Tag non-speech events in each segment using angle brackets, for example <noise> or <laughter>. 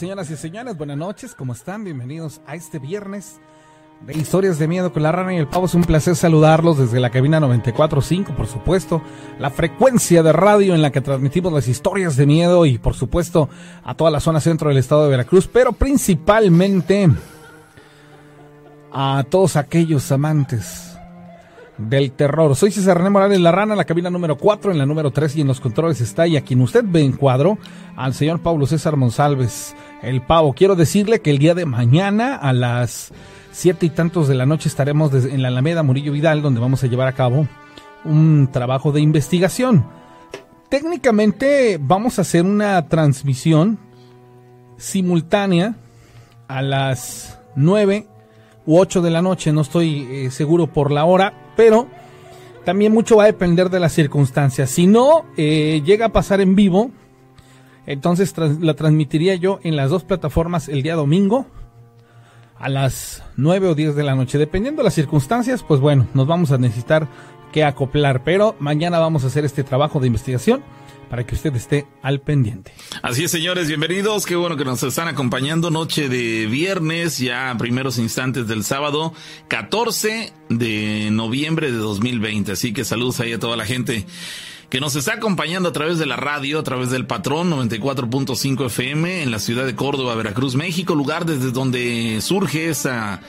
Señoras y señores, buenas noches, ¿cómo están? Bienvenidos a este viernes de Historias de Miedo con la Rana y el Pavo. Es un placer saludarlos desde la cabina 94.5, por supuesto, la frecuencia de radio en la que transmitimos las historias de miedo y, por supuesto, a toda la zona centro del estado de Veracruz, pero principalmente a todos aquellos amantes del terror. Soy César René Morales La Rana, la cabina número 4, en la número 3 y en los controles está, y a quien usted ve en cuadro, al señor Pablo César Monsalves, el pavo. Quiero decirle que el día de mañana a las siete y tantos de la noche estaremos en la Alameda Murillo Vidal, donde vamos a llevar a cabo un trabajo de investigación. Técnicamente vamos a hacer una transmisión simultánea a las 9 u 8 de la noche, no estoy eh, seguro por la hora, pero también mucho va a depender de las circunstancias. Si no eh, llega a pasar en vivo, entonces la transmitiría yo en las dos plataformas el día domingo a las 9 o 10 de la noche. Dependiendo de las circunstancias, pues bueno, nos vamos a necesitar que acoplar. Pero mañana vamos a hacer este trabajo de investigación para que usted esté al pendiente. Así es, señores, bienvenidos. Qué bueno que nos están acompañando. Noche de viernes, ya primeros instantes del sábado, 14 de noviembre de 2020. Así que saludos ahí a toda la gente que nos está acompañando a través de la radio, a través del patrón 94.5 FM en la ciudad de Córdoba, Veracruz, México, lugar desde donde surge esa,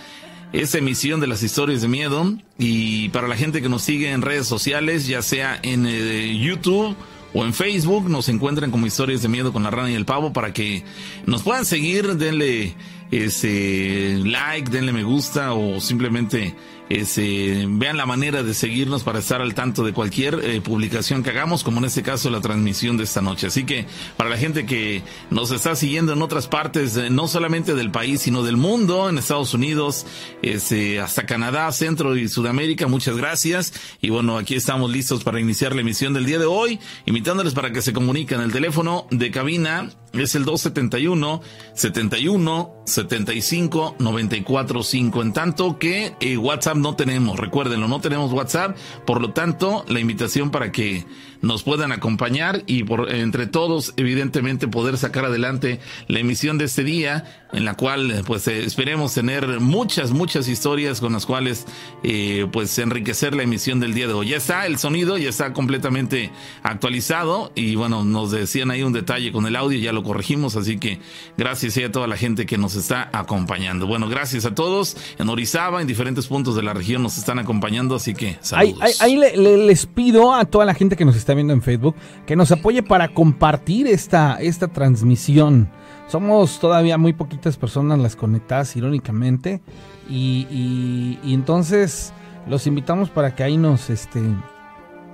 esa emisión de las historias de miedo. Y para la gente que nos sigue en redes sociales, ya sea en eh, YouTube, o en Facebook nos encuentran como historias de miedo con la rana y el pavo para que nos puedan seguir, denle ese like, denle me gusta o simplemente ese, vean la manera de seguirnos para estar al tanto de cualquier eh, publicación que hagamos, como en este caso la transmisión de esta noche. Así que para la gente que nos está siguiendo en otras partes, eh, no solamente del país, sino del mundo, en Estados Unidos, ese, hasta Canadá, Centro y Sudamérica, muchas gracias. Y bueno, aquí estamos listos para iniciar la emisión del día de hoy, invitándoles para que se comuniquen. El teléfono de cabina es el 271 71 75 94 5. En tanto que eh, WhatsApp no tenemos, recuérdenlo, no tenemos WhatsApp, por lo tanto, la invitación para que nos puedan acompañar y por entre todos, evidentemente, poder sacar adelante la emisión de este día, en la cual, pues, eh, esperemos tener muchas, muchas historias con las cuales, eh, pues, enriquecer la emisión del día de hoy. Ya está el sonido, ya está completamente actualizado y bueno, nos decían ahí un detalle con el audio, ya lo corregimos, así que gracias a toda la gente que nos está acompañando. Bueno, gracias a todos en Orizaba, en diferentes puntos de la región nos están acompañando, así que saludos. Ahí, les pido a toda la gente que nos está viendo en Facebook que nos apoye para compartir esta, esta transmisión. Somos todavía muy poquitas personas las conectadas, irónicamente, y, entonces los invitamos para que ahí nos, este,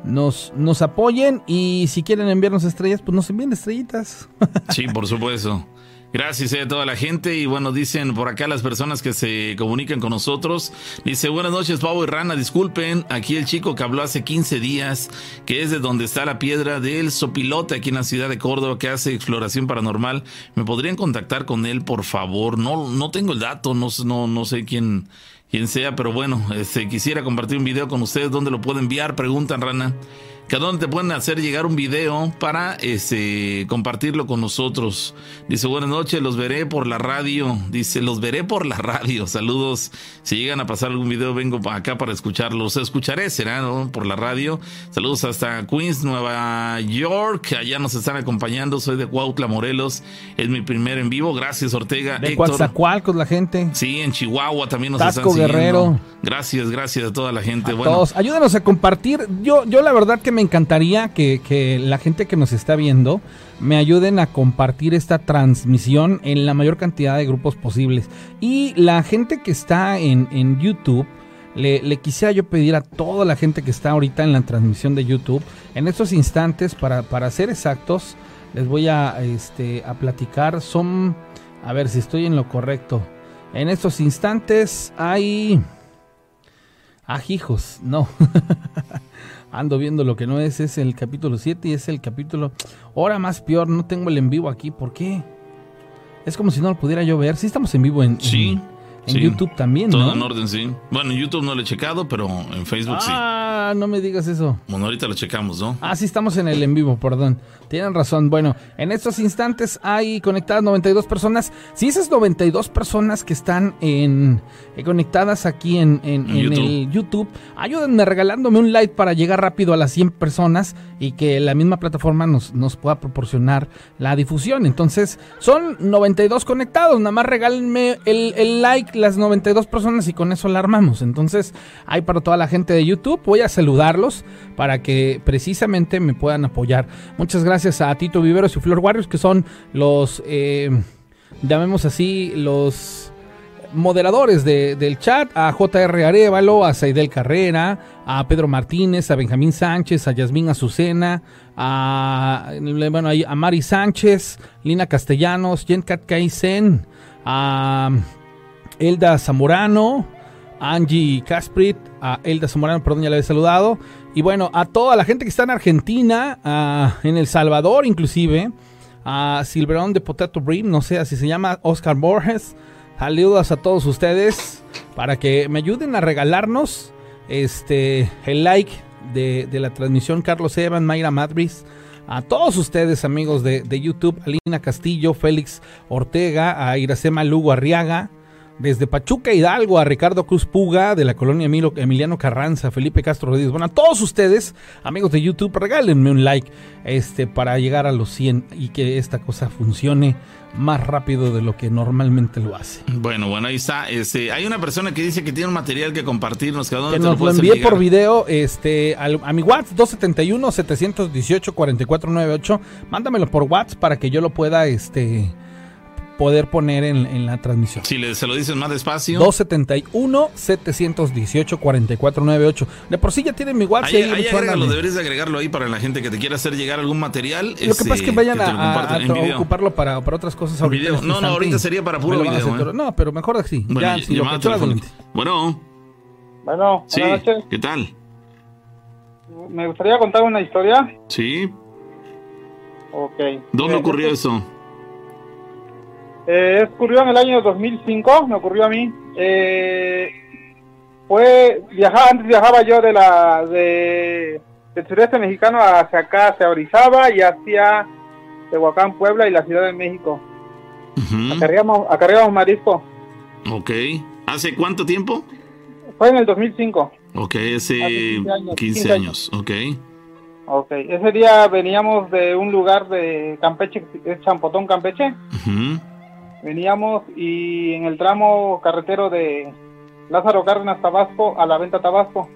nos, nos apoyen y si quieren enviarnos estrellas, pues nos envíen estrellitas. Sí, por supuesto. Gracias a toda la gente y bueno, dicen por acá las personas que se comunican con nosotros. Dice, buenas noches Pavo y Rana, disculpen, aquí el chico que habló hace 15 días, que es de donde está la piedra del Sopilote, aquí en la ciudad de Córdoba, que hace exploración paranormal. ¿Me podrían contactar con él, por favor? No, no tengo el dato, no, no, no sé quién, quién sea, pero bueno, este, quisiera compartir un video con ustedes. ¿Dónde lo puedo enviar? Preguntan, Rana que a dónde te pueden hacer llegar un video para este, compartirlo con nosotros. Dice, buenas noches, los veré por la radio. Dice, los veré por la radio. <laughs> Saludos. Si llegan a pasar algún video, vengo acá para escucharlos. Escucharé, será, ¿no? Por la radio. Saludos hasta Queens, Nueva York. Allá nos están acompañando. Soy de Cuautla, Morelos. Es mi primer en vivo. Gracias, Ortega. De Coatzacoalcos, la gente. Sí, en Chihuahua también nos están siguiendo. Guerrero. Gracias, gracias a toda la gente. bueno, todos. Ayúdanos a compartir. Yo, yo la verdad que me encantaría que, la gente que nos está viendo me ayuden a compartir esta transmisión en la mayor cantidad de grupos posibles. Y la gente que está en, YouTube, le, quisiera yo pedir a toda la gente que está ahorita en la transmisión de YouTube, en estos instantes, para, para ser exactos, les voy a, este, a platicar. Son, a ver si estoy en lo correcto. En estos instantes hay... Hijos, no. <laughs> ando viendo lo que no es, es el capítulo 7 y es el capítulo... Ahora más peor, no tengo el en vivo aquí, ¿por qué? Es como si no lo pudiera yo ver. Sí estamos en vivo en... Sí. En YouTube también, Todo ¿no? en orden, sí. Bueno, en YouTube no lo he checado, pero en Facebook sí. Ah, no me digas eso. Bueno, ahorita lo checamos, ¿no? Ah, sí, estamos en el en vivo, perdón. Tienen razón. Bueno, en estos instantes hay conectadas 92 personas. Si esas 92 personas que están en, eh, conectadas aquí en, en- En en YouTube. el YouTube, ayúdenme regalándome un like para llegar rápido a las 100 personas y que la misma plataforma nos, nos pueda proporcionar la difusión. Entonces, son 92 conectados. Nada más regálenme el, el like, las 92 personas y con eso la armamos. Entonces, hay para toda la gente de YouTube. Voy a saludarlos para que precisamente me puedan apoyar. Muchas gracias a Tito Viveros y Flor Warriors, que son los, eh, llamemos así, los moderadores de- del chat, a JR Arevalo, a Saidel Carrera, a Pedro Martínez, a Benjamín Sánchez, a Yasmín Azucena, a, bueno, a Mari Sánchez, Lina Castellanos, Yenkat Kaisen, a Elda Zamorano, Angie Casprit, a Elda Zamorano, perdón, ya le había saludado. Y bueno, a toda la gente que está en Argentina, en El Salvador inclusive, a Silverón de Potato Brim, no sé, así se llama, Oscar Borges. Saludos a todos ustedes para que me ayuden a regalarnos este el like de, de la transmisión. Carlos Evan, Mayra Madrid. A todos ustedes, amigos de, de YouTube, Alina Castillo, Félix Ortega, a Iracema Lugo Arriaga, desde Pachuca Hidalgo a Ricardo Cruz Puga de la colonia Emiliano Carranza, Felipe Castro Rodríguez. Bueno, a todos ustedes, amigos de YouTube, regálenme un like este, para llegar a los 100 y que esta cosa funcione más rápido de lo que normalmente lo hace. Bueno, bueno, ahí está. Este, hay una persona que dice que tiene un material que compartirnos. ¿A dónde Que nos lo envíe llegar? por video este, al- a mi WhatsApp 271-718-4498. Mándamelo por WhatsApp para que yo lo pueda este, poder poner en, en la transmisión. Si le, se lo dices más despacio. 271-718-4498. De por sí ya tienen mi WhatsApp. Ahí, ahí ahí agrégalo, deberías de agregarlo ahí para la gente que te quiera hacer llegar algún material. Lo que pasa es que este, vayan a, ocuparlo para, para otras cosas ahorita. video. este No, no, ahorita sería para puro video, hacer ¿eh? No, pero mejor así. Bueno, ya, sí, lo que. Bueno, Bueno, sí, noches. ¿qué tal? Me gustaría contar una historia. Sí, Ok. ¿dónde Eh, ocurrió esto- eso? Eh, ocurrió en el año 2005, me ocurrió a mí. Eh, fue viajar, antes viajaba yo de la de del sureste mexicano hacia acá, hacia Orizaba y hacia Tehuacán, Puebla y la Ciudad de México. Acarreamos, acarreamos marisco. Ok. ¿Hace cuánto tiempo? Fue en el 2005. Ok, hace Hace 15 años, 15 15 años. Ok. Ok. Ese día veníamos de un lugar de Campeche, es Champotón, Campeche. Ujú, Veníamos y en el tramo carretero de Lázaro Cárdenas, Tabasco, a la venta Tabasco.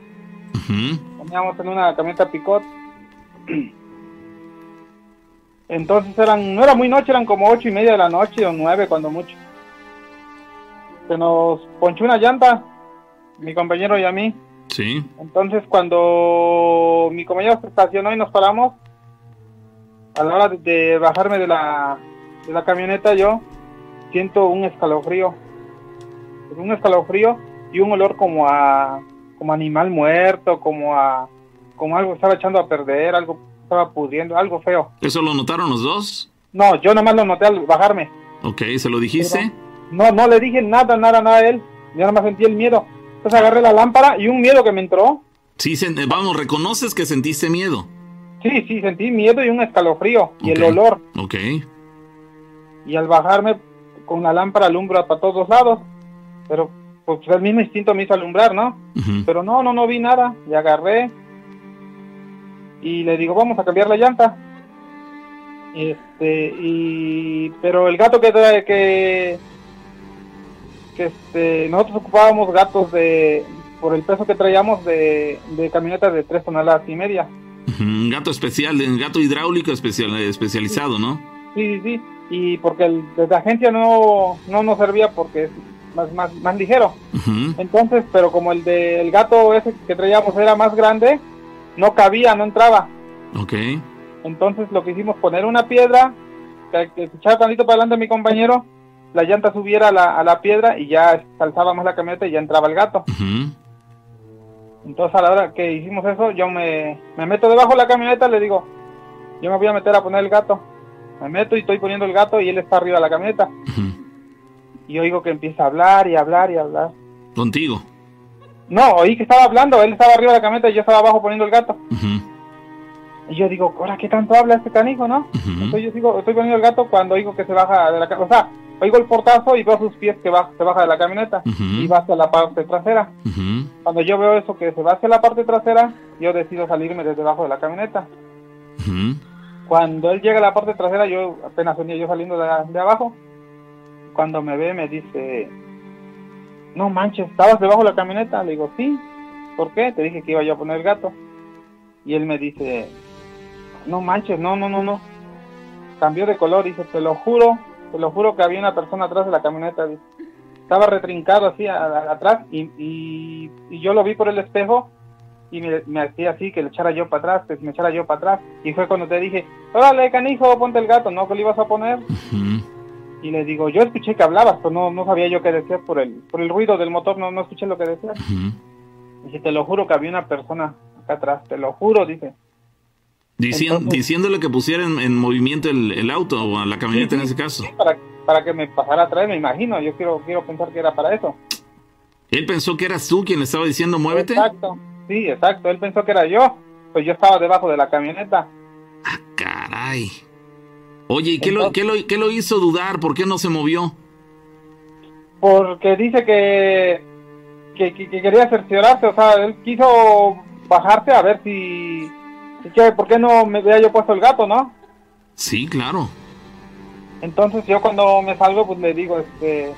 Veníamos en una camioneta Picot. Entonces eran, no era muy noche, eran como ocho y media de la noche o nueve cuando mucho. Se nos ponchó una llanta, mi compañero y a mí. Sí. Entonces cuando mi compañero se estacionó y nos paramos, a la hora de, de bajarme de la, de la camioneta yo siento un escalofrío. Un escalofrío y un olor como a como animal muerto, como a como algo estaba echando a perder, algo estaba pudriendo, algo feo. ¿Eso lo notaron los dos? No, yo nomás lo noté al bajarme. Ok, ¿se lo dijiste? No, no le dije nada, nada, nada a él. Yo nomás sentí el miedo. Entonces agarré la lámpara y un miedo que me entró. Sí, sen- vamos, reconoces que sentiste miedo. Sí, sí, sentí miedo y un escalofrío y el olor. Ok. Y al bajarme con la lámpara alumbra para todos lados. Pero pues el mismo instinto me hizo alumbrar, ¿no? Pero no, no, no vi nada. Y agarré y le digo, vamos a cambiar la llanta. Este, y pero el gato que trae que que este, nosotros ocupábamos gatos de por el peso que traíamos de, de camionetas de tres toneladas y media. Un gato especial, un gato hidráulico especial, especializado, ¿no? Sí, sí, sí. Y porque el de la agencia no, no nos servía porque es más, más, más ligero. Entonces, pero como el del gato ese que traíamos era más grande, no cabía, no entraba. Ok. Entonces lo que hicimos poner una piedra, que, que se echara tantito para adelante mi compañero, la llanta subiera a la, a la piedra y ya se alzaba más la camioneta y ya entraba el gato. Entonces a la hora que hicimos eso, yo me, me meto debajo de la camioneta, le digo, yo me voy a meter a poner el gato. Me meto y estoy poniendo el gato y él está arriba de la camioneta. Ujú. y oigo que empieza a hablar y hablar y hablar. ¿Contigo? No, oí que estaba hablando, él estaba arriba de la camioneta y yo estaba abajo poniendo el gato. Y yo digo, ¿ahora qué tanto habla este canijo, no? Entonces yo sigo, estoy poniendo el gato cuando oigo que se baja de la camioneta. O sea, oigo el portazo y veo sus pies que va, se baja de la camioneta y va hacia la parte trasera. Cuando yo veo eso que se va hacia la parte trasera, yo decido salirme desde debajo de la camioneta. Cuando él llega a la parte trasera, yo apenas venía yo saliendo de, abajo. Cuando me ve, me dice, no manches, ¿estabas debajo de la camioneta? Le digo, sí. ¿Por qué? Te dije que iba yo a poner el gato. Y él me dice, no manches, no, no, no, no. Cambió de color, dice, te lo juro, te lo juro que había una persona atrás de la camioneta. Estaba retrincado así atrás y, y, yo lo vi por el espejo y me, hacía así que le echara yo para atrás, que me echara yo para atrás. Y fue cuando te dije, órale, canijo, ponte el gato, ¿no? que le ibas a poner? Y le digo, yo escuché que hablabas, pero no, no sabía yo qué decías por el, por el ruido del motor, no, no escuché lo que decías. Dice, te lo juro que había una persona acá atrás, te lo juro, dice. diciéndole que pusiera en, movimiento el, auto o la camioneta en ese caso. para, para que me pasara atrás, me imagino. Yo quiero, quiero pensar que era para eso. ¿Él pensó que eras tú quien le estaba diciendo muévete? Exacto, sí, exacto. Él pensó que era yo. Pues yo estaba debajo de la camioneta. Ah, caray. Oye, ¿y qué, lo, qué, lo, qué lo hizo dudar? ¿Por qué no se movió? Porque dice que, que, quería cerciorarse, o sea, él quiso bajarse a ver si, que, ¿por qué no me había yo puesto el gato, no? Sí, claro. Entonces yo cuando me salgo, pues le digo, este,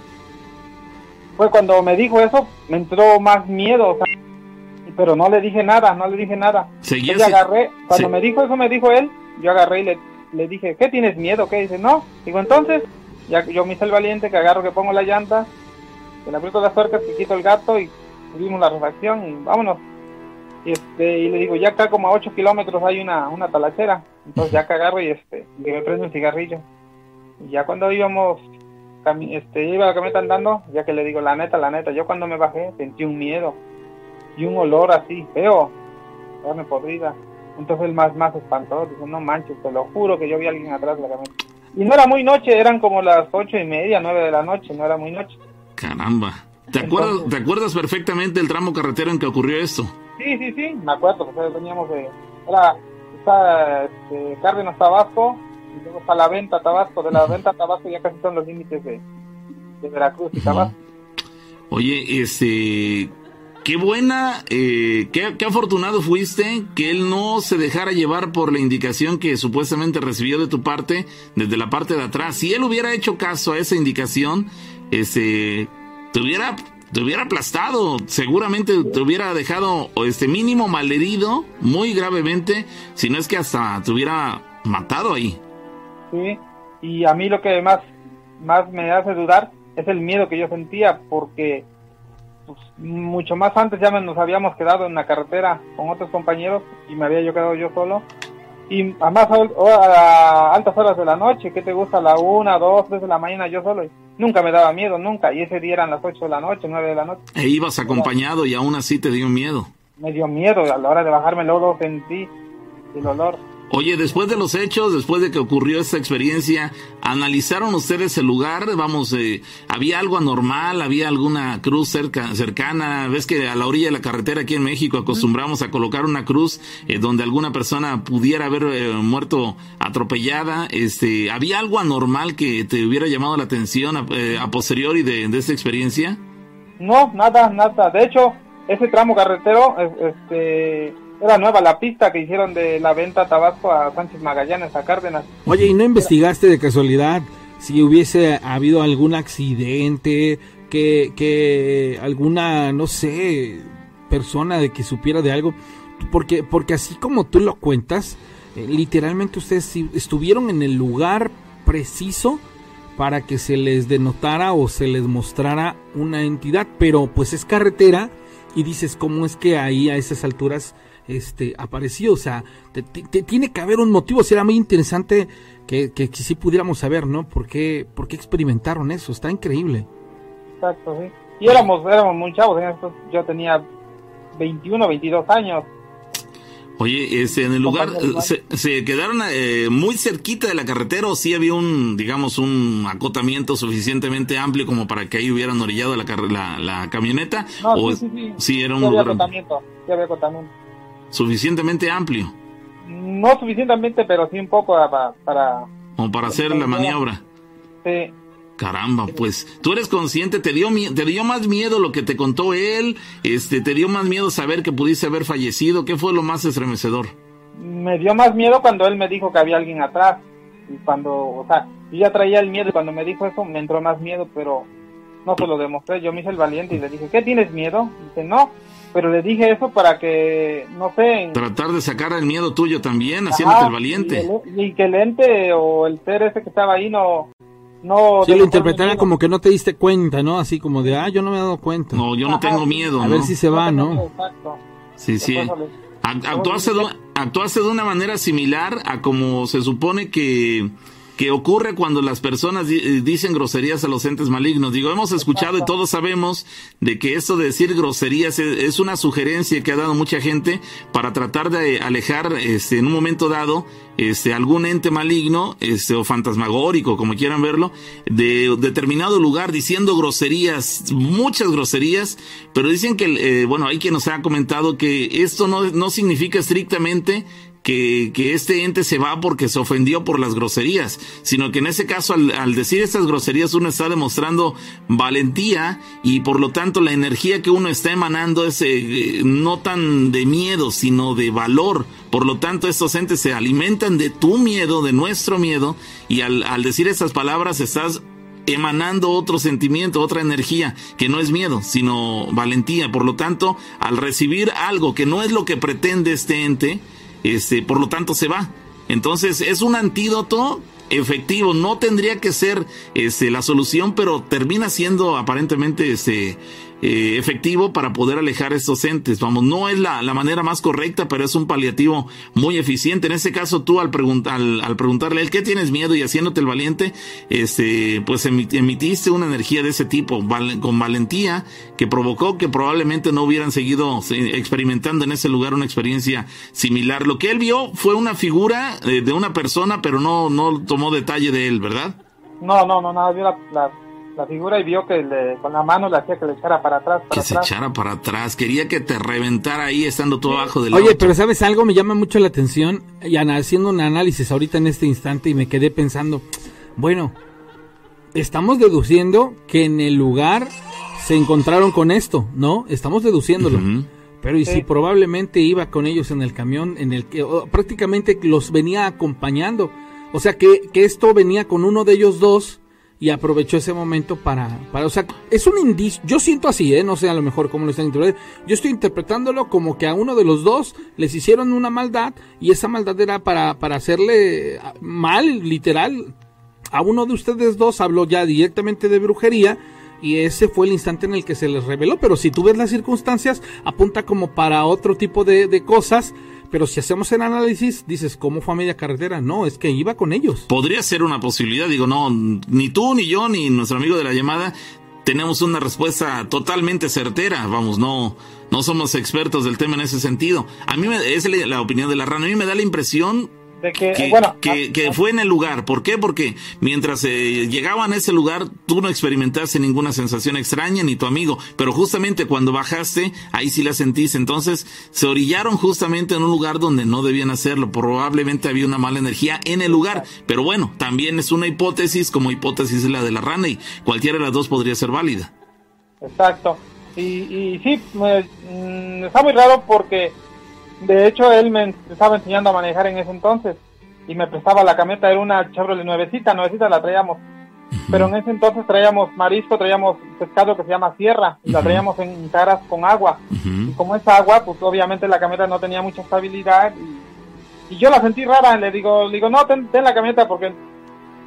fue cuando me dijo eso, me entró más miedo, o sea, pero no le dije nada, no le dije nada. Seguía agarré, cuando me dijo eso, me dijo él, yo agarré y le, le dije, ¿qué tienes miedo? ¿Qué? Dice, no. Digo, entonces, ya yo me hice el valiente, que agarro, que pongo la llanta, que le aprieto las tuercas, que quito el gato y subimos la refacción y vámonos. Y, este, y le digo, ya acá como a 8 kilómetros hay una, una talachera. Entonces ya que agarro y este, y me prendo un cigarrillo. Y ya cuando íbamos, este, iba la camioneta andando, ya que le digo, la neta, la neta, yo cuando me bajé sentí un miedo y un olor así feo, carne podrida. Entonces el más, más espantó, dijo, no manches, te lo juro que yo vi a alguien atrás de la camioneta. Y no era muy noche, eran como las ocho y media, nueve de la noche, no era muy noche. Caramba. ¿Te acuerdas, ¿Te acuerdas perfectamente el tramo carretero en que ocurrió esto? Sí, sí, sí, me acuerdo, pues veníamos de... Era, está este, Cárdenas, Tabasco, y luego está la venta Tabasco, de la venta Tabasco ya casi son los límites de, de Veracruz y Tabasco. Oye, este, Qué buena, eh, qué, afortunado fuiste que él no se dejara llevar por la indicación que supuestamente recibió de tu parte desde la parte de atrás. Si él hubiera hecho caso a esa indicación, ese, te hubiera, te hubiera aplastado, seguramente te hubiera dejado este mínimo malherido muy gravemente, si no es que hasta te hubiera matado ahí. Sí, y a mí lo que más, más me hace dudar es el miedo que yo sentía porque pues, mucho más antes ya nos habíamos quedado en la carretera con otros compañeros y me había yo quedado yo solo. Y a más a, altas horas de la noche, ¿qué te gusta? la una, dos, tres de la mañana yo solo. Y nunca me daba miedo, nunca. Y ese día eran las ocho de la noche, nueve de la noche. E ibas acompañado y aún así te dio miedo. Me dio miedo, a la hora de bajarme luego sentí el olor. Oye, después de los hechos, después de que ocurrió esta experiencia, ¿analizaron ustedes el lugar? Vamos, eh, ¿había algo anormal? ¿Había alguna cruz cerca, cercana? ¿Ves que a la orilla de la carretera aquí en México acostumbramos a colocar una cruz eh, donde alguna persona pudiera haber eh, muerto atropellada? Este, ¿Había algo anormal que te hubiera llamado la atención a, a posteriori de, de esta experiencia? No, nada, nada. De hecho, ese tramo carretero, este era nueva la pista que hicieron de la venta Tabasco a Sánchez Magallanes, a Cárdenas. Oye, ¿y no investigaste de casualidad si hubiese habido algún accidente, que, que alguna, no sé, persona de que supiera de algo? Porque, porque así como tú lo cuentas, eh, literalmente ustedes estuvieron en el lugar preciso para que se les denotara o se les mostrara una entidad, pero pues es carretera y dices, ¿cómo es que ahí a esas alturas este, apareció. O sea, te, tiene que haber un motivo. Será muy interesante que, que, si pudiéramos saber, ¿no? ¿Por qué, ¿Por qué experimentaron eso? Está increíble. Exacto, sí. Y éramos, éramos muy chavos. Yo tenía 21, 22 años. Oye, este, en el lugar, ¿se, se quedaron eh, muy cerquita de la carretera o sí había un, digamos, un acotamiento suficientemente amplio como para que ahí hubieran orillado la, la, la camioneta? No, o sí, sí, sí. sí era un Sí había lugar acotamiento, sí había acotamiento. Suficientemente amplio No suficientemente, pero sí un poco para... para como para hacer la maniobra. sí. Caramba, pues tú eres consciente, te dio te dio más miedo lo que te contó él, este, te dio más miedo saber que pudiste haber fallecido, ¿qué fue lo más estremecedor? me dio más miedo cuando él me dijo que había alguien atrás. Y cuando, o sea, yo ya traía el miedo y cuando me dijo eso me entró más miedo, pero no se lo demostré. Yo me hice el valiente y le dije, ¿qué tienes miedo? dice, no, pero le dije eso para que, no sé, en- Tratar de sacar el miedo tuyo también, haciéndote Ajá, el valiente. Y, el- y que el ente o el ser ese que estaba ahí no... no Sí, lo interpretara como que no te diste cuenta, ¿no? Así como de, ah, yo no me he dado cuenta. No, yo no tengo miedo, A ¿no? ver si se va, ¿no? Exacto. Sí, sí. Por eso le- Ac- Actuaste de, actuaste de una manera similar a como se supone que, que ocurre cuando las personas di- eh, dicen groserías a los entes malignos. Digo, hemos escuchado y todos sabemos de que esto de decir groserías es, es una sugerencia que ha dado mucha gente para tratar de alejar este, en un momento dado este, algún ente maligno este, o fantasmagórico, como quieran verlo, de determinado lugar diciendo groserías, muchas groserías, pero dicen que, eh, bueno, hay quien nos ha comentado que esto no, no significa estrictamente que, que este ente se va porque se ofendió por las groserías, sino que en ese caso al, al decir estas groserías uno está demostrando valentía y por lo tanto la energía que uno está emanando es eh, no tan de miedo, sino de valor. Por lo tanto, estos entes se alimentan de tu miedo, de nuestro miedo, y al, al decir estas palabras estás emanando otro sentimiento, otra energía, que no es miedo, sino valentía. Por lo tanto, al recibir algo que no es lo que pretende este ente, este, por lo tanto se va. Entonces, es un antídoto efectivo, no tendría que ser este, la solución, pero termina siendo aparentemente este, eh, efectivo para poder alejar estos entes. Vamos, no es la, la manera más correcta, pero es un paliativo muy eficiente. En este caso, tú al, preguntar al, preguntarle a él qué tienes miedo y haciéndote el valiente, este, pues emi- emitiste una energía de ese tipo, con valentía, que provocó que probablemente no hubieran seguido experimentando en ese lugar una experiencia similar. Lo que él vio fue una figura eh, de una persona, pero no, no tomó detalle de él, ¿verdad? No, no, no, nada, vio la, la figura y vio que le- con la mano le hacía que le echara para atrás, para Que se atrás. echara para atrás, quería que te reventara ahí estando tú abajo del Oye, auto. pero ¿sabes algo? Me llama mucho la atención y haciendo un análisis ahorita en este instante y me quedé pensando, bueno, estamos deduciendo que en el lugar se encontraron con esto, ¿no? Estamos deduciéndolo. Pero y Sí. si probablemente iba con ellos en el camión en el que o, prácticamente los venía acompañando. O sea que, que esto venía con uno de ellos dos y aprovechó ese momento para, para, o sea, es un indicio, yo siento así, ¿eh? no sé a lo mejor cómo lo están interpretando, yo estoy interpretándolo como que a uno de los dos les hicieron una maldad y esa maldad era para, para hacerle ah, mal, literal, a uno de ustedes dos habló ya directamente de brujería y ese fue el instante en el que se les reveló. Pero si tú ves las circunstancias, apunta como para otro tipo de, de cosas. Pero si hacemos el análisis, dices, ¿cómo fue a media carretera? No, es que iba con ellos. Podría ser una posibilidad, digo, no, ni tú, ni yo, ni nuestro amigo de la llamada tenemos una respuesta totalmente certera, vamos, no, no somos expertos del tema en ese sentido. A mí me, es la, opinión de la rana, a mí me da la impresión De que, que, bueno, que, ah, que ah, fue en el lugar. ¿Por qué? Porque mientras eh, llegaban a ese lugar, tú no experimentaste ninguna sensación extraña, ni tu amigo. Pero justamente cuando bajaste, ahí sí la sentiste. Entonces, se orillaron justamente en un lugar donde no debían hacerlo. Probablemente había una mala energía en el lugar. Pero bueno, también es una hipótesis, como hipótesis es la de la rana, y cualquiera de las dos podría ser válida. Exacto. Y, y sí, me- mm, está muy raro porque de hecho él me estaba enseñando a manejar en ese entonces y me prestaba la camioneta, era una Chevrolet nuevecita, nuevecita la traíamos. Pero en ese entonces traíamos marisco, traíamos pescado que se llama sierra y la traíamos en caras con agua. Y como es agua, pues obviamente la camioneta no tenía mucha estabilidad y, y yo la sentí rara, le digo, le digo, no, ten, ten la camioneta porque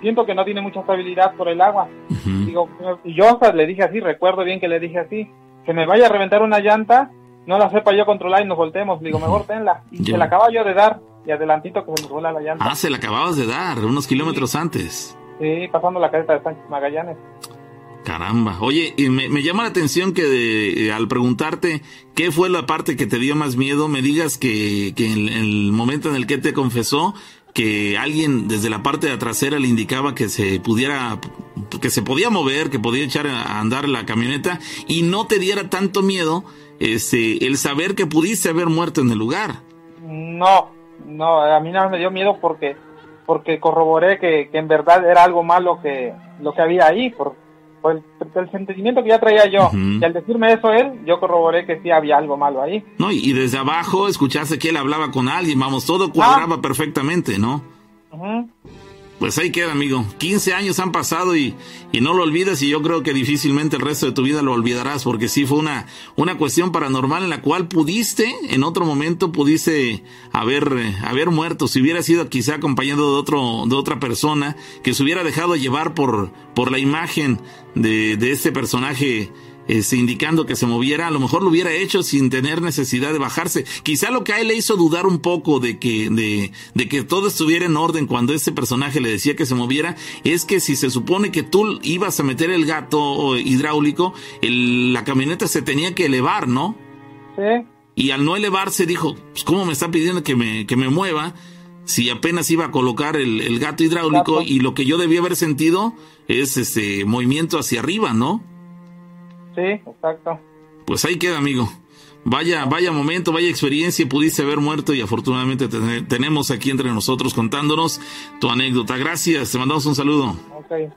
siento que no tiene mucha estabilidad por el agua. Digo, y yo hasta le dije así, recuerdo bien que le dije así, que me vaya a reventar una llanta, no la sepa yo controlar y nos voltemos. Digo, mejor tenla. Y se la acaba yo de dar, y adelantito que se nos vuela la llanta. Ah, se la acababas de dar unos kilómetros antes. Sí, pasando la careta de Sánchez Magallanes. Caramba. Oye, y me, llama la atención que al preguntarte qué fue la parte que te dio más miedo, me digas que, que en el momento en el que te confesó, que alguien desde la parte de trasera le indicaba que se pudiera, que se podía mover, que podía echar a andar la camioneta y no te diera tanto miedo, este, el saber que pudiste haber muerto en el lugar. No, no, a mí no me dio miedo porque, porque corroboré que, que en verdad era algo malo que, lo que había ahí, por, el, sentimiento que ya traía yo. Y al decirme eso él, yo corroboré que sí había algo malo ahí. No, y, desde abajo escuchaste que él hablaba con alguien, vamos, todo cuadraba ah. perfectamente, ¿no? Pues ahí queda, amigo. 15 años han pasado y, y, no lo olvidas y yo creo que difícilmente el resto de tu vida lo olvidarás porque sí fue una, una cuestión paranormal en la cual pudiste, en otro momento pudiste haber, haber muerto. Si hubiera sido quizá acompañado de otro, de otra persona que se hubiera dejado llevar por, por la imagen de, de este personaje este, indicando que se moviera, a lo mejor lo hubiera hecho sin tener necesidad de bajarse. Quizá lo que a él le hizo dudar un poco de que, de, de que todo estuviera en orden cuando ese personaje le decía que se moviera, es que si se supone que tú ibas a meter el gato hidráulico, el, la camioneta se tenía que elevar, ¿no? Sí. Y al no elevarse dijo, pues, ¿cómo me está pidiendo que me, que me mueva? si apenas iba a colocar el, el gato hidráulico y lo que yo debía haber sentido es ese movimiento hacia arriba, ¿no? Sí, exacto. Pues ahí queda, amigo. Vaya, vaya momento, vaya experiencia, pudiste haber muerto y afortunadamente tenemos aquí entre nosotros contándonos tu anécdota. Gracias, te mandamos un saludo. Ok.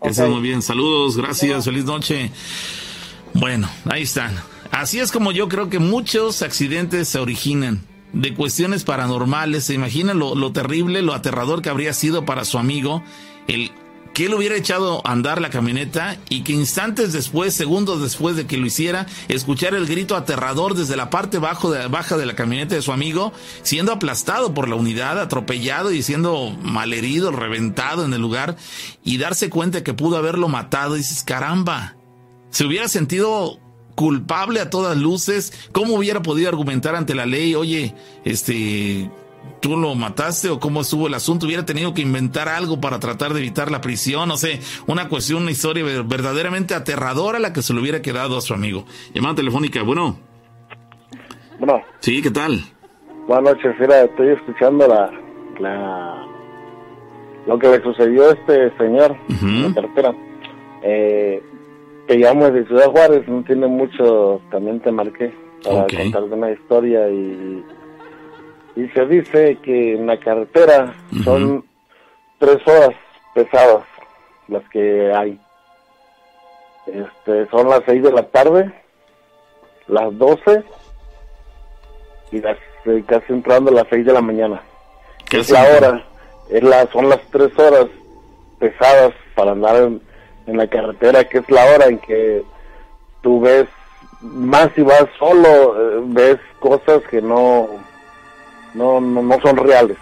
okay. muy bien, saludos, gracias, feliz noche. Bueno, ahí están. Así es como yo creo que muchos accidentes se originan de cuestiones paranormales. ¿Se imagina lo, lo terrible, lo aterrador que habría sido para su amigo el que él hubiera echado a andar la camioneta y que instantes después, segundos después de que lo hiciera, escuchar el grito aterrador desde la parte bajo de, baja de la camioneta de su amigo, siendo aplastado por la unidad, atropellado y siendo malherido, reventado en el lugar, y darse cuenta que pudo haberlo matado, y dices, caramba, se hubiera sentido culpable a todas luces, ¿cómo hubiera podido argumentar ante la ley, oye, este, tú lo mataste o cómo estuvo el asunto, hubiera tenido que inventar algo para tratar de evitar la prisión, no sé, una cuestión, una historia verdaderamente aterradora la que se le hubiera quedado a su amigo. Llamada telefónica, bueno. Bueno. Sí, ¿qué tal? Buenas noches, mira, estoy escuchando la, la lo que le sucedió a este señor la cartera. Eh, te llamo de Ciudad Juárez, no tiene mucho, también te marqué para contarte una historia y y se dice que en la carretera son tres horas pesadas las que hay. Este, son las seis de la tarde, las doce y las eh, casi entrando a las seis de la mañana. Es la hora, es la, son las tres horas pesadas para andar en, en la carretera, que es la hora en que tú ves, más si vas solo, eh, ves cosas que no no, no, no son reales.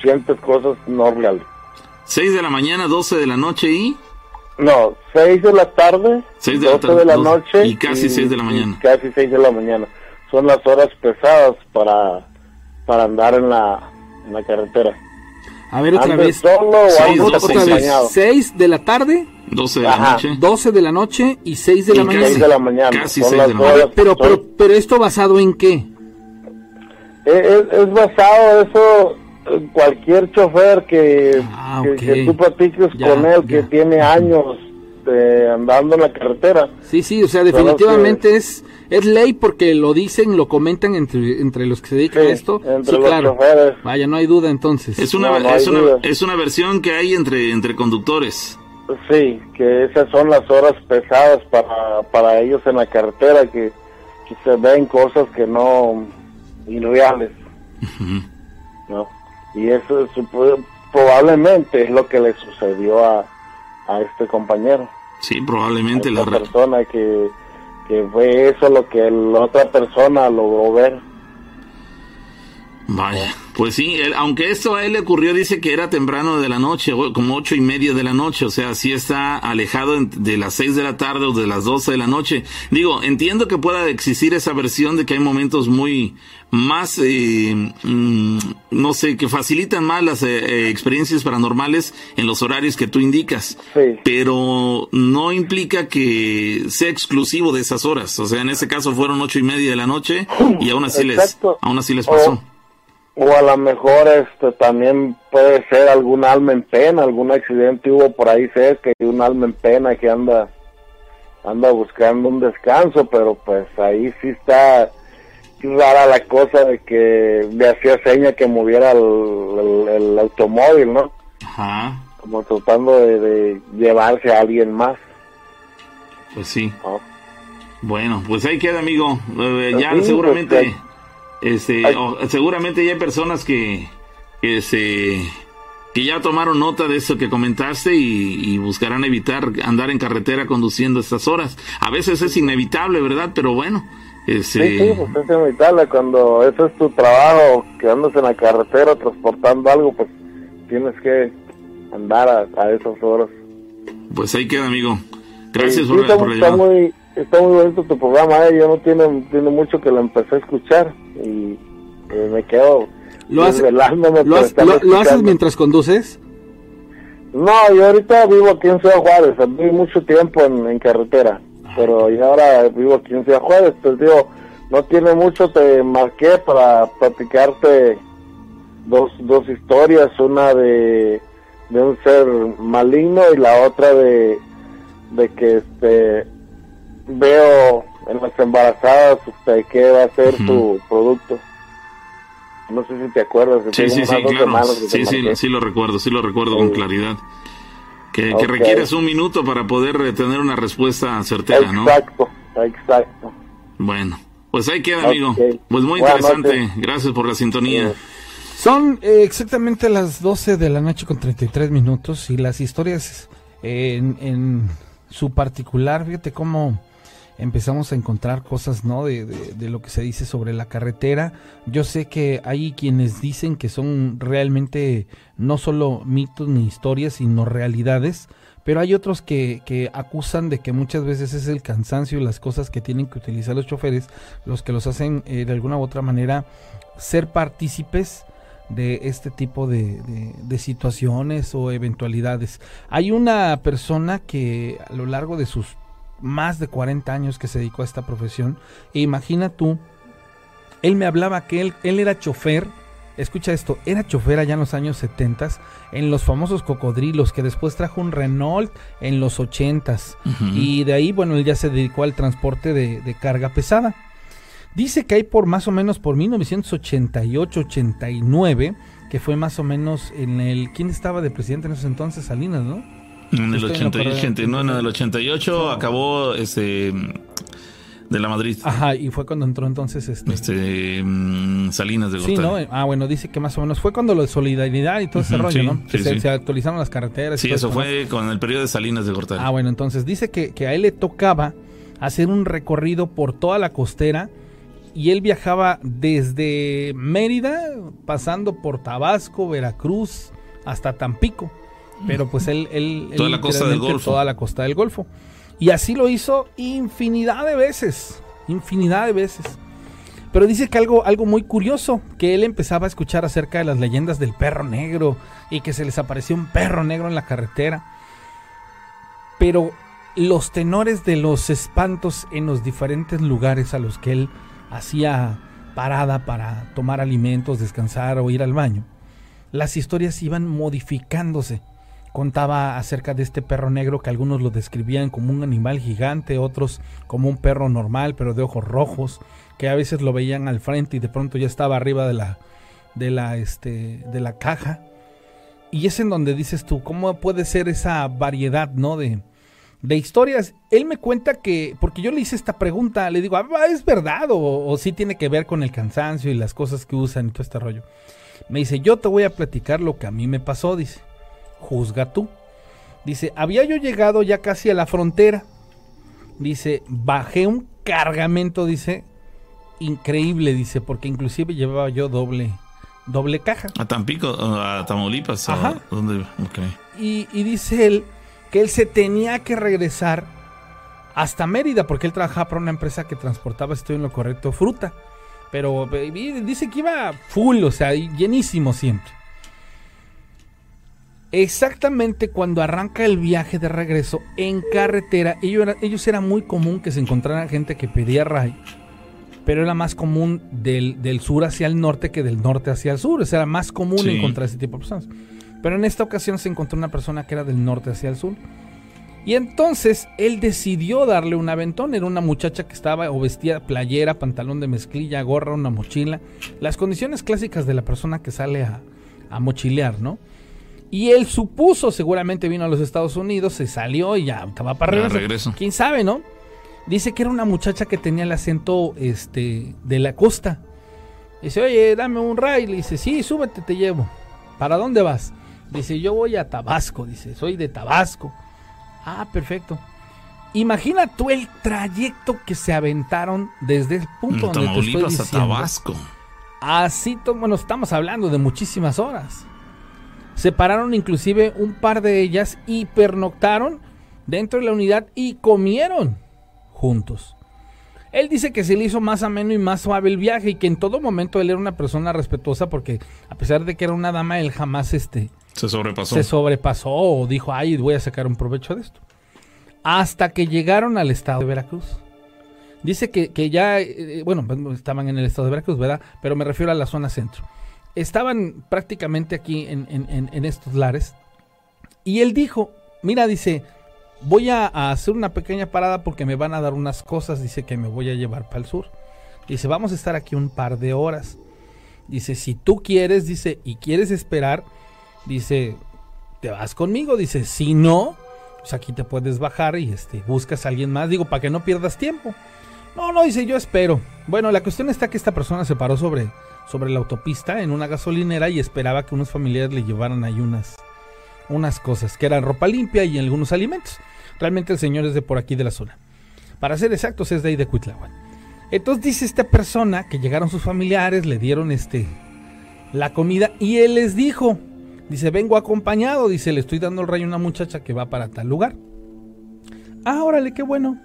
Sientes cosas no reales. 6 de la mañana, 12 de la noche y... No, 6 de la tarde, 6 de 12 la de la noche. Y casi 6 de la mañana. Casi 6 de la mañana. Son las horas pesadas para, para andar en la, en la carretera. A ver, otra vez. Solo seis, o otra vez. 6 de la tarde. 12 de la noche. 12 de la noche y 6 de la mañana. 6 de la mañana. Casi 6 de la mañana. Pero, pero, pero, ¿esto basado en qué? Es, es basado eso cualquier chofer que, ah, que, tú platiques con él que tiene años eh, andando en la carretera. Sí, sí, o sea, definitivamente es es ley porque lo dicen, lo comentan entre, entre los que se dedican a esto. Sí, claro. Vaya, no hay duda entonces. Es una, es, una, es una versión que hay entre, entre conductores. Sí, que esas son las horas pesadas para, para ellos en la carretera, que, que se ven cosas que no irreales. ¿no? Y eso probablemente es lo que le sucedió a, a este compañero. Sí, probablemente la persona que, que fue eso lo que la otra persona logró ver. Vaya, pues sí, aunque esto a él le ocurrió, dice que era temprano de la noche, como ocho y media de la noche, o sea, sí está alejado de las seis de la tarde o de las doce de la noche. Digo, entiendo que pueda existir esa versión de que hay momentos muy más, eh, mm, no sé, que facilitan más las eh, eh, experiencias paranormales en los horarios que tú indicas, pero no implica que sea exclusivo de esas horas, o sea, en ese caso fueron ocho y media de la noche y aún así les, aún así les pasó. O a lo mejor este también puede ser algún alma en pena, algún accidente hubo por ahí cerca y un alma en pena que anda anda buscando un descanso, pero pues ahí sí está rara la cosa de que le hacía seña que moviera el, automóvil, ¿no? Ajá. Como tratando de, llevarse a alguien más. Pues sí. Bueno, pues ahí queda, amigo. Eh, pues ya pues seguramente este, seguramente ya hay personas que, que, que ya tomaron nota de eso que comentaste y, buscarán evitar andar en carretera conduciendo estas horas. A veces es inevitable, ¿verdad? Pero bueno. Este... Sí, sí, pues es inevitable. Cuando ese es tu trabajo, que andas en la carretera transportando algo, pues tienes que andar a, esas horas. Pues ahí queda, amigo. Gracias por, muy, está muy bonito tu programa, ¿eh? yo no tiene, tiene mucho que lo empecé a escuchar y eh, me quedo ¿Lo, hace, ¿lo, haces mientras conduces? No, yo ahorita vivo aquí en Ciudad Juárez, viví mucho tiempo en, carretera, pero y ahora vivo aquí en Ciudad Juárez, pues digo, no tiene mucho, te marqué para platicarte dos, dos historias, una de, de un ser maligno y la otra de, de que este veo en las embarazadas usted qué va a ser su producto. No sé si te acuerdas. Sí, sí, sí, claro. Sí, sí, sí, lo recuerdo, sí lo recuerdo con claridad. Que, que, requieres un minuto para poder eh, tener una respuesta certera, ¿no? Exacto, exacto. Bueno, pues ahí queda, amigo. Pues muy interesante. Gracias por la sintonía. Son eh, exactamente las 12 de la noche con 33 minutos y las historias en, en su particular, fíjate cómo empezamos a encontrar cosas, ¿no? De, de, lo que se dice sobre la carretera. Yo sé que hay quienes dicen que son realmente no solo mitos ni historias, sino realidades. Pero hay otros que, que acusan de que muchas veces es el cansancio y las cosas que tienen que utilizar los choferes los que los hacen eh, de alguna u otra manera ser partícipes de este tipo de, de, situaciones o eventualidades. Hay una persona que a lo largo de sus más de 40 años que se dedicó a esta profesión. E imagina tú, él me hablaba que él, él era chofer, escucha esto, era chofer allá en los años 70 en los famosos cocodrilos, que después trajo un Renault en los 80 Y de ahí, bueno, él ya se dedicó al transporte de, de carga pesada. Dice que hay por más o menos por 1988-89, que fue más o menos en el... ¿Quién estaba de presidente en esos entonces? Salinas, ¿no? En el 88, en el 88 acabó este de la Madrid. Ajá, y fue cuando entró entonces este, este mm, Salinas de Gortari. Sí, ¿no? Ah, bueno, dice que más o menos fue cuando lo de solidaridad y todo ese rollo, ¿no? se, actualizaron las carreteras. Sí, eso fue con el periodo de Salinas de Gortari. Ah, bueno, entonces dice que, que a él le tocaba hacer un recorrido por toda la costera y él viajaba desde Mérida, pasando por Tabasco, Veracruz, hasta Tampico pero pues él... él toda la costa del Golfo. Toda la costa del Golfo. Y así lo hizo infinidad de veces, infinidad de veces. Pero dice que algo, algo muy curioso, que él empezaba a escuchar acerca de las leyendas del perro negro y que se les apareció un perro negro en la carretera. Pero los tenores de los espantos en los diferentes lugares a los que él hacía parada para tomar alimentos, descansar o ir al baño, las historias iban modificándose contaba acerca de este perro negro que algunos lo describían como un animal gigante, otros como un perro normal pero de ojos rojos, que a veces lo veían al frente y de pronto ya estaba arriba de la de la este de la caja. Y es en donde dices tú, ¿cómo puede ser esa variedad, no de de historias? Él me cuenta que porque yo le hice esta pregunta, le digo, ah, ¿es verdad o, o sí tiene que ver con el cansancio y las cosas que usan y todo este rollo?" Me dice, "Yo te voy a platicar lo que a mí me pasó", dice juzga tú. Dice, había yo llegado ya casi a la frontera. Dice, bajé un cargamento, dice, increíble, dice, porque inclusive llevaba yo doble, doble caja. A Tampico, a Tamaulipas. Ajá. ¿dónde? Okay. Y, y dice él que él se tenía que regresar hasta Mérida porque él trabajaba para una empresa que transportaba, estoy en lo correcto, fruta. Pero eh, dice que iba full, o sea, llenísimo siempre. Exactamente cuando arranca el viaje de regreso en carretera, ellos era, ellos era muy común que se encontrara gente que pedía ray, pero era más común del, del, sur hacia el norte que del norte hacia el sur. O sea, era más común Sí. encontrar ese tipo de personas. Pero en esta ocasión se encontró una persona que era del norte hacia el sur. Y entonces él decidió darle un aventón. Era una muchacha que estaba o vestía playera, pantalón de mezclilla, gorra, una mochila. Las condiciones clásicas de la persona que sale a, a mochilear, ¿no? Y él supuso, seguramente vino a los Estados Unidos, se salió y ya estaba para Ya regreso. regreso. ¿Quién sabe, no? Dice que era una muchacha que tenía el acento este, de la costa. Dice, oye, dame un ride. Le dice, sí, súbete, te llevo. ¿Para dónde vas? Dice, yo voy a Tabasco. Dice, soy de Tabasco. Ah, perfecto. Imagina tú el trayecto que se aventaron desde el punto donde te estoy Tamaulipas a diciendo. Tabasco. Así, bueno, estamos hablando de muchísimas horas. Se pararon inclusive un par de ellas y pernoctaron dentro de la unidad y comieron juntos. Él dice que se le hizo más ameno y más suave el viaje y que en todo momento él era una persona respetuosa porque a pesar de que era una dama, él jamás este, Se sobrepasó. se sobrepasó o dijo, ay, voy a sacar un provecho de esto. Hasta que llegaron al estado de Veracruz. Dice que, que ya, eh, bueno, pues, estaban en el estado de Veracruz, ¿verdad? Pero me refiero a la zona centro. Estaban prácticamente aquí en, estos lares. Y él dijo, mira, dice, voy a, a hacer una pequeña parada porque me van a dar unas cosas, dice que me voy a llevar para el sur. Dice, vamos a estar aquí un par de horas. Dice, si tú quieres, dice, y quieres esperar, dice, te vas conmigo. Dice, si no, pues aquí te puedes bajar y este, buscas a alguien más. Digo, para que no pierdas tiempo. No, no, dice, yo espero. Bueno, la cuestión está que esta persona se paró sobre, sobre la autopista en una gasolinera y esperaba que unos familiares le llevaran ahí unas, cosas, que eran ropa limpia y algunos alimentos. Realmente el señor es de por aquí de la zona. Para ser exactos, es de ahí de Cuitláhuac. Entonces dice esta persona que llegaron sus familiares, le dieron este la comida y él les dijo, dice, vengo acompañado, dice, le estoy dando el rayo a una muchacha que va para tal lugar. Ah, órale, qué bueno.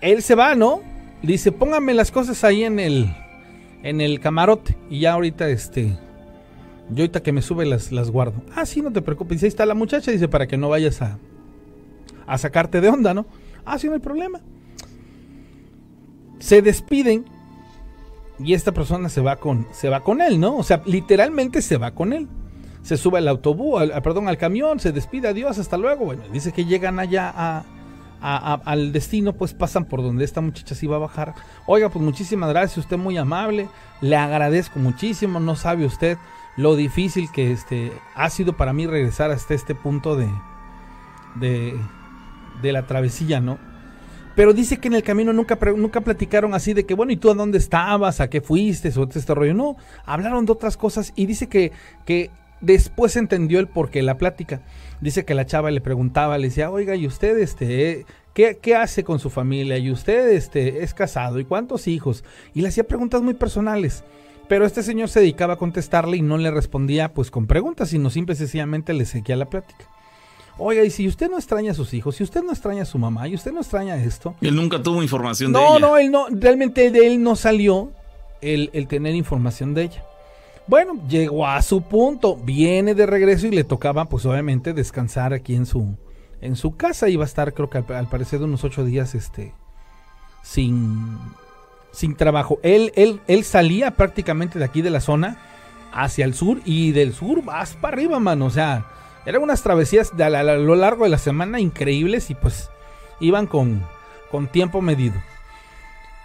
Él se va, ¿no? Dice, póngame las cosas ahí en el en el camarote y ya ahorita este yo ahorita que me sube las, las guardo. Ah, sí, no te preocupes. Ahí está la muchacha, dice, para que no vayas a a sacarte de onda, ¿no? Ah, sí, no hay problema. Se despiden y esta persona se va con se va con él, ¿no? O sea, literalmente se va con él. Se sube al autobús, perdón, al camión, se despide, adiós, hasta luego. Bueno, dice que llegan allá a, al destino, pues pasan por donde esta muchacha se iba a bajar. Oiga, pues muchísimas gracias, usted muy amable, le agradezco muchísimo, no sabe usted lo difícil que este ha sido para mí regresar hasta este punto de, de, de la travesía, ¿no? Pero dice que en el camino nunca, nunca platicaron así de que, bueno, ¿y tú a dónde estabas? ¿A qué fuiste? O este rollo. No, hablaron de otras cosas y dice que, que después entendió el porqué de la plática. Dice que la chava le preguntaba, le decía, oiga, ¿y usted este, qué, qué hace con su familia? ¿Y usted este, es casado? ¿Y cuántos hijos? Y le hacía preguntas muy personales. Pero este señor se dedicaba a contestarle y no le respondía pues con preguntas, sino simple y sencillamente le seguía la plática. Oiga, y si usted no extraña a sus hijos, si usted no extraña a su mamá, y usted no extraña esto, Él nunca tuvo información de no, ella. no, él no, realmente de él no salió el, el tener información de ella. Bueno, llegó a su punto, viene de regreso y le tocaba, pues obviamente, descansar aquí en su, en su casa. Iba a estar, creo que al, parecer, unos ocho días, este, sin, sin trabajo. Él, él, él salía prácticamente de aquí de la zona hacia el sur y del sur vas para arriba, mano. O sea, eran unas travesías a, a lo largo de la semana increíbles y pues iban con, con tiempo medido.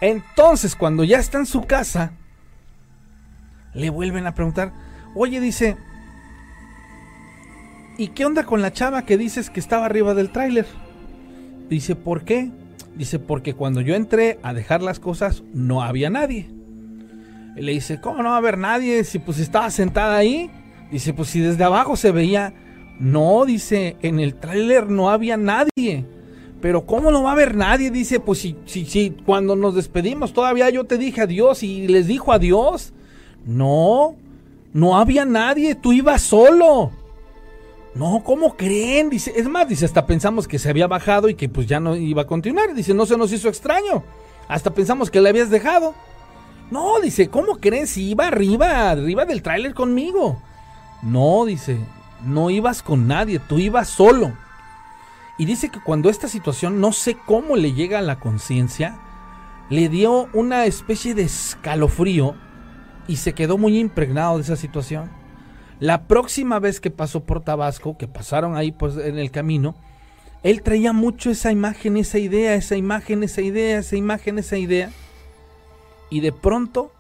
Entonces, cuando ya está en su casa, le vuelven a preguntar, oye, dice, ¿y qué onda con la chava que dices que estaba arriba del tráiler? Dice, ¿por qué? Dice, porque cuando yo entré a dejar las cosas, no había nadie. Y le dice, ¿cómo no va a haber nadie? Si pues estaba sentada ahí. Dice, pues si desde abajo se veía. No, dice, en el tráiler no había nadie. Pero ¿cómo no va a haber nadie? Dice, pues si, si, si cuando nos despedimos todavía yo te dije adiós y les dijo adiós. No, No había nadie, tú ibas solo. No, ¿cómo creen? Dice, es más, dice, hasta pensamos que se había bajado y que pues ya no iba a continuar. Dice, no se nos hizo extraño. Hasta pensamos que le habías dejado. No, dice, ¿cómo creen si iba arriba, arriba del tráiler conmigo? No, dice, no ibas con nadie, tú ibas solo. Y dice que cuando esta situación, no sé cómo le llega a la conciencia, le dio una especie de escalofrío y se quedó muy impregnado de esa situación. La próxima vez que pasó por Tabasco, que pasaron ahí pues en el camino, él traía mucho esa imagen, esa idea, esa imagen, esa idea, esa imagen, esa idea. Y de pronto,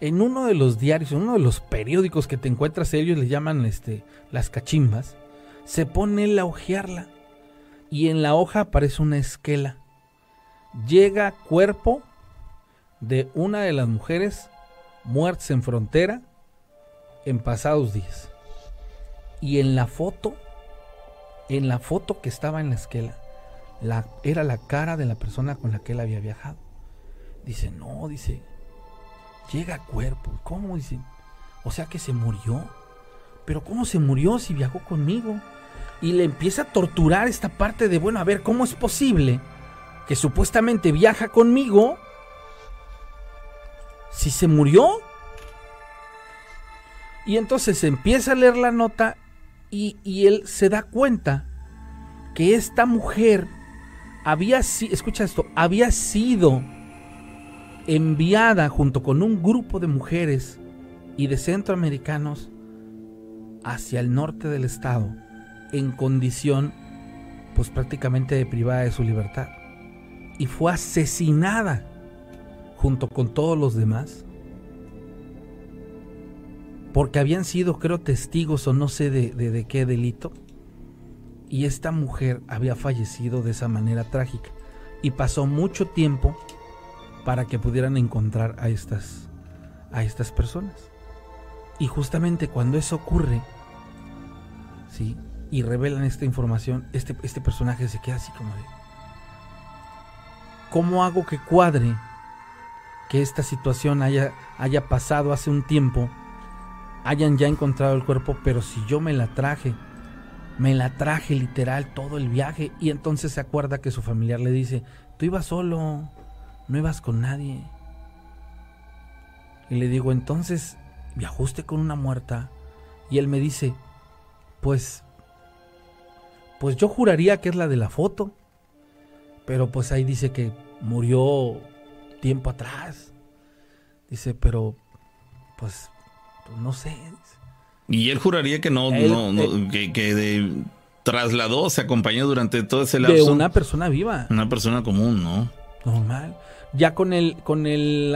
en uno de los diarios, en uno de los periódicos que te encuentras, ellos le llaman este, las cachimbas, se pone él a ojearla. Y en la hoja aparece una esquela. Llega cuerpo de una de las mujeres muertas en frontera en pasados días. Y en la foto, en la foto que estaba en la esquela, la, era la cara de la persona con la que él había viajado. Dice, no, dice, llega cuerpo. ¿Cómo? Dice, o sea que se murió. Pero ¿cómo se murió si viajó conmigo? Y le empieza a torturar esta parte de, bueno, a ver, ¿cómo es posible que supuestamente viaja conmigo si se murió? Y entonces empieza a leer la nota y, él se da cuenta que esta mujer había sido, escucha esto, había sido enviada junto con un grupo de mujeres y de centroamericanos hacia el norte del estado en condición pues prácticamente privada de su libertad y fue asesinada junto con todos los demás porque habían sido, creo, testigos o no sé de, qué delito. Y esta mujer había fallecido de esa manera trágica. Y pasó mucho tiempo para que pudieran encontrar a estas, a estas personas. Y justamente cuando eso ocurre, ¿sí? Y revelan esta información, este, este personaje se queda así como de... ¿Cómo hago que cuadre que esta situación haya, haya pasado hace un tiempo hayan ya encontrado el cuerpo, pero si yo me la traje, me la traje literal todo el viaje y entonces se acuerda que su familiar le dice, tú ibas solo, no ibas con nadie. Y le digo, entonces, ¿viajaste con una muerta? Y él me dice, pues, pues yo juraría que es la de la foto, pero pues ahí dice que murió tiempo atrás. Dice, pero, pues pues, no sé. Y él juraría que no, no, que, que trasladó, se acompañó durante todo ese lapso. De una persona viva. Una persona común, ¿no? Normal. Ya con el, con el,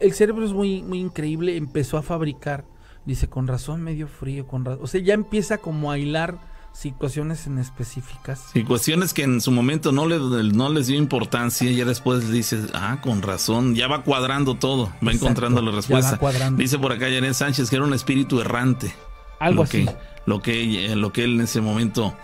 el cerebro es muy, muy increíble, empezó a fabricar, dice, con razón medio frío, con razón, o sea, ya empieza como a hilar situaciones en específicas. Sí, cuestiones que en su momento no, le, no les dio importancia y ya después dices, ah, con razón, ya va cuadrando todo, va encontrando la respuesta. Dice por acá Janet Sánchez que era un espíritu errante. Algo así. lo, que, lo que él en ese momento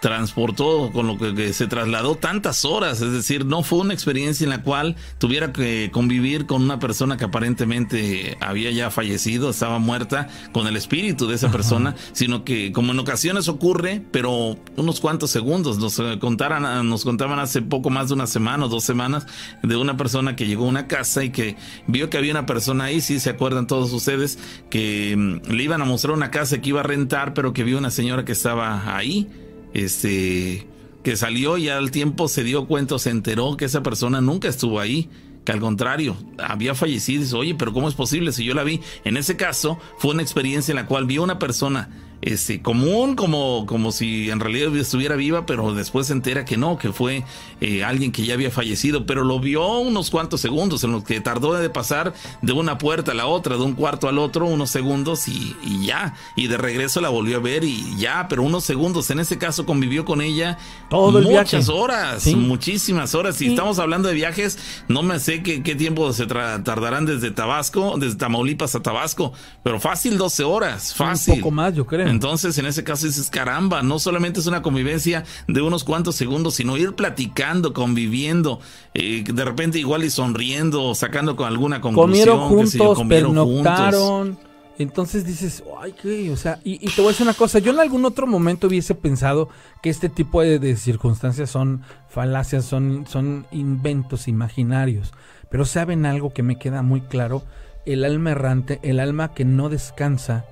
transportó, con lo que, se trasladó tantas horas, es decir, no fue una experiencia en la cual tuviera que convivir con una persona que aparentemente había ya fallecido, estaba muerta, con el espíritu de esa persona, sino que como en ocasiones ocurre, pero unos cuantos segundos, nos contaran, nos contaban hace poco más de una semana o dos semanas de una persona que llegó a una casa y que vio que había una persona ahí, si se acuerdan todos ustedes, que mm, le iban a mostrar una casa que iba a rentar, pero que vio una señora que estaba ahí este, que salió y al tiempo se dio cuenta, se enteró que esa persona nunca estuvo ahí, que al contrario, había fallecido y dice, oye, pero ¿cómo es posible si yo la vi? En ese caso, fue una experiencia en la cual vio una persona este, común, como, como si en realidad estuviera viva, pero después se entera que no, que fue eh, alguien que ya había fallecido, pero lo vio unos cuantos segundos, en los que tardó de pasar de una puerta a la otra, de un cuarto al otro, unos segundos y, ya, y de regreso la volvió a ver y ya, pero unos segundos, en ese caso convivió con ella Todo muchas horas, muchísimas horas, si estamos hablando de viajes, no me sé qué, qué tiempo se tardarán desde Tabasco, desde Tamaulipas a Tabasco, pero fácil 12 horas, fácil. Un poco más, yo creo. Entonces, en ese caso dices, caramba, no solamente es una convivencia de unos cuantos segundos, sino ir platicando, conviviendo, eh, de repente igual y sonriendo, sacando con alguna conclusión. Comieron juntos, pernoctaron, Entonces dices, ay, qué, o sea, y, te voy a decir una cosa, yo en algún otro momento hubiese pensado que este tipo de, circunstancias son falacias, son, son inventos imaginarios, pero saben algo que me queda muy claro, el alma errante, el alma que no descansa,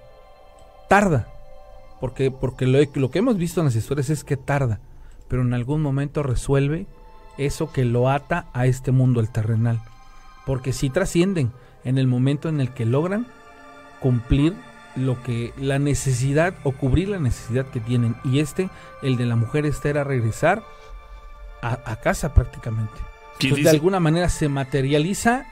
tarda, porque, porque lo, lo que hemos visto en las historias es que tarda, pero en algún momento resuelve eso que lo ata a este mundo, el terrenal, porque si trascienden en el momento en el que logran cumplir lo que la necesidad o cubrir la necesidad que tienen. Y este el de la mujer esta era regresar a, casa prácticamente. Entonces, de alguna manera se materializa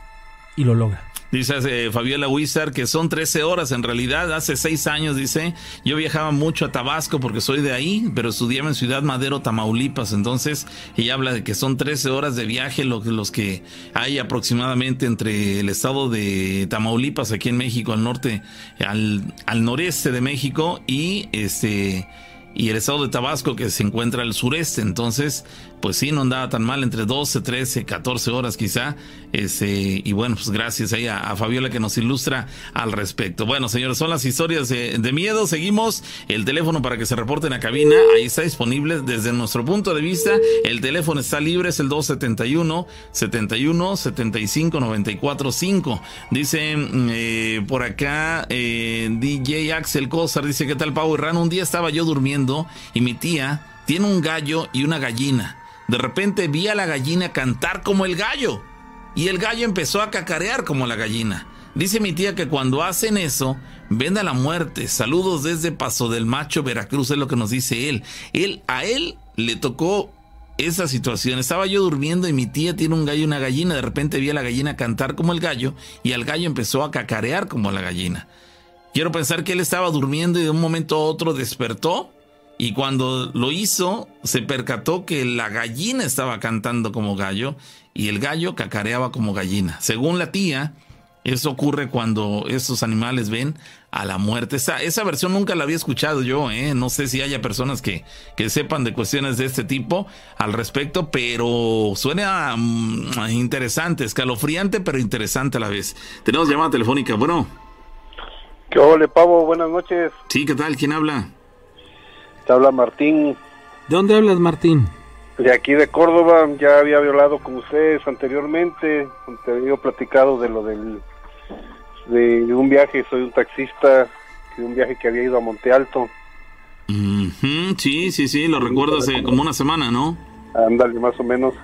y lo logra Dice eh, Fabiola Wizard que son 13 horas en realidad. Hace 6 años, dice, yo viajaba mucho a Tabasco porque soy de ahí, pero estudiaba en Ciudad Madero, Tamaulipas. Entonces, ella habla de que son 13 horas de viaje los, los que hay aproximadamente entre el estado de Tamaulipas, aquí en México, al norte, al, al noreste de México y este y el estado de Tabasco que se encuentra al sureste. Entonces, pues sí, no andaba tan mal, entre 12, 13, 14 horas quizá. Ese, y bueno, pues gracias ahí a, Fabiola que nos ilustra al respecto. Bueno, señores, son las historias de, miedo. Seguimos el teléfono para que se reporten a cabina. Ahí está disponible desde nuestro punto de vista. El teléfono está libre, es el 271 71 75 94 5. Dice eh, por acá eh, DJ Axel Cosar, dice, ¿qué tal Pau Ran? Un día estaba yo durmiendo y mi tía tiene un gallo y una gallina. De repente vi a la gallina cantar como el gallo y el gallo empezó a cacarear como la gallina. Dice mi tía que cuando hacen eso, ven a la muerte. Saludos desde Paso del Macho, Veracruz, es lo que nos dice él. Él, a él le tocó esa situación. Estaba yo durmiendo y mi tía tiene un gallo y una gallina. De repente vi a la gallina cantar como el gallo y al gallo empezó a cacarear como la gallina. Quiero pensar que él estaba durmiendo y de un momento a otro despertó y cuando lo hizo, se percató que la gallina estaba cantando como gallo y el gallo cacareaba como gallina. Según la tía, eso ocurre cuando esos animales ven a la muerte. Esa, esa versión nunca la había escuchado yo, ¿eh? no sé si haya personas que, que sepan de cuestiones de este tipo al respecto, pero suena mm, interesante, escalofriante, pero interesante a la vez. Tenemos llamada telefónica, bueno. ¿Qué ole, Pavo? Buenas noches. Sí, ¿qué tal? ¿Quién habla? Habla Martín. ¿De dónde hablas, Martín? De aquí de Córdoba, ya había hablado con ustedes anteriormente, te había platicado de lo del de un viaje, soy un taxista, de un viaje que había ido a Monte Alto. sí, sí, sí, lo recuerdo hace como una semana, ¿no? Ándale, más o menos.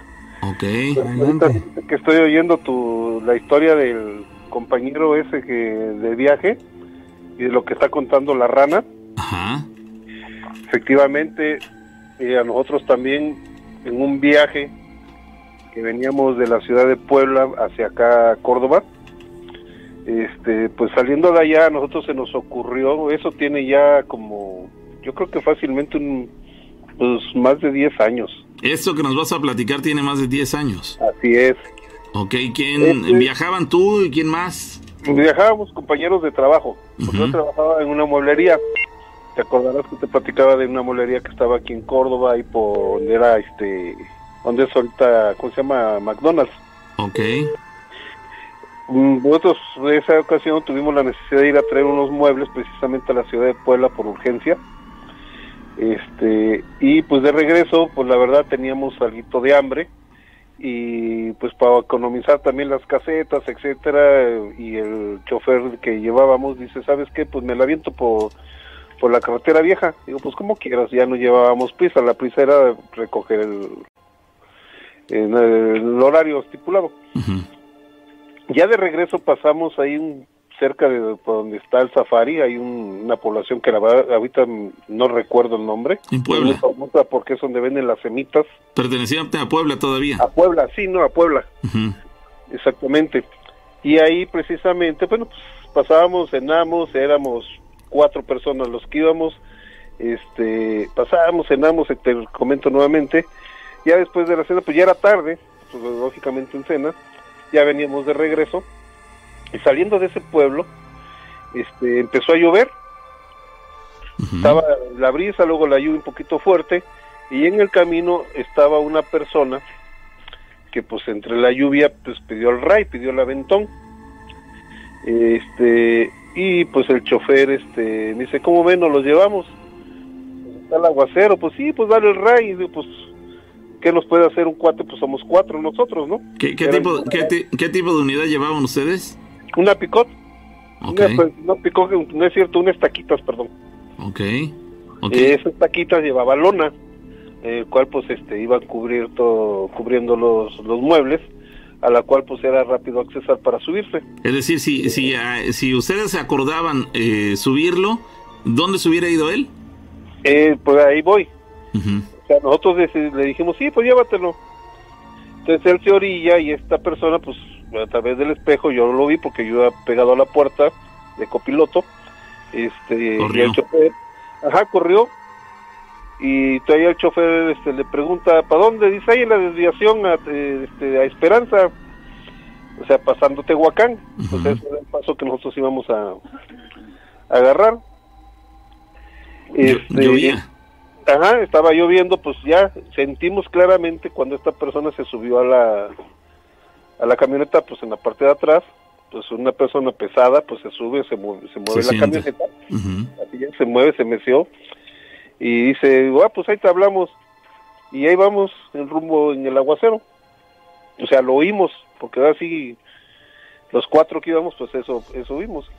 Ok. que estoy oyendo tu, la historia del compañero ese que de viaje y de lo que está contando la rana. Ajá. Efectivamente, eh, a nosotros también en un viaje que veníamos de la ciudad de Puebla hacia acá, Córdoba, este, pues saliendo de allá a nosotros se nos ocurrió, eso tiene ya como, yo creo que fácilmente un, pues más de 10 años. Esto que nos vas a platicar tiene más de 10 años. Así es. Ok, ¿quién este viajaban tú y quién más? Viajábamos compañeros de trabajo. Yo trabajaba en una mueblería te acordarás que te platicaba de una molería que estaba aquí en Córdoba y por donde era este donde es ahorita cómo se llama McDonald's. Ok. Mm, nosotros en esa ocasión tuvimos la necesidad de ir a traer unos muebles precisamente a la ciudad de Puebla por urgencia. Este y pues de regreso pues la verdad teníamos algo de hambre y pues para economizar también las casetas etcétera y el chofer que llevábamos dice sabes qué pues me la aviento por por la carretera vieja. Digo, pues como quieras, ya no llevábamos prisa, la prisa era recoger el, el, horario estipulado. Ya de regreso pasamos ahí cerca de donde está el safari, hay una población que la ahorita no recuerdo el nombre. En Puebla. porque es donde venden las semitas. Pertenecía a Puebla todavía. A Puebla, sí, no, a Puebla. Exactamente. Y ahí precisamente, bueno, pues pasábamos, cenamos, éramos cuatro personas los que íbamos, este, pasábamos, cenamos, te comento nuevamente, ya después de la cena, pues ya era tarde, pues, lógicamente en cena, ya veníamos de regreso, y saliendo de ese pueblo, este, empezó a llover, estaba la brisa, luego la lluvia un poquito fuerte, y en el camino estaba una persona que pues entre la lluvia pues pidió el ray, pidió el aventón, este, Y pues el chofer este, me dice, ¿cómo ven? ¿Nos los llevamos? Está el aguacero, pues sí, pues dale el ray. Y digo, pues, ¿qué nos puede hacer un cuate? Pues somos cuatro nosotros, ¿no? ¿Qué, tipo, qué, tipo de unidad llevaban ustedes? Una picot. Pues, no picó, no es cierto, unas taquitas, perdón. Ok. okay. esas taquitas llevaba lona, el cual pues este iba a cubrir todo, cubriendo los, los muebles a la cual pues era rápido accesar para subirse. Es decir, si, si, ah, si ustedes se acordaban eh, subirlo, ¿dónde se hubiera ido él? Eh, pues ahí voy. O sea, nosotros le, dijimos, sí, pues llévatelo. Entonces él se orilla y esta persona, pues a través del espejo, yo no lo vi porque yo iba pegado a la puerta de copiloto. Este, corrió. Y el chofer, ajá, corrió. Y todavía el chofer este, le pregunta, ¿para dónde? Dice, ahí en la desviación a, este, a Esperanza, o sea, pasando Tehuacán. Entonces ese era el paso que nosotros íbamos a, agarrar. Este, llovía. Ajá, estaba lloviendo, pues ya sentimos claramente cuando esta persona se subió a la, a la camioneta, pues en la parte de atrás, pues una persona pesada, pues se sube, se mueve, se mueve la camioneta, se mueve, se meció, y dice, ah, pues ahí te hablamos, y ahí vamos en rumbo en el aguacero, o sea, lo oímos, porque ahora sí, los cuatro que íbamos, pues eso, eso vimos.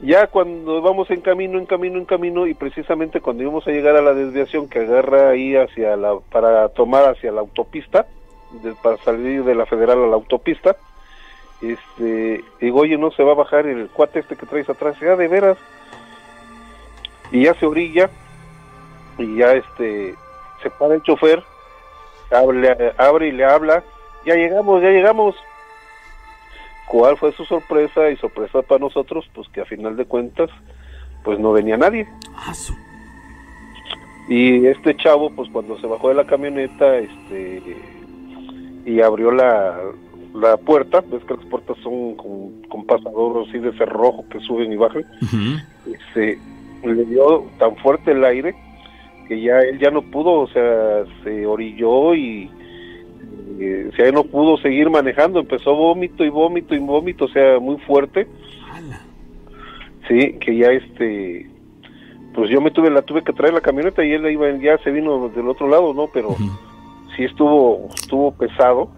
Ya cuando vamos en camino, en camino, en camino, y precisamente cuando íbamos a llegar a la desviación que agarra ahí hacia la, para tomar hacia la autopista, para salir de la federal a la autopista, este, digo, oye, no se va a bajar el cuate este que traes atrás, ya de veras, y ya se orilla, y ya este, se para el chofer, abre, abre y le habla, ya llegamos, ya llegamos, ¿Cuál fue su sorpresa y sorpresa para nosotros? Pues que a final de cuentas, pues no venía nadie. Ah, y este chavo, pues cuando se bajó de la camioneta, este, y abrió la, la puerta, ves que las puertas son con, con pasador así de cerrojo que suben y bajan, este, le dio tan fuerte el aire que ya él ya no pudo, o sea, se orilló y eh, o sea, no pudo seguir manejando, empezó vómito y vómito y vómito, o sea, muy fuerte. Sí, que ya este, pues yo me tuve, la tuve que traer la camioneta y él iba, ya se vino del otro lado, ¿no? Pero sí estuvo, estuvo pesado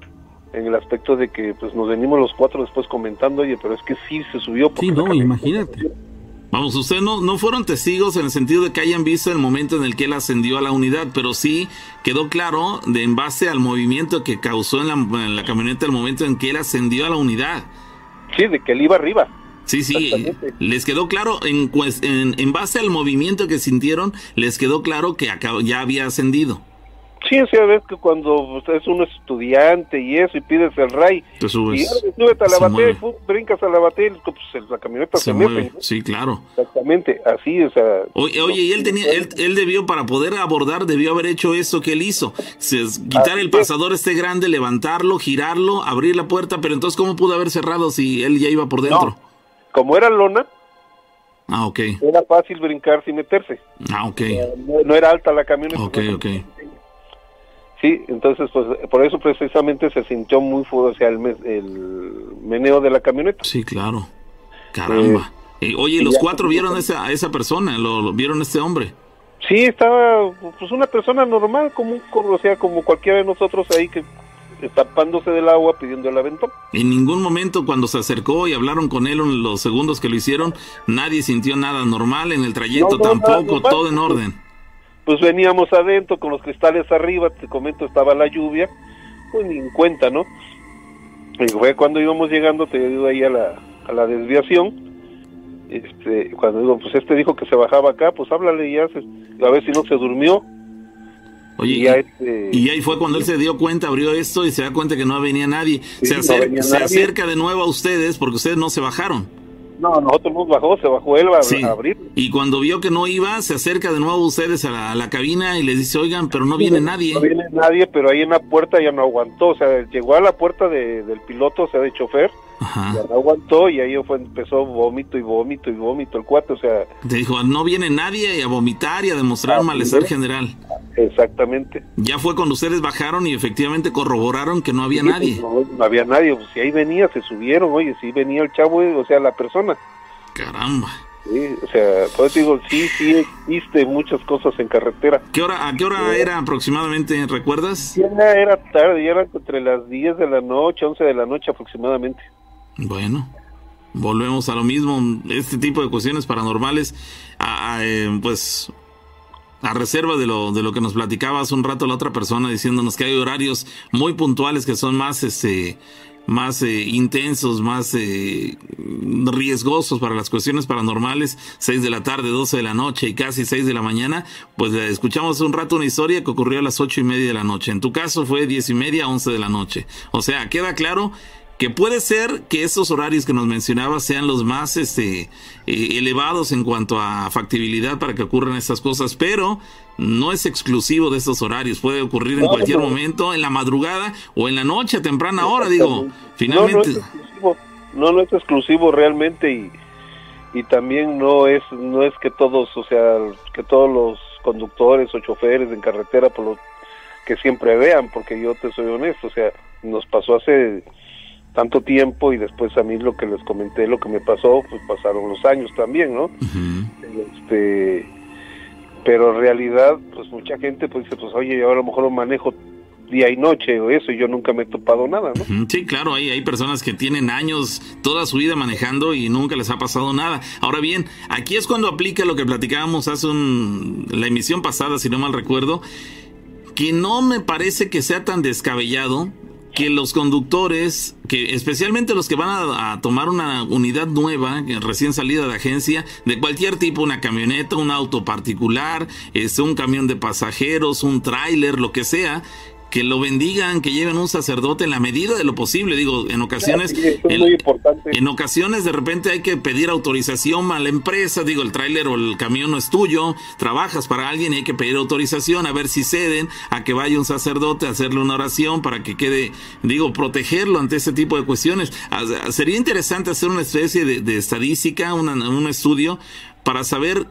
en el aspecto de que pues nos venimos los cuatro después comentando, oye, pero es que sí se subió. Sí, no, imagínate. Vamos, ustedes no, no fueron testigos en el sentido de que hayan visto el momento en el que él ascendió a la unidad, pero sí quedó claro de en base al movimiento que causó en la, en la camioneta el momento en que él ascendió a la unidad. Sí, de que él iba arriba. Sí, sí, les quedó claro, en, en, en, base al movimiento que sintieron, les quedó claro que ya había ascendido. Sí, o sea, ves que cuando es un estudiante y eso, y pides el ray, te subes, y súbete a la batería, y brincas a la batería, pues la camioneta se, mueve. Sí, claro. Exactamente, así, o sea. Oye, oye y él tenía, él, él, debió, para poder abordar, debió haber hecho eso que él hizo. quitar el pasador este grande, levantarlo, girarlo, abrir la puerta, pero entonces, ¿cómo pudo haber cerrado si él ya iba por dentro? Como era lona, Ah, ok. Era fácil brincar sin meterse. Ah, ok. No, no, era alta la camioneta. Ok, ok. Sí, entonces pues por eso precisamente se sintió muy fuerte, el, el meneo de la camioneta. Sí, claro. Caramba. Eh, oye, ¿los cuatro vieron esa, a esa persona? ¿Lo, vieron a este hombre? Sí, estaba pues una persona normal, como, o sea, como cualquiera de nosotros ahí que tapándose del agua pidiendo el aventón. En ningún momento cuando se acercó y hablaron con él en los segundos que lo hicieron, nadie sintió nada normal en el trayecto tampoco, todo en orden pues veníamos adentro con los cristales arriba, te comento, estaba la lluvia, pues ni en cuenta, ¿no? Y fue cuando íbamos llegando, te digo ahí a la, a la desviación, este, cuando digo, pues este dijo que se bajaba acá, pues háblale ya, a ver si no se durmió. Oye, y, este, y, ahí fue cuando él se dio cuenta, abrió esto y se da cuenta que no venía nadie. se, se acerca de nuevo a ustedes porque ustedes no se bajaron. No, nosotros nos bajó, se bajó él a, abrir. Y cuando vio que no iba, se acerca de nuevo a ustedes a la, cabina y les dice, oigan, pero no viene nadie. No viene nadie, pero ahí en la puerta ya no aguantó, o sea, llegó a la puerta del piloto, o sea, de chofer, ya no aguantó y ahí fue, empezó vómito y vómito y vómito el cuate, o sea... Te dijo, no viene nadie y a vomitar y a demostrar malestar general. Exactamente. Ya fue cuando ustedes bajaron y efectivamente corroboraron que no había nadie. Pues, no, había nadie, pues, si ahí venía, se subieron, oye, si venía el chavo, o sea, la persona. Caramba. Sí, o sea, pues digo, sí, sí existe muchas cosas en carretera. ¿Qué hora, ¿A qué hora era aproximadamente, recuerdas? Ya era tarde, ya era entre las 10 de la noche, 11 de la noche aproximadamente. Bueno, volvemos a lo mismo, este tipo de cuestiones paranormales, eh, pues a reserva de lo, de lo que nos platicaba hace un rato la otra persona diciéndonos que hay horarios muy puntuales que son más este más eh, intensos, más eh, riesgosos para las cuestiones paranormales, 6 de la tarde, 12 de la noche y casi 6 de la mañana, pues escuchamos un rato una historia que ocurrió a las ocho y media de la noche. En tu caso fue 10 y media, 11 de la noche. O sea, queda claro que puede ser que esos horarios que nos mencionaba sean los más este, eh, elevados en cuanto a factibilidad para que ocurran estas cosas, pero no es exclusivo de estos horarios, puede ocurrir en cualquier momento, en la madrugada o en la noche a temprana hora, digo, finalmente. No, no es exclusivo, realmente y, y también no es no es que todos, o sea, que todos los conductores o choferes en carretera por lo que siempre vean, porque yo te soy honesto, o sea, nos pasó hace tanto tiempo y después a mí lo que les comenté, lo que me pasó, pues pasaron los años también, ¿no? Este pero en realidad pues mucha gente pues dice pues oye yo a lo mejor lo manejo día y noche o eso y yo nunca me he topado nada ¿no? sí claro hay, hay personas que tienen años toda su vida manejando y nunca les ha pasado nada ahora bien aquí es cuando aplica lo que platicábamos hace un, la emisión pasada si no mal recuerdo que no me parece que sea tan descabellado que los conductores, que especialmente los que van a, tomar una unidad nueva, recién salida de agencia, de cualquier tipo, una camioneta, un auto particular, este, un camión de pasajeros, un tráiler, lo que sea, que lo bendigan, que lleven un sacerdote en la medida de lo posible. Digo, en ocasiones, en, ocasiones de repente hay que pedir autorización a la empresa. Digo, el tráiler o el camión no es tuyo, trabajas para alguien y hay que pedir autorización a ver si ceden a que vaya un sacerdote a hacerle una oración para que quede, digo, protegerlo ante ese tipo de cuestiones. Ah, sería interesante hacer una especie de, estadística, un estudio para saber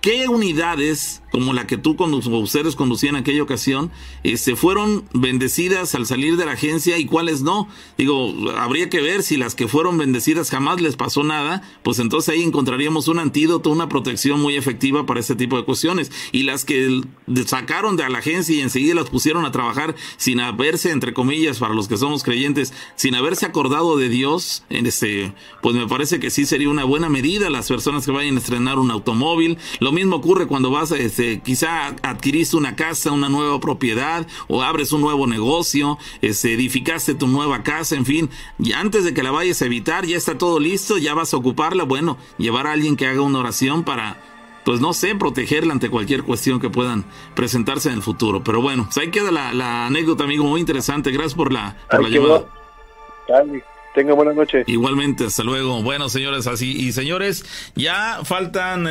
qué unidades como la que tú ustedes conducían en aquella ocasión, este, fueron bendecidas al salir de la agencia y cuáles no. Digo, habría que ver si las que fueron bendecidas jamás les pasó nada, pues entonces ahí encontraríamos un antídoto, una protección muy efectiva para este tipo de cuestiones. Y las que sacaron de la agencia y enseguida las pusieron a trabajar sin haberse, entre comillas, para los que somos creyentes, sin haberse acordado de Dios, este, pues me parece que sí sería una buena medida las personas que vayan a estrenar un automóvil. Lo mismo ocurre cuando vas a... Este, este, quizá adquiriste una casa, una nueva propiedad o abres un nuevo negocio, este, edificaste tu nueva casa, en fin, y antes de que la vayas a evitar, ya está todo listo, ya vas a ocuparla, bueno, llevar a alguien que haga una oración para pues no sé, protegerla ante cualquier cuestión que puedan presentarse en el futuro. Pero bueno, pues ahí queda la, anécdota, amigo, muy interesante. Gracias por la, por la llamada. Tenga buena noche. Igualmente, hasta luego. Bueno, señores, así y señores, ya faltan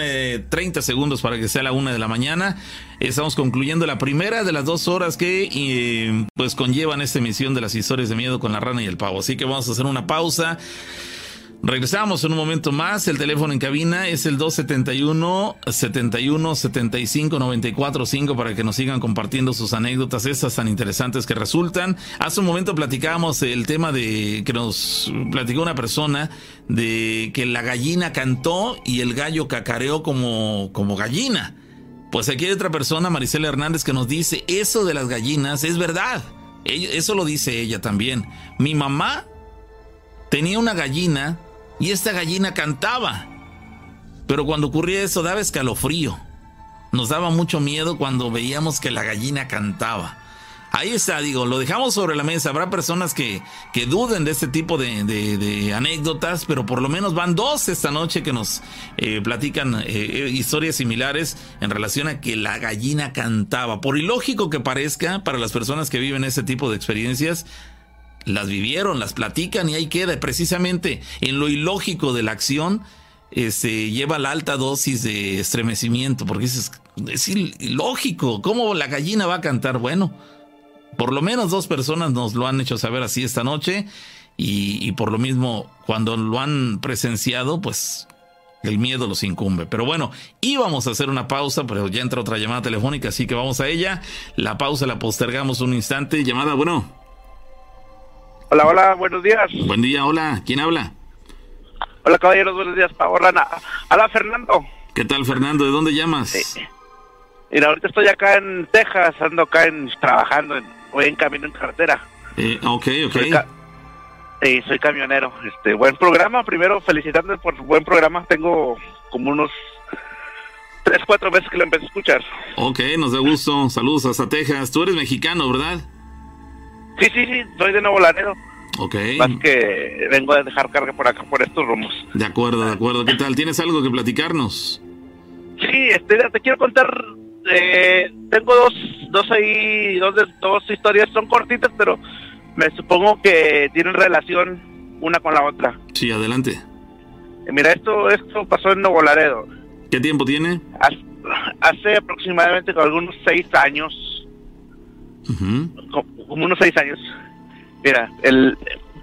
30 eh, segundos para que sea la una de la mañana. Estamos concluyendo la primera de las dos horas que eh, pues conllevan esta emisión de las historias de miedo con la rana y el pavo. Así que vamos a hacer una pausa. Regresamos en un momento más. El teléfono en cabina es el 271 71 75 94 5 para que nos sigan compartiendo sus anécdotas, estas tan interesantes que resultan. Hace un momento platicábamos el tema de que nos platicó una persona de que la gallina cantó y el gallo cacareó como, como gallina. Pues aquí hay otra persona, Maricela Hernández, que nos dice: Eso de las gallinas es verdad. Eso lo dice ella también. Mi mamá tenía una gallina y esta gallina cantaba. Pero cuando ocurría eso daba escalofrío. Nos daba mucho miedo cuando veíamos que la gallina cantaba. Ahí está, digo, lo dejamos sobre la mesa. Habrá personas que, que duden de este tipo de, anécdotas, pero por lo menos van dos esta noche que nos eh, platican eh, historias similares en relación a que la gallina cantaba. Por ilógico que parezca para las personas que viven ese tipo de experiencias, las vivieron, las platican y ahí queda. Precisamente en lo ilógico de la acción este, lleva la alta dosis de estremecimiento, porque es, es ilógico. ¿Cómo la gallina va a cantar? Bueno, por lo menos dos personas nos lo han hecho saber así esta noche y, y por lo mismo cuando lo han presenciado, pues el miedo los incumbe. Pero bueno, íbamos a hacer una pausa, pero ya entra otra llamada telefónica, así que vamos a ella. La pausa la postergamos un instante. Llamada, bueno. Hola, hola, buenos días. Buen día, hola. ¿Quién habla? Hola, caballeros, buenos días, Rana. Hola, Fernando. ¿Qué tal, Fernando? ¿De dónde llamas? Mira, ahorita estoy acá en Texas, ando acá en, trabajando, en, voy en camino en carretera. Eh, ok, ok. Soy, soy camionero. Este, buen programa. Primero, felicitarte por buen programa. Tengo como unos tres, cuatro veces que lo empecé a escuchar. Ok, nos da gusto. Saludos hasta Texas. Tú eres mexicano, ¿verdad? Sí, sí, sí. Soy de Nuevo Laredo. Ok. Más que vengo a dejar carga por acá, por estos rumos. De acuerdo, de acuerdo. ¿Qué tal? ¿Tienes algo que platicarnos? Sí, este, te quiero contar. Eh, tengo dos, dos ahí, dos, dos historias. Son cortitas, pero me supongo que tienen relación una con la otra. Sí, adelante. Eh, mira, esto, esto pasó en Nuevo Laredo. ¿Qué tiempo tiene? Hace, aproximadamente algunos seis años. Como, unos seis años. Mira, el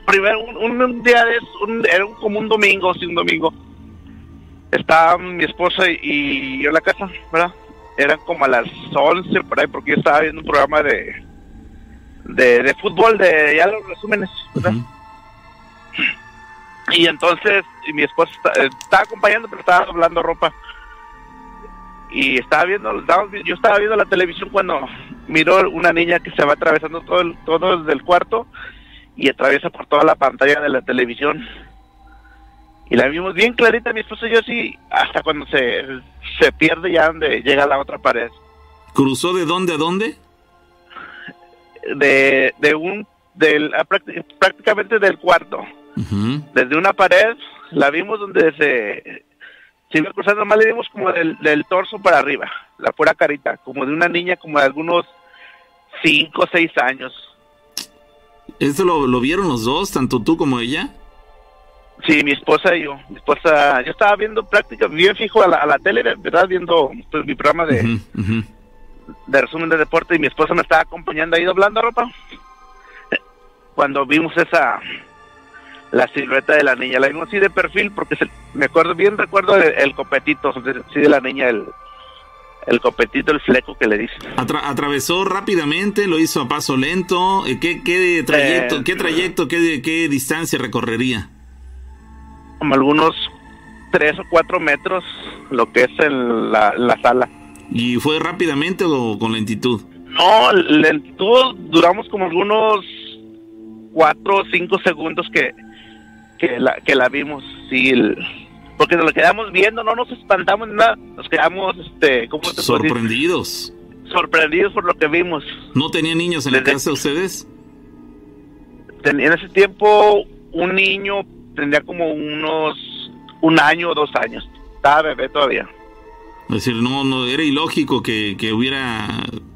primero, un, día de un, era como un domingo, sí, un domingo. Estaba mi esposa y, yo en la casa, ¿verdad? Eran como a las 11 por ahí, porque yo estaba viendo un programa de, de, fútbol, de ya los resúmenes, ¿verdad? Y entonces mi esposa estaba acompañando, pero estaba doblando ropa. Y estaba viendo, yo estaba viendo la televisión cuando miró una niña que se va atravesando todo el, todo desde el cuarto y atraviesa por toda la pantalla de la televisión. Y la vimos bien clarita, mi esposa y yo así, hasta cuando se, se pierde ya donde llega la otra pared. ¿Cruzó de dónde a dónde? De, de un, del, prácticamente del cuarto. Desde una pared, la vimos donde se, se iba cruzando, más le dimos como del, del torso para arriba, la pura carita, como de una niña como de algunos 5 o 6 años. ¿Esto lo, lo, vieron los dos, tanto tú como ella? Sí, mi esposa y yo. Mi esposa, yo estaba viendo práctica, bien fijo a la, a la tele, ¿verdad? Viendo pues, mi programa de, de resumen de deporte y mi esposa me estaba acompañando ahí doblando ropa. Cuando vimos esa, la silueta de la niña. La vimos así de perfil porque me acuerdo bien, recuerdo el, copetito, sí de la niña, el, el copetito, el fleco que le dice atravesó rápidamente, lo hizo a paso lento. Eh, ¿Qué, qué trayecto, eh, qué trayecto, qué, qué distancia recorrería? Como algunos tres o cuatro metros, lo que es en la, la sala. ¿Y fue rápidamente o con lentitud? No, lentitud, duramos como algunos cuatro o cinco segundos que, que la, que la vimos, sí, porque nos lo quedamos viendo, no nos espantamos nada, nos quedamos, este, ¿cómo Sorprendidos. Sorprendidos por lo que vimos. ¿No tenían niños en la casa ustedes? en ese tiempo, un niño tendría como unos, un año o dos años, estaba bebé todavía. Es decir, no, no era ilógico que, que hubiera,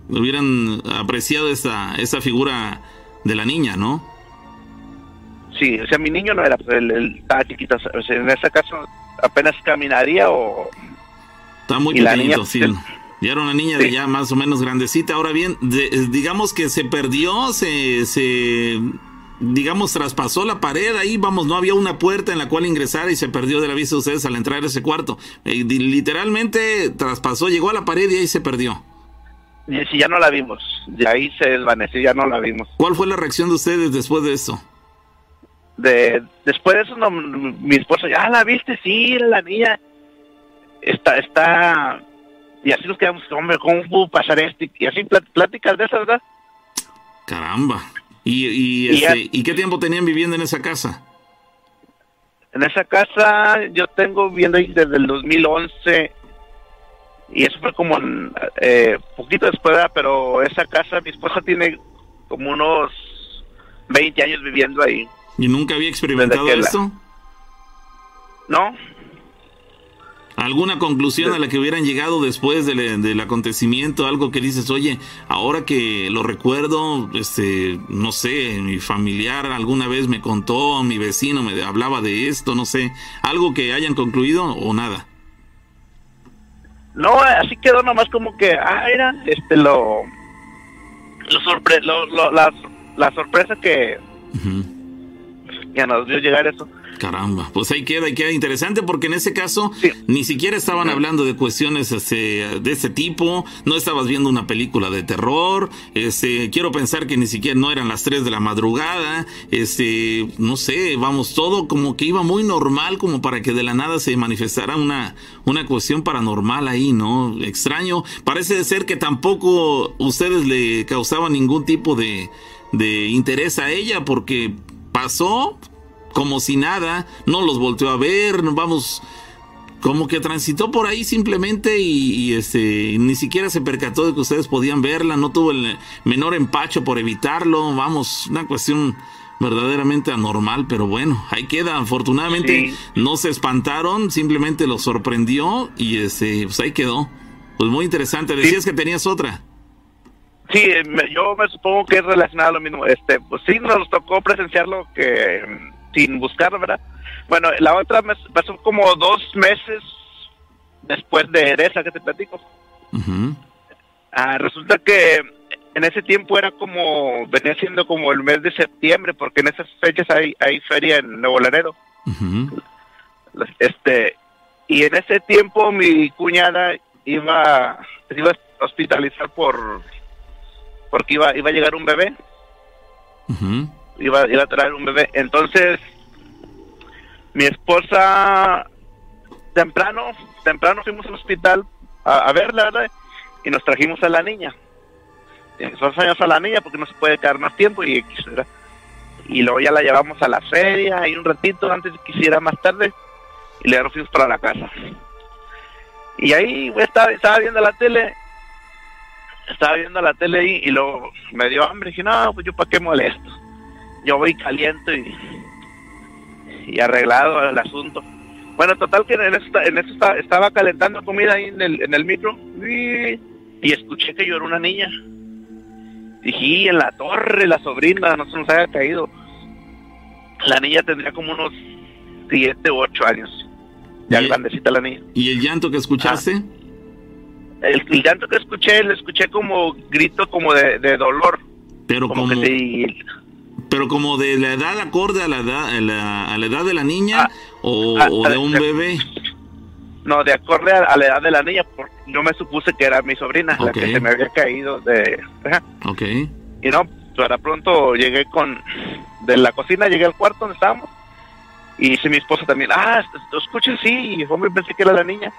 hubieran apreciado esa, esa figura de la niña, ¿no? Sí, o sea, mi niño no era, pues, él, estaba chiquito, o sea, en ese caso apenas caminaría o... Está muy pequeñito, sí. Ya era una niña de ya más o menos grandecita. Ahora bien, digamos que se perdió, se, se, digamos, traspasó la pared ahí, vamos, no había una puerta en la cual ingresar y se perdió de la vista de ustedes al entrar a ese cuarto. Eh, literalmente traspasó, llegó a la pared y ahí se perdió. Y si ya no la vimos, de ahí se desvaneció, ya no la vimos. ¿Cuál fue la reacción de ustedes después de eso? De después de eso mi esposo ya la viste sí la niña está está y así nos quedamos hombre cómo pudo pasar esto y así pláticas de esas verdad caramba. Y y, este, y, qué tiempo tenían viviendo en esa casa en esa casa yo tengo viviendo ahí desde el 2011 y eso fue como eh, poquito después pero esa casa mi esposa tiene como unos 20 años viviendo ahí ¿Y nunca había experimentado esto? No. ¿Alguna conclusión a la que hubieran llegado después del, acontecimiento? Algo que dices, oye, ahora que lo recuerdo, este, no sé, mi familiar alguna vez me contó, mi vecino me hablaba de esto, no sé, algo que hayan concluido o nada. No, así quedó nomás como que, ah, era, este, lo, lo, sorpre lo, la, sorpresa que, ya nos dio llegar eso. Caramba, pues ahí queda y queda interesante porque en ese caso ni siquiera estaban hablando de cuestiones este, de este tipo, no estabas viendo una película de terror, este, quiero pensar que ni siquiera no eran las 3 de la madrugada, este, no sé, vamos, todo como que iba muy normal como para que de la nada se manifestara una, una cuestión paranormal ahí, ¿no? Extraño, parece ser que tampoco ustedes le causaban ningún tipo de, de interés a ella porque pasó como si nada, no los volteó a ver, vamos, como que transitó por ahí simplemente y, este ni siquiera se percató de que ustedes podían verla, no tuvo el menor empacho por evitarlo, vamos, una cuestión verdaderamente anormal, pero bueno, ahí queda. Afortunadamente no se espantaron, simplemente los sorprendió y este, pues ahí quedó. Pues muy interesante. Decías que tenías otra. Sí, yo me supongo que es relacionado a lo mismo. Este, pues sí, nos tocó presenciarlo que sin buscar, ¿verdad? Bueno, la otra me pasó como dos meses después de esa que te platico. Ah, resulta que en ese tiempo era como, venía siendo como el mes de septiembre, porque en esas fechas hay, hay feria en Nuevo Laredo. Este, y en ese tiempo mi cuñada iba, iba a hospitalizar por, porque iba, iba a llegar un bebé iba, iba a traer un bebé. Entonces, mi esposa, temprano, temprano fuimos al hospital a, verla, ¿verdad? Y nos trajimos a la niña. Y nos a la niña porque no se puede quedar más tiempo y Y luego ya la llevamos a la feria y un ratito antes de que quisiera más tarde y le fuimos para la casa. Y ahí estaba, estaba viendo la tele estaba viendo la tele y, y luego me dio hambre y dije, no, pues yo para qué molesto yo voy caliente y, y arreglado el asunto. Bueno, total que en eso, en eso estaba, calentando comida ahí en el, en el micro y, escuché que yo era una niña. Dije, en la torre, la sobrina, no se nos haya caído. La niña tendría como unos siete u ocho años. Ya grandecita la niña. ¿Y el llanto que escuchaste? Ah. El, llanto que escuché, le escuché como grito como de, dolor. Pero como, pero como de la edad acorde a la edad, a la, edad de la niña ah, o, ah, de un bebé. No, de acorde a, la edad de la niña, porque yo me supuse que era mi sobrina, la que se me había caído de... Ok. Y no, para pronto llegué con... De la cocina llegué al cuarto donde estábamos y dice mi esposa también, ah, escuchen, sí, y hombre, pensé que era la niña.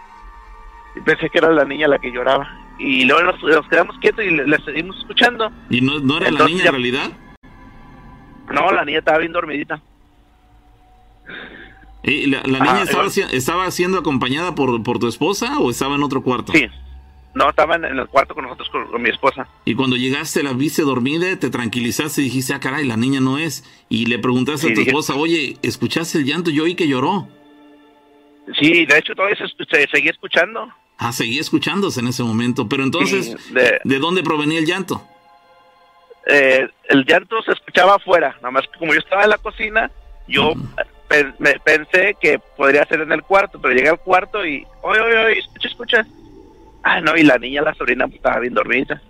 Pensé que era la niña la que lloraba. Y luego nos, quedamos quietos y le, seguimos escuchando. ¿Y no, no era la niña en realidad? No, la niña estaba bien dormidita. ¿Y la, niña estaba, estaba, siendo acompañada por, por tu esposa o estaba en otro cuarto? Sí. No, estaba en, el cuarto con nosotros, con, mi esposa. Y cuando llegaste, la viste dormida, te tranquilizaste y dijiste, ah, caray, la niña no es. Y le preguntaste a tu esposa, oye, ¿escuchaste el llanto? Yo oí que lloró. Sí, de hecho todavía se, seguía escuchando. Ah, seguía escuchándose en ese momento. Pero entonces, ¿de dónde provenía el llanto? eh, el llanto se escuchaba afuera, nada más que como yo estaba en la cocina, yo me pensé que podría ser en el cuarto, pero llegué al cuarto y, oye, oye, oye, escucha, escucha. Ah, no, y la niña, la sobrina, pues, estaba bien dormida.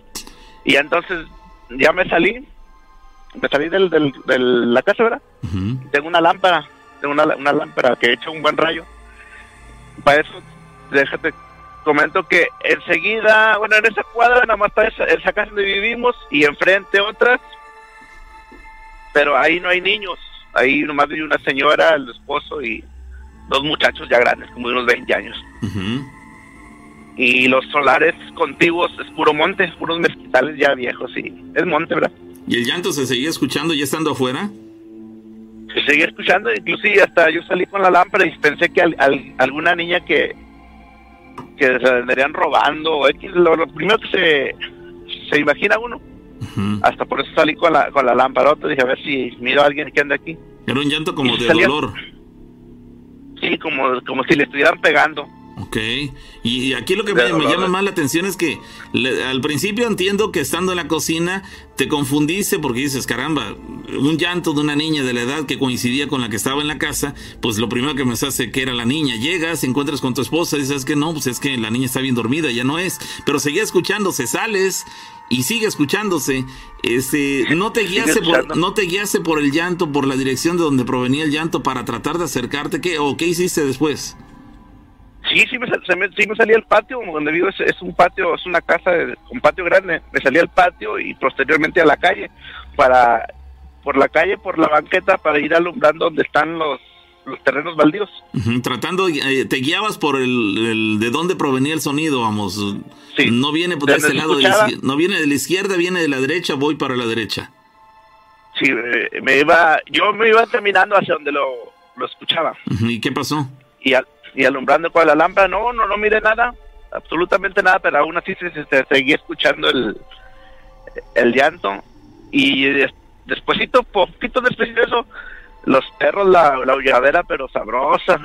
Y entonces ya me salí, me salí del, del, de la casa, ¿verdad? Tengo una lámpara, tengo una, una lámpara que echa un buen rayo. Para eso, déjate comento que enseguida, bueno, en esa cuadra nada más está esa, casa donde vivimos y enfrente otras, pero ahí no hay niños, ahí nomás hay una señora, el esposo y dos muchachos ya grandes, como de unos 20 años. Y los solares contiguos es puro monte, puros mezquitales ya viejos y es monte, ¿verdad? ¿Y el llanto se seguía escuchando ya estando afuera? Se seguía escuchando, inclusive hasta yo salí con la lámpara y pensé que alguna niña que que se venderían robando, lo, primero que se, se imagina uno. Hasta por eso salí con la, con la lamparota, dije a ver si miro a alguien que anda aquí. Era un llanto como de dolor. Sí, como, como si le estuvieran pegando. Ok, y aquí lo que me, llama más la atención es que al principio entiendo que estando en la cocina te confundiste porque dices, caramba, un llanto de una niña de la edad que coincidía con la que estaba en la casa, pues lo primero que me hace que era la niña. Llegas, encuentras con tu esposa, dices que no, pues es que la niña está bien dormida, ya no es, pero seguía escuchando, se sales y sigue escuchándose. Este, no te guiaste por, no te guiaste por el llanto, por la dirección de donde provenía el llanto para tratar de acercarte, ¿qué o qué hiciste después? Sí, sí me, sí me salí al patio, donde vivo es, un patio, es una casa con patio grande, me salí al patio y posteriormente a la calle, para, por la calle, por la banqueta, para ir alumbrando donde están los, los terrenos baldíos. tratando, eh, te guiabas por el, de dónde provenía el sonido, vamos. No viene por este lado, de la, no viene de la izquierda, viene de la derecha, voy para la derecha. Sí, eh, me iba, yo me iba caminando hacia donde lo, lo escuchaba. ¿Y qué pasó? Y, y alumbrando con la lámpara, no, no, no mire nada, absolutamente nada, pero aún así se, se, seguía escuchando el, el llanto. Y despuésito, poquito después de eso, los perros, la, la pero sabrosa.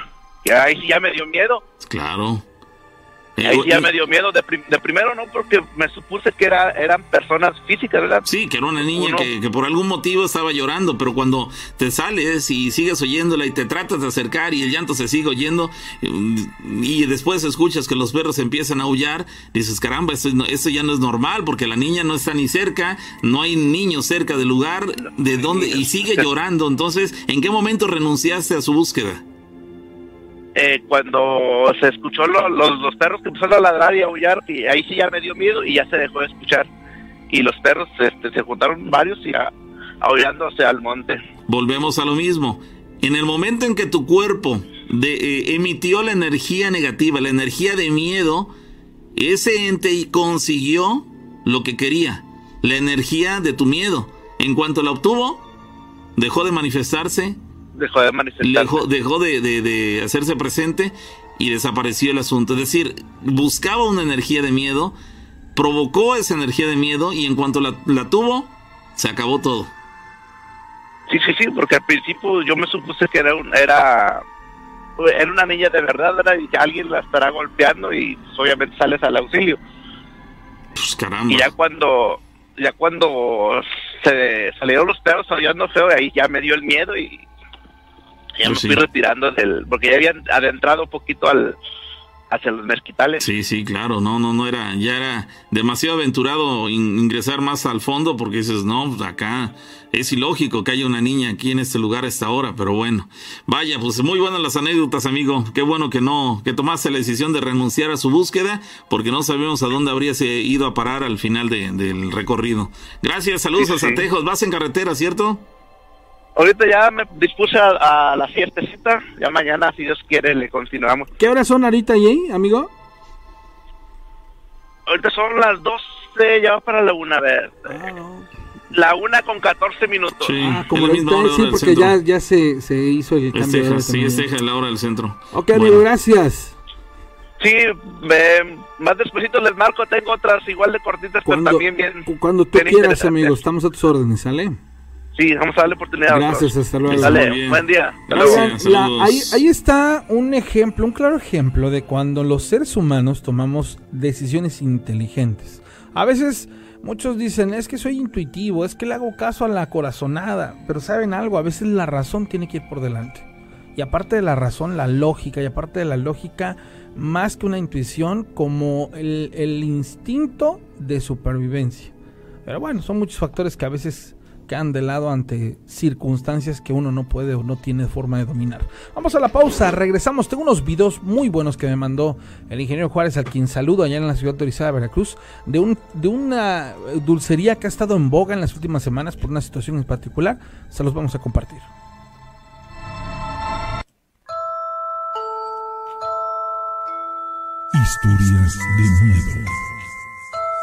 Y ahí ya me dio miedo. Claro. Ahí ya me dio miedo. De, primero no, porque me supuse que era, eran personas físicas, ¿verdad? Sí, que era una niña que, por algún motivo estaba llorando, pero cuando te sales y sigues oyéndola y te tratas de acercar y el llanto se sigue oyendo y después escuchas que los perros empiezan a aullar, dices, caramba, eso, eso ya no es normal porque la niña no está ni cerca, no hay niños cerca del lugar de donde y sigue llorando. Entonces, ¿en qué momento renunciaste a su búsqueda? Eh, cuando se escuchó los, perros que empezaron a ladrar y a aullar, y ahí sí ya me dio miedo y ya se dejó de escuchar. Y los perros este, se juntaron varios y a, aullándose al monte. Volvemos a lo mismo. En el momento en que tu cuerpo de, eh, emitió la energía negativa, la energía de miedo, ese ente consiguió lo que quería, la energía de tu miedo. En cuanto la obtuvo, dejó de manifestarse dejó de manifestarse. Dejó, de, hacerse presente y desapareció el asunto. Es decir, buscaba una energía de miedo, provocó esa energía de miedo y en cuanto la, tuvo, se acabó todo. Sí, sí, sí, porque al principio yo me supuse que era, era, era una niña de verdad, y alguien la estará golpeando y obviamente sales al auxilio. Pues caramba. Y ya cuando ya cuando se salieron los perros aullando feo, ahí ya me dio el miedo y ya me fui retirando del, porque ya habían adentrado un poquito al, hacia los mezquitales. Sí, sí, claro, no, no, no era, ya era demasiado aventurado ingresar más al fondo porque dices, no, pues acá es ilógico que haya una niña aquí en este lugar a esta hora, pero bueno, vaya, pues muy buenas las anécdotas, amigo, qué bueno que no, que tomaste la decisión de renunciar a su búsqueda porque no sabemos a dónde habrías ido a parar al final del recorrido. Gracias, saludos a Santejos, vas en carretera, ¿cierto? Ahorita ya me dispuse a, la fiestecita, ya mañana, si Dios quiere, le continuamos. ¿Qué horas son ahorita ahí, amigo? Ahorita son las 12, ya va para la una, a ver. Ah, la una con 14 minutos. Sí, ah, como sí, porque ya, ya se, se hizo el cambio. de hora sí, es la hora del centro. Ok, amigo, gracias. Sí, más despuesito les marco, tengo otras igual de cortitas, pero también bien. Cuando tú quieras, amigo, estamos a tus órdenes, ¿sale? Sí, vamos a darle oportunidad. Gracias, hasta luego. Dale, buen día. ahí, ahí, está un ejemplo, un claro ejemplo de cuando los seres humanos tomamos decisiones inteligentes. A veces muchos dicen, es que soy intuitivo, es que le hago caso a la corazonada, pero saben algo, a veces la razón tiene que ir por delante. Y aparte de la razón, la lógica, y aparte de la lógica, más que una intuición, como el, el instinto de supervivencia. Pero bueno, son muchos factores que a veces quedan de lado ante circunstancias que uno no puede o no tiene forma de dominar. Vamos a la pausa, regresamos. Tengo unos videos muy buenos que me mandó el ingeniero Juárez, a quien saludo allá en la ciudad autorizada de Veracruz, de, un, de una dulcería que ha estado en boga en las últimas semanas por una situación en particular. Se los vamos a compartir. Historias de miedo.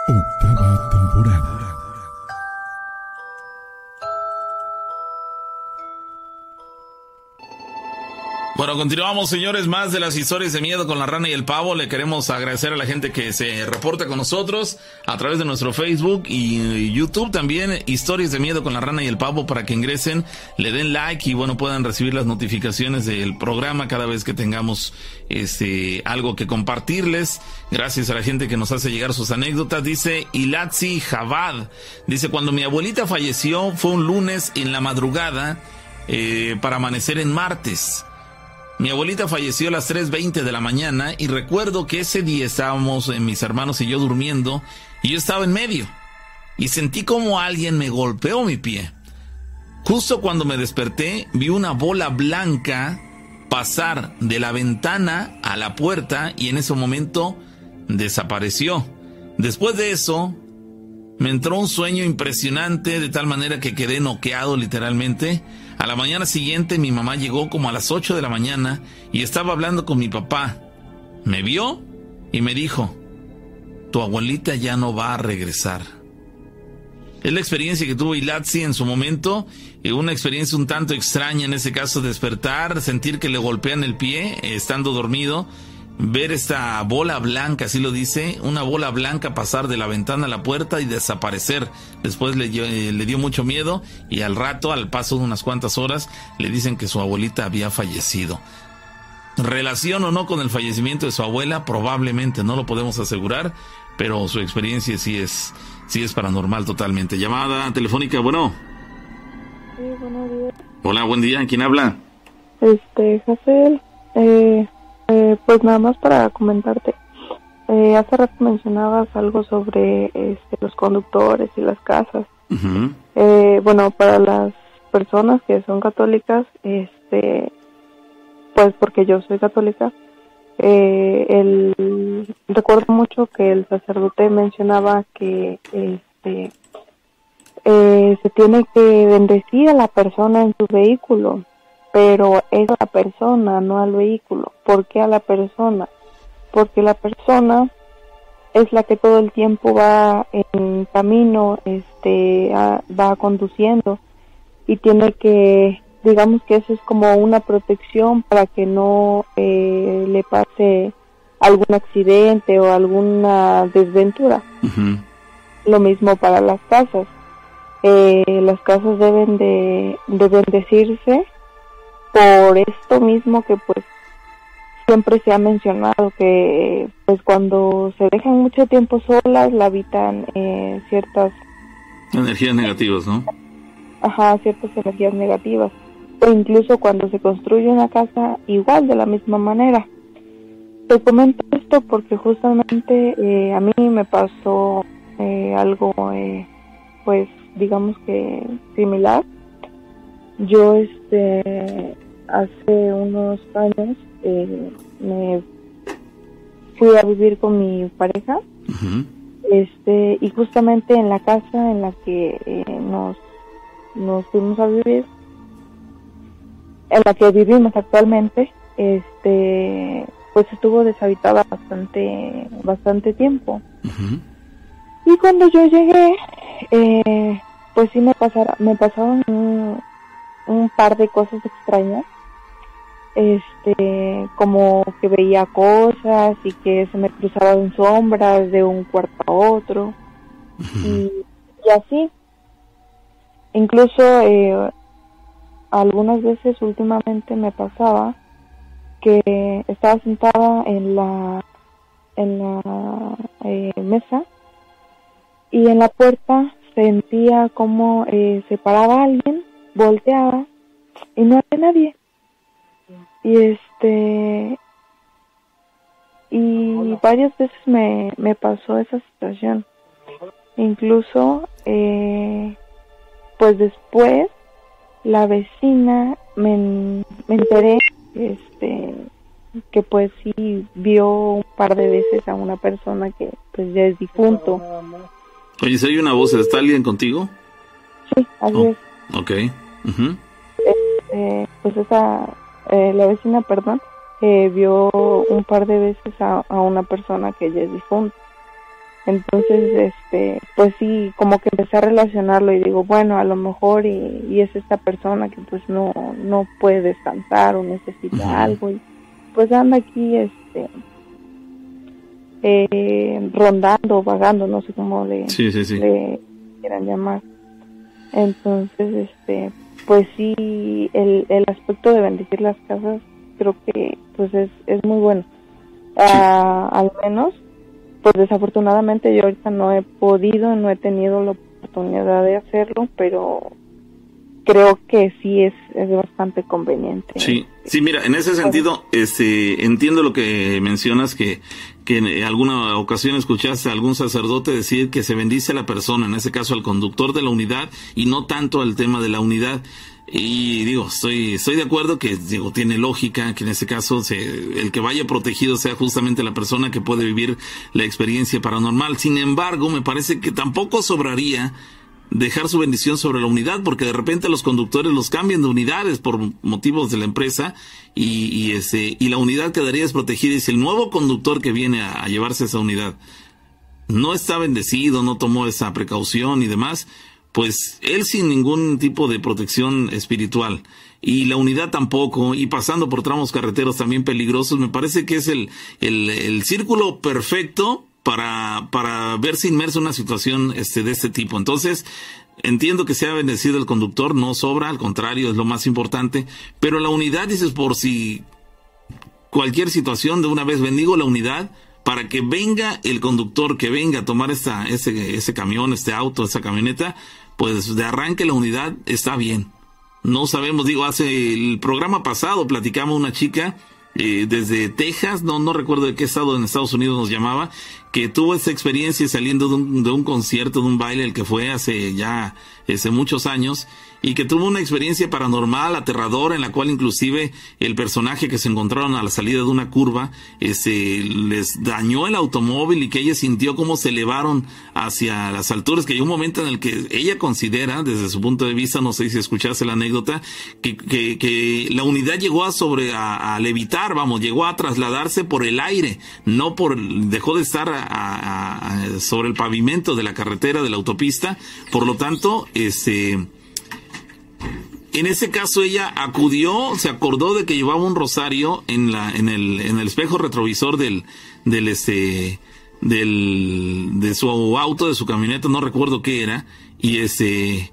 Octava temporada. Bueno, continuamos, señores, más de las historias de miedo con la rana y el pavo. Le queremos agradecer a la gente que se reporta con nosotros a través de nuestro Facebook y YouTube también, historias de miedo con la rana y el pavo, para que ingresen, le den like y bueno, puedan recibir las notificaciones del programa cada vez que tengamos este algo que compartirles. Gracias a la gente que nos hace llegar sus anécdotas. Dice Ilatzi Javad. Dice, cuando mi abuelita falleció fue un lunes en la madrugada eh, para amanecer en martes. Mi abuelita falleció a las 3.20 de la mañana y recuerdo que ese día estábamos en mis hermanos y yo durmiendo y yo estaba en medio. y sentí como alguien me golpeó mi pie. Justo cuando me desperté, vi una bola blanca pasar de la ventana a la puerta y en ese momento desapareció. Después de eso, me entró un sueño impresionante de tal manera que quedé noqueado literalmente. A la mañana siguiente mi mamá llegó como a las 8 de la mañana y estaba hablando con mi papá. Me vio y me dijo, tu abuelita ya no va a regresar. Es la experiencia que tuvo Ilatzi en su momento, una experiencia un tanto extraña en ese caso, despertar, sentir que le golpean el pie estando dormido, ver esta bola blanca, así lo dice, una bola blanca pasar de la ventana a la puerta y desaparecer. Después le, eh, le dio mucho miedo y al rato, al paso de unas cuantas horas, le dicen que su abuelita había fallecido. Relación o no con el fallecimiento de su abuela, probablemente no lo podemos asegurar, pero su experiencia sí es Sí, es paranormal totalmente. Llamada telefónica, bueno. Sí, buenos días. Hola, buen día. ¿Quién habla? Este, Jafel. Eh, eh, pues nada más para comentarte. Eh, hace rato mencionabas algo sobre este, los conductores y las casas. eh, bueno, para las personas que son católicas, este, pues porque yo soy católica, eh, el, recuerdo mucho que el sacerdote mencionaba que este, eh, se tiene que bendecir a la persona en su vehículo, pero es a la persona, no al vehículo. ¿Por qué a la persona? Porque la persona es la que todo el tiempo va en camino, este, va conduciendo y tiene que digamos que eso es como una protección para que no eh, le pase algún accidente o alguna desventura. Lo mismo para las casas. Eh, las casas deben de, de bendecirse por esto mismo que pues siempre se ha mencionado que pues cuando se dejan mucho tiempo solas la habitan eh, ciertas energías negativas, ¿no? Ajá, ciertas energías negativas o incluso cuando se construye una casa igual de la misma manera. Te comento esto porque justamente eh, a mí me pasó eh, algo, eh, pues digamos que similar. Yo este hace unos años me fui a vivir con mi pareja, este y justamente en la casa en la que nos nos fuimos a vivir en la que vivimos actualmente, este, pues estuvo deshabitada bastante, bastante tiempo. Y cuando yo llegué, eh, pues sí me pasara, me pasaron un, par de cosas extrañas, este, como que veía cosas y que se me cruzaban sombras de un cuarto a otro y, y, así. Incluso eh, algunas veces últimamente me pasaba que estaba sentada en la en la eh, mesa y en la puerta sentía como eh, se paraba alguien, volteaba y no había nadie. Y este y varias veces me, me pasó esa situación. Incluso eh, pues después la vecina me, enteré este que pues sí vio un par de veces a una persona que pues ya es difunto. Oye, si hay una voz, ¿está alguien contigo? Sí, así oh, es. Ok. Este, pues esa, eh, la vecina, perdón, eh, vio un par de veces a, a una persona que ya es difunto. Entonces, este, pues sí, como que empecé a relacionarlo y digo, bueno, a lo mejor y, es esta persona que pues no, no puede descansar o necesita algo y pues anda aquí, este, eh, rondando, vagando, no sé cómo le, quieran llamar. Entonces, este, pues sí, el, el aspecto de bendecir las casas creo que pues es, es muy bueno. Ah, al menos pues desafortunadamente yo ahorita no he podido, no he tenido la oportunidad de hacerlo, pero creo que sí es, es bastante conveniente. Sí, sí, mira, en ese sentido, este, entiendo lo que mencionas que que en alguna ocasión escuchaste a algún sacerdote decir que se bendice a la persona, en ese caso al conductor de la unidad y no tanto al tema de la unidad. Y digo, estoy, estoy de acuerdo que digo, tiene lógica que en ese caso se, el que vaya protegido sea justamente la persona que puede vivir la experiencia paranormal. Sin embargo, me parece que tampoco sobraría dejar su bendición sobre la unidad, porque de repente los conductores los cambian de unidades por motivos de la empresa y, y, ese, y la unidad quedaría desprotegida. Y si el nuevo conductor que viene a, llevarse esa unidad no está bendecido, no tomó esa precaución y demás, pues él sin ningún tipo de protección espiritual y la unidad tampoco, y pasando por tramos carreteros también peligrosos, me parece que es el, el, el círculo perfecto para, para verse inmerso en una situación este, de este tipo. Entonces, entiendo que sea bendecido el conductor, no sobra, al contrario, es lo más importante, pero la unidad, dices, por si cualquier situación, de una vez bendigo la unidad para que venga el conductor, que venga a tomar esta, ese, ese camión, este auto, esa camioneta, pues de arranque la unidad está bien. No sabemos, digo, hace el programa pasado platicamos una chica eh, desde Texas, no, no recuerdo de qué estado en Estados Unidos nos llamaba, que tuvo esa experiencia saliendo de un, de un concierto, de un baile, el que fue hace ya hace muchos años, y que tuvo una experiencia paranormal, aterradora, en la cual inclusive el personaje que se encontraron a la salida de una curva, este, les dañó el automóvil y que ella sintió cómo se elevaron hacia las alturas, que hay un momento en el que ella considera, desde su punto de vista, no sé si escuchaste la anécdota, que, que, que la unidad llegó a sobre, a, levitar, vamos, llegó a trasladarse por el aire, no por, dejó de estar sobre el pavimento de la carretera, de la autopista, por lo tanto, este, en ese caso ella acudió, se acordó de que llevaba un rosario en la, en el, en el espejo retrovisor del, del este, del, de su auto, de su camioneta, no recuerdo qué era, y este,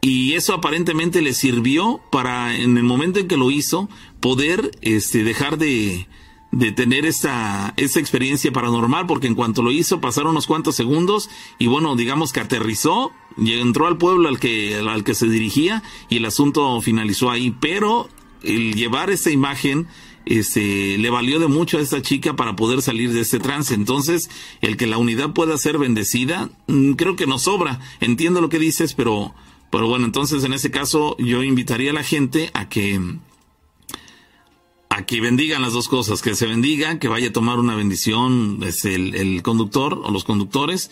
y eso aparentemente le sirvió para, en el momento en que lo hizo, poder, este, dejar de, de tener esa, esa experiencia paranormal, porque en cuanto lo hizo pasaron unos cuantos segundos y bueno, digamos que aterrizó, y entró al pueblo al que, al que se dirigía y el asunto finalizó ahí, pero el llevar esa imagen este, le valió de mucho a esta chica para poder salir de ese trance. Entonces, el que la unidad pueda ser bendecida, mm, creo que nos sobra. Entiendo lo que dices, pero, pero bueno, entonces en ese caso yo invitaría a la gente a que a que bendigan las dos cosas, que se bendiga, que vaya a tomar una bendición es el, el conductor o los conductores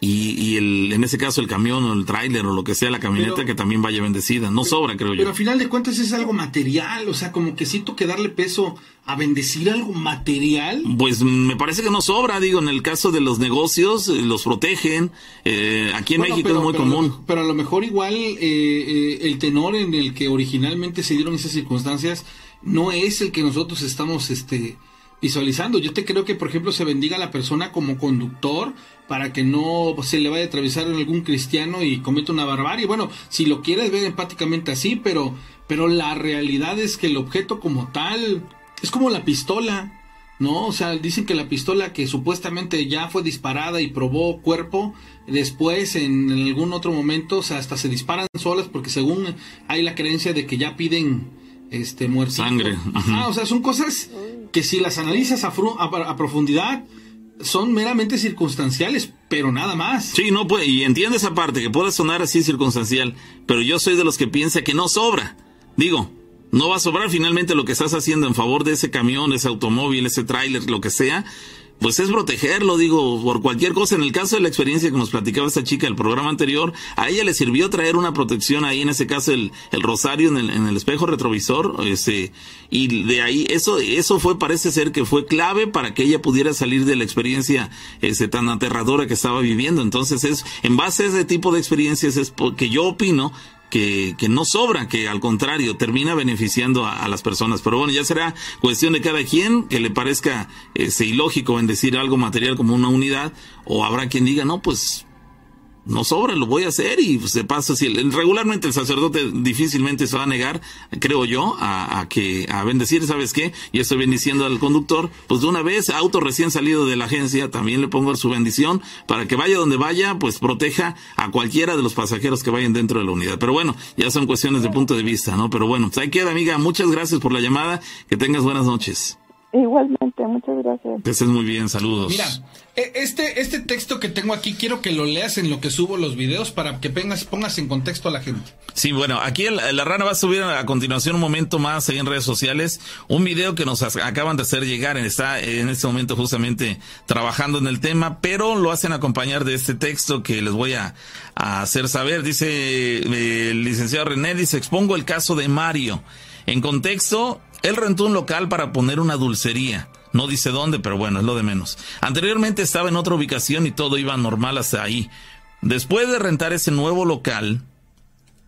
y, y el, en ese caso el camión o el tráiler o lo que sea la camioneta que también vaya bendecida. No sobra, creo yo. Pero al final de cuentas es algo material, o sea, como que siento que darle peso a bendecir algo material. Pues me parece que no sobra, digo, en el caso de los negocios eh, los protegen, eh, aquí en México es muy común. pero a lo mejor igual eh, eh, el tenor en el que originalmente se dieron esas circunstancias no es el que nosotros estamos este, visualizando. Yo te creo que, por ejemplo, se bendiga a la persona como conductor para que no se le vaya a atravesar en algún cristiano y cometa una barbarie. Bueno, si lo quieres ver empáticamente así, pero, pero la realidad es que el objeto como tal es como la pistola. ¿no? O sea, dicen que la pistola que supuestamente ya fue disparada y probó cuerpo, después en, algún otro momento, o sea, hasta se disparan solas porque según hay la creencia de que ya piden este muerte. Sangre. Ajá, o sea, son cosas que si las analizas a, a, profundidad son meramente circunstanciales, pero nada más. Sí, no puede, y entiendo esa parte, que puede sonar así circunstancial, pero yo soy de los que piensa que no sobra. Digo, no va a sobrar finalmente lo que estás haciendo en favor de ese camión, ese automóvil, ese tráiler, lo que sea, pues es protegerlo, digo, por cualquier cosa. En el caso de la experiencia que nos platicaba esta chica del programa anterior, a ella le sirvió traer una protección ahí, en ese caso el, el rosario en el, en el espejo retrovisor, ese, y de ahí, eso, eso fue, parece ser que fue clave para que ella pudiera salir de la experiencia ese, tan aterradora que estaba viviendo. Entonces es, en base a ese tipo de experiencias es porque yo opino que, que, no sobra, que al contrario termina beneficiando a, las personas. Pero bueno, ya será cuestión de cada quien que le parezca ese, ilógico en decir algo material como una unidad, o habrá quien diga, no, pues no sobra, lo voy a hacer y se pasa así. Regularmente el sacerdote difícilmente se va a negar, creo yo, a, que a bendecir, ¿sabes qué? Y estoy bendiciendo al conductor, pues de una vez, auto recién salido de la agencia, también le pongo su bendición para que vaya donde vaya, pues proteja a cualquiera de los pasajeros que vayan dentro de la unidad. Pero bueno, ya son cuestiones de punto de vista, ¿no? Pero bueno, pues ahí queda, amiga. Muchas gracias por la llamada. Que tengas buenas noches. Igualmente, muchas gracias. Que estés muy bien, saludos. Mira, este, este texto que tengo aquí, quiero que lo leas en lo que subo los videos para que pongas, pongas en contexto a la gente. Sí, bueno, aquí la rana va a subir a continuación un momento más ahí en redes sociales un video que nos acaban de hacer llegar. Está en este momento justamente trabajando en el tema, pero lo hacen acompañar de este texto que les voy a, hacer saber. Dice eh, el licenciado René, dice, expongo el caso de Mario. En contexto, él rentó un local para poner una dulcería. No dice dónde, pero bueno, es lo de menos. Anteriormente estaba en otra ubicación y todo iba normal hasta ahí. Después de rentar ese nuevo local,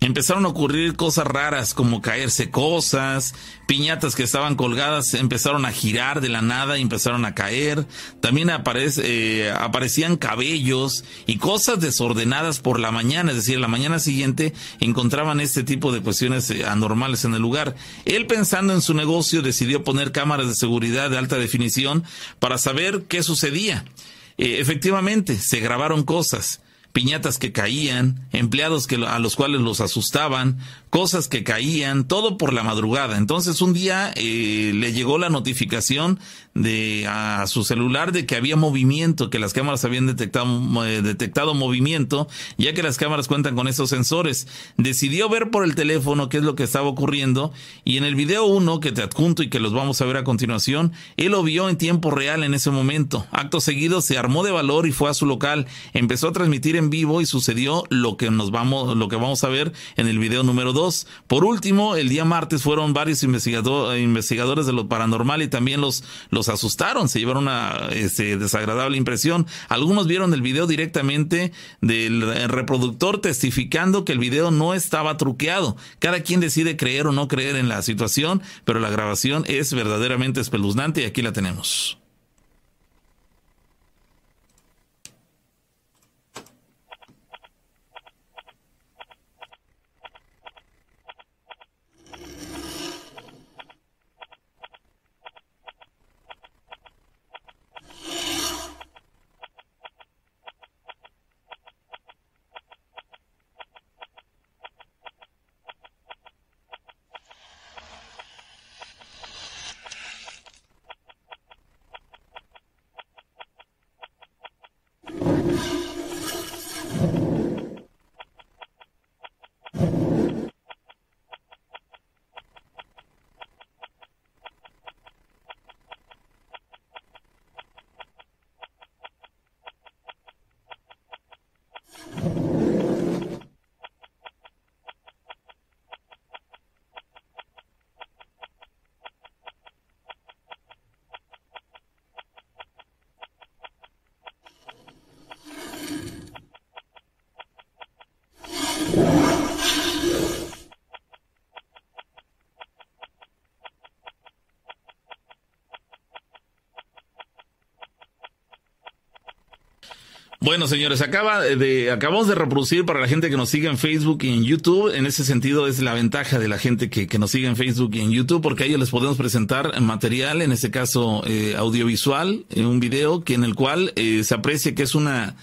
empezaron a ocurrir cosas raras como caerse cosas, piñatas que estaban colgadas empezaron a girar de la nada y empezaron a caer, también eh, aparecían cabellos y cosas desordenadas por la mañana, es decir, la mañana siguiente encontraban este tipo de cuestiones eh, anormales en el lugar. Él pensando en su negocio decidió poner cámaras de seguridad de alta definición para saber qué sucedía. Eh, efectivamente, se grabaron cosas piñatas que caían, empleados que, a los cuales los asustaban, cosas que caían, todo por la madrugada. Entonces un día eh, le llegó la notificación de a su celular de que había movimiento, que las cámaras habían detectado, eh, detectado movimiento, ya que las cámaras cuentan con esos sensores. Decidió ver por el teléfono qué es lo que estaba ocurriendo y en el video uno que te adjunto y que los vamos a ver a continuación, él lo vio en tiempo real en ese momento. Acto seguido se armó de valor y fue a su local, empezó a transmitir en vivo y sucedió lo que nos vamos, lo que vamos a ver en el video número 2 por último, el día martes fueron varios investigadores de lo paranormal y también los, los asustaron, se llevaron una este, desagradable impresión. Algunos vieron el video directamente del reproductor testificando que el video no estaba truqueado. Cada quien decide creer o no creer en la situación, pero la grabación es verdaderamente espeluznante y aquí la tenemos. Bueno, señores, acaba de, acabamos de reproducir para la gente que nos sigue en Facebook y en YouTube. En ese sentido es la ventaja de la gente que, que nos sigue en Facebook y en YouTube, porque a ellos les podemos presentar material, en este caso eh, audiovisual, en un video que en el cual eh, se aprecia que es una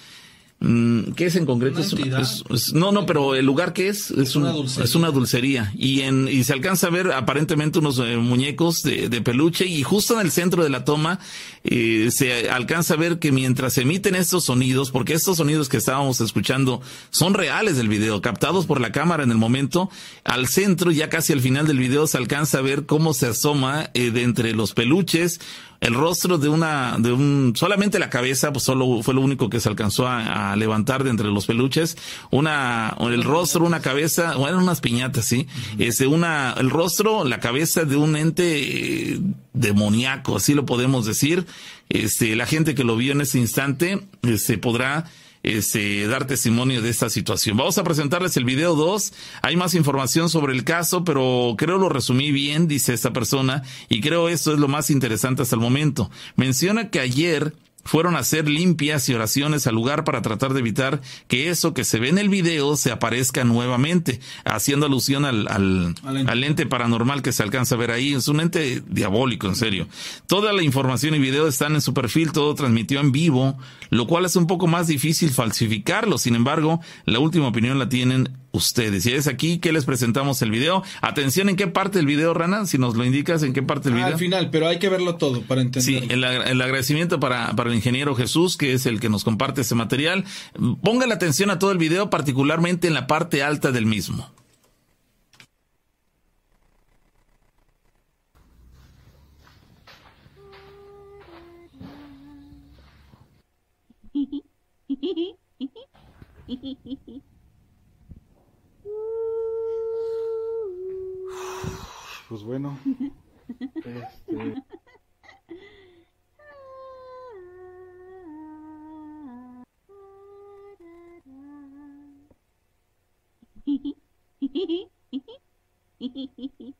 ¿Qué es en concreto? Es, no, no, pero el lugar que es es, una, es una dulcería. Y en y se alcanza a ver aparentemente unos eh, muñecos de, de, peluche y justo en el centro de la toma eh, se alcanza a ver que mientras se emiten estos sonidos, porque estos sonidos que estábamos escuchando son reales del video, captados por la cámara en el momento, al centro ya casi al final del video se alcanza a ver cómo se asoma eh, de entre los peluches el rostro de una, de un, solamente la cabeza, pues solo fue lo único que se alcanzó a, levantar de entre los peluches, una, el rostro, una cabeza, bueno, unas piñatas, sí, este, una, el rostro, la cabeza de un ente eh, demoníaco, así lo podemos decir, este, la gente que lo vio en ese instante, este, podrá, este, dar testimonio de esta situación. Vamos a presentarles el video 2. Hay más información sobre el caso, pero creo lo resumí bien, dice esta persona, y creo esto es lo más interesante hasta el momento. Menciona que ayer fueron a hacer limpias y oraciones al lugar para tratar de evitar que eso que se ve en el video se aparezca nuevamente, haciendo alusión al, al, al, ente paranormal que se alcanza a ver ahí. Es un ente diabólico, en serio. Toda la información y video están en su perfil, todo transmitió en vivo, lo cual es un poco más difícil falsificarlo. Sin embargo, la última opinión la tienen ustedes. Y es aquí que les presentamos el video. Atención, ¿en qué parte del video, Rana? Si nos lo indicas, ¿en qué parte del video? al final, pero hay que verlo todo para entender. Sí, el, el agradecimiento para, para el ingeniero Jesús, que es el que nos comparte este material. Ponga la atención a todo el video, particularmente en la parte alta del mismo. <laughs> Pues bueno. Este... <laughs>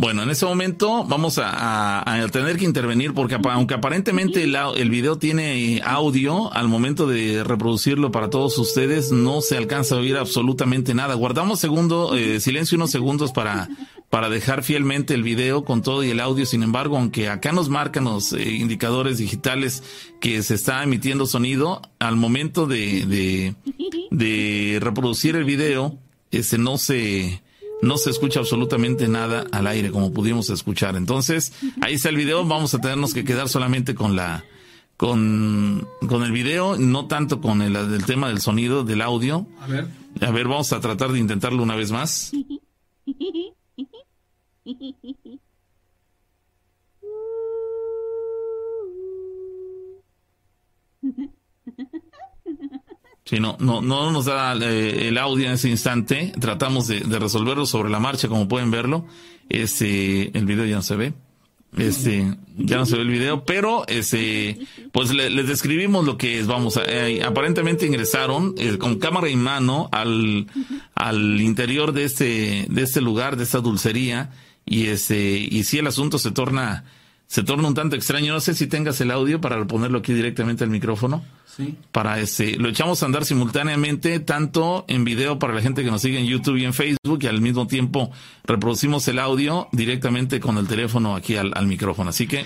Bueno, en ese momento vamos a, tener que intervenir porque aunque aparentemente el, el, video tiene audio, al momento de reproducirlo para todos ustedes no se alcanza a oír absolutamente nada. Guardamos segundo, eh, silencio unos segundos para, para dejar fielmente el video con todo y el audio. Sin embargo, aunque acá nos marcan los eh, indicadores digitales que se está emitiendo sonido, al momento de, de, de reproducir el video, ese no se no se escucha absolutamente nada al aire como pudimos escuchar. Entonces, ahí está el video, vamos a tenernos que quedar solamente con la con, con el video, no tanto con el, el tema del sonido, del audio. A ver. A ver, vamos a tratar de intentarlo una vez más. <laughs> Sí, no, no, no nos da eh, el audio en ese instante. Tratamos de, resolverlo sobre la marcha, como pueden verlo. Este, el video ya no se ve. Este, ya no se ve el video, pero este, pues les describimos lo que es. Vamos, eh, aparentemente ingresaron eh, con cámara en mano al, al interior de este, de este lugar, de esta dulcería, y este, y si el asunto se torna, se torna un tanto extraño. No sé si tengas el audio para ponerlo aquí directamente al micrófono. Para ese, lo echamos a andar simultáneamente, tanto en video para la gente que nos sigue en YouTube y en Facebook, y al mismo tiempo reproducimos el audio directamente con el teléfono aquí al, al micrófono. Así que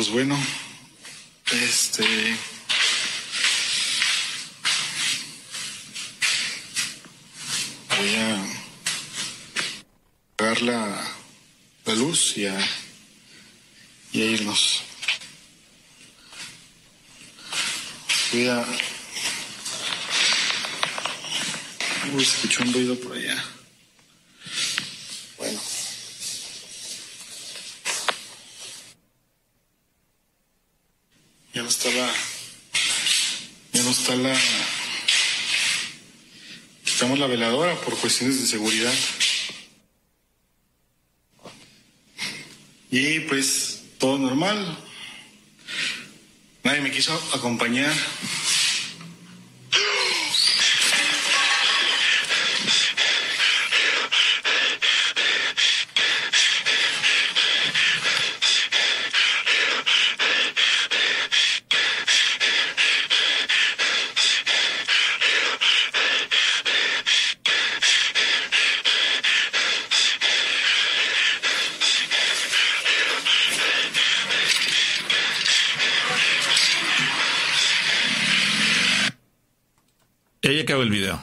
pues bueno, este... Voy a apagar la, la luz y a, y a irnos. Voy a... Uy, escuchó un ruido por allá. la... Quitamos la veladora por de seguridad. Y pues todo normal. Nadie me quiso acompañar.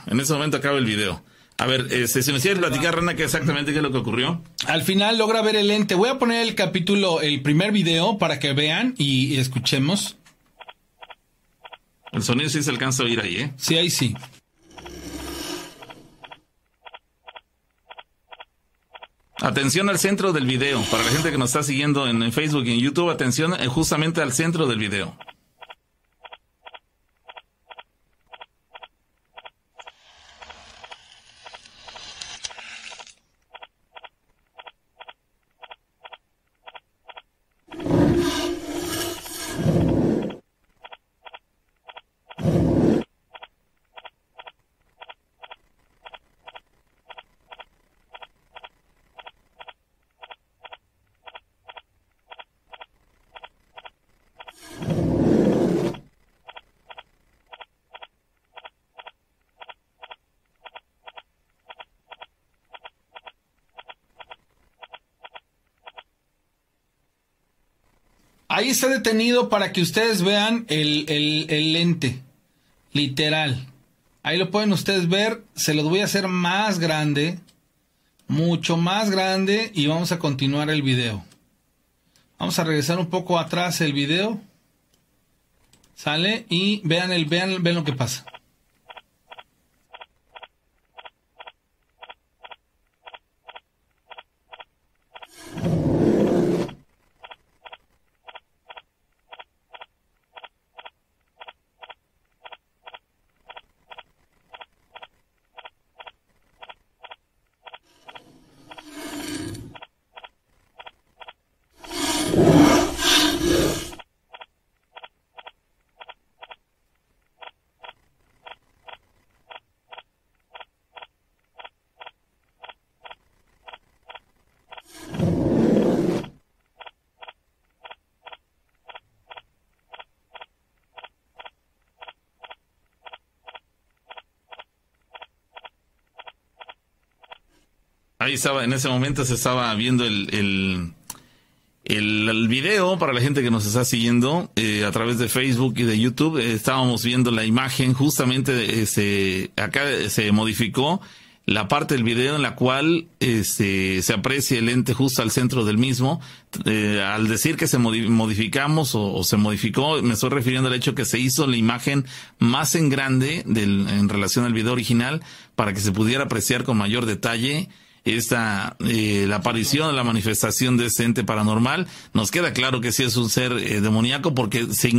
En ese momento acaba el video. A ver, este, si me quieres platicar, Rana, qué exactamente qué es lo que ocurrió. Al final logra ver el ente. Voy a poner el capítulo, el primer video para que vean y escuchemos. El sonido sí se alcanza a oír ahí, ¿eh? Sí, ahí sí. Atención al centro del video. Para la gente que nos está siguiendo en, Facebook y en YouTube, atención eh, justamente al centro del video. Ahí está detenido para que ustedes vean el, el, lente, literal. Ahí lo pueden ustedes ver, se los voy a hacer más grande, mucho más grande y vamos a continuar el video. Vamos a regresar un poco atrás el video. Sale y vean el vean, vean lo que pasa. Estaba, en ese momento se estaba viendo el, el, el, video para la gente que nos está siguiendo eh, a través de Facebook y de YouTube. Eh, estábamos viendo la imagen, justamente se, acá se modificó la parte del video en la cual este, se aprecia el ente justo al centro del mismo. Eh, al decir que se modificamos o, se modificó, me estoy refiriendo al hecho que se hizo la imagen más en grande del, en relación al video original para que se pudiera apreciar con mayor detalle esta eh, la aparición, la manifestación de este ente paranormal, nos queda claro que sí es un ser eh, demoníaco porque se,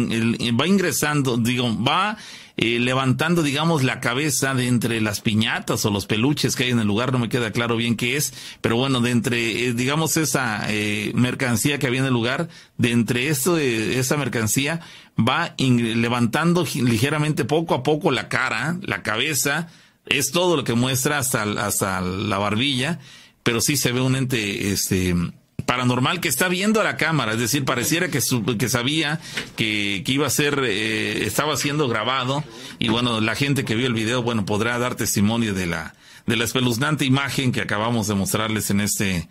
va ingresando, digo, va eh, levantando, digamos, la cabeza de entre las piñatas o los peluches que hay en el lugar, no me queda claro bien qué es, pero bueno, de entre, digamos, esa mercancía que había en el lugar, de entre esto, esa mercancía, va levantando ligeramente poco a poco la cara, la cabeza, es todo lo que muestra hasta, hasta la barbilla, pero sí se ve un ente este paranormal que está viendo a la cámara, es decir, pareciera que, que sabía que, que, iba a ser, eh, estaba siendo grabado y bueno, la gente que vio el video, bueno, podrá dar testimonio de la, de la espeluznante imagen que acabamos de mostrarles en este,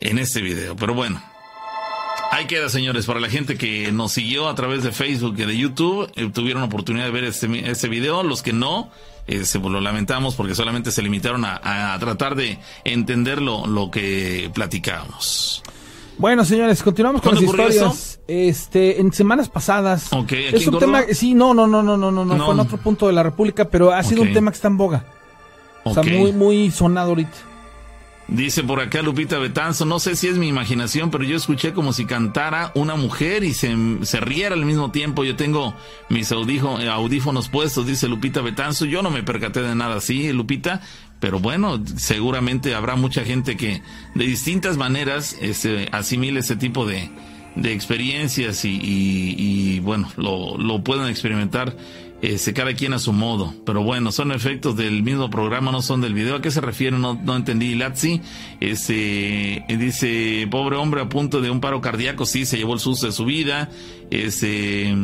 en este video. Pero bueno, Ahí queda, señores, para la gente que nos siguió a través de Facebook y de YouTube, eh, tuvieron oportunidad de ver este, este video. Los que no, eh, se, lo lamentamos porque solamente se limitaron a, tratar de entender lo, lo que platicábamos. Bueno, señores, continuamos con las historias. Este, en semanas pasadas. Okay, es un tema, sí, no, no, no, no, no, no, no, fue en otro punto de la República, pero ha sido un tema que está en boga. O sea, muy, muy sonado ahorita. Dice por acá Lupita Betanzo, no sé si es mi imaginación, pero yo escuché como si cantara una mujer y se, se riera al mismo tiempo. Yo tengo mis audífonos puestos, dice Lupita Betanzo. Yo no me percaté de nada así, Lupita, pero bueno, seguramente habrá mucha gente que de distintas maneras este, asimile ese tipo de, de experiencias y, y, bueno, lo, lo pueden experimentar este, cada quien a su modo. Pero bueno, son efectos del mismo programa, no son del video. ¿A qué se refiere? No, no entendí. Latzi este, dice, pobre hombre a punto de un paro cardíaco, sí, se llevó el susto de su vida. Este,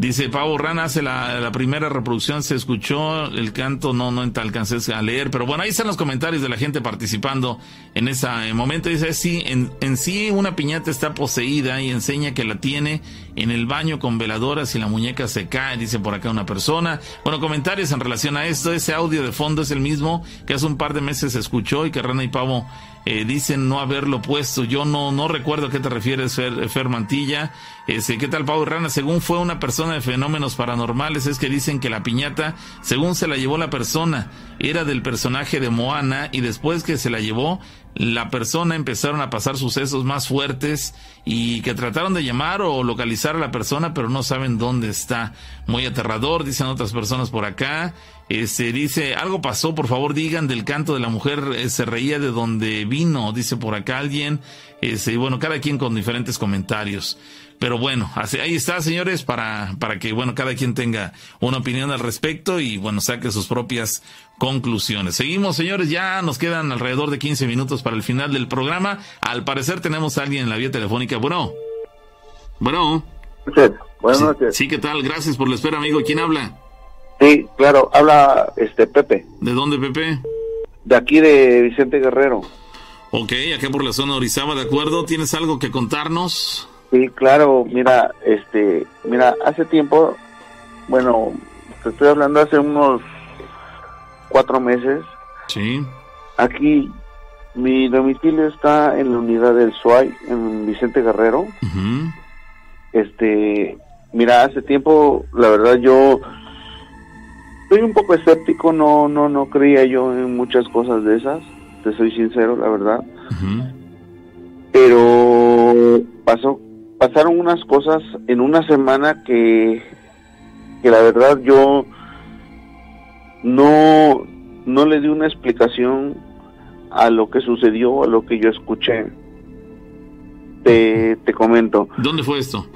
Dice Pavo Rana hace la, primera reproducción, se escuchó el canto, no, no alcancé a leer, pero bueno, ahí están los comentarios de la gente participando en ese momento. Dice, sí, en, en sí una piñata está poseída y enseña que la tiene en el baño con veladoras y la muñeca se cae, dice por acá una persona. Bueno, comentarios en relación a esto, ese audio de fondo es el mismo que hace un par de meses se escuchó y que Rana y Pavo eh, dicen no haberlo puesto. Yo no, no recuerdo a qué te refieres, Fer, Mantilla. Este, ¿Qué tal, Pau Rana? Según fue una persona de fenómenos paranormales, es que dicen que la piñata, según se la llevó la persona, era del personaje de Moana y después que se la llevó, la persona empezaron a pasar sucesos más fuertes y que trataron de llamar o localizar a la persona, pero no saben dónde está. Muy aterrador, dicen otras personas por acá. Este, dice, algo pasó, por favor digan del canto de la mujer, eh, se reía de donde vino, dice por acá alguien. Este, bueno, cada quien con diferentes comentarios. Pero bueno, ahí está, señores, para, para que, bueno, cada quien tenga una opinión al respecto y, bueno, saque sus propias conclusiones. Seguimos, señores, ya nos quedan alrededor de 15 minutos para el final del programa. Al parecer tenemos a alguien en la vía telefónica. Bueno. Bueno. Buenas noches. Sí, ¿qué tal? Gracias por la espera, amigo. ¿Quién habla? Sí, claro, habla este Pepe. ¿De dónde, Pepe? De aquí de Vicente Guerrero. Ok, acá por la zona de Orizaba, ¿de acuerdo? ¿Tienes algo que contarnos? Sí, claro, mira, este, mira, hace tiempo, bueno, te estoy hablando hace unos cuatro meses. Sí. Aquí, mi domicilio está en la unidad del SUAY, en Vicente Guerrero. Este, mira, hace tiempo, la verdad, yo soy un poco escéptico, no, no, no creía yo en muchas cosas de esas, te soy sincero, la verdad. Pero pasó, pasaron unas cosas en una semana que, que la verdad yo no, no le di una explicación a lo que sucedió, a lo que yo escuché. Te, te comento. ¿Dónde fue esto?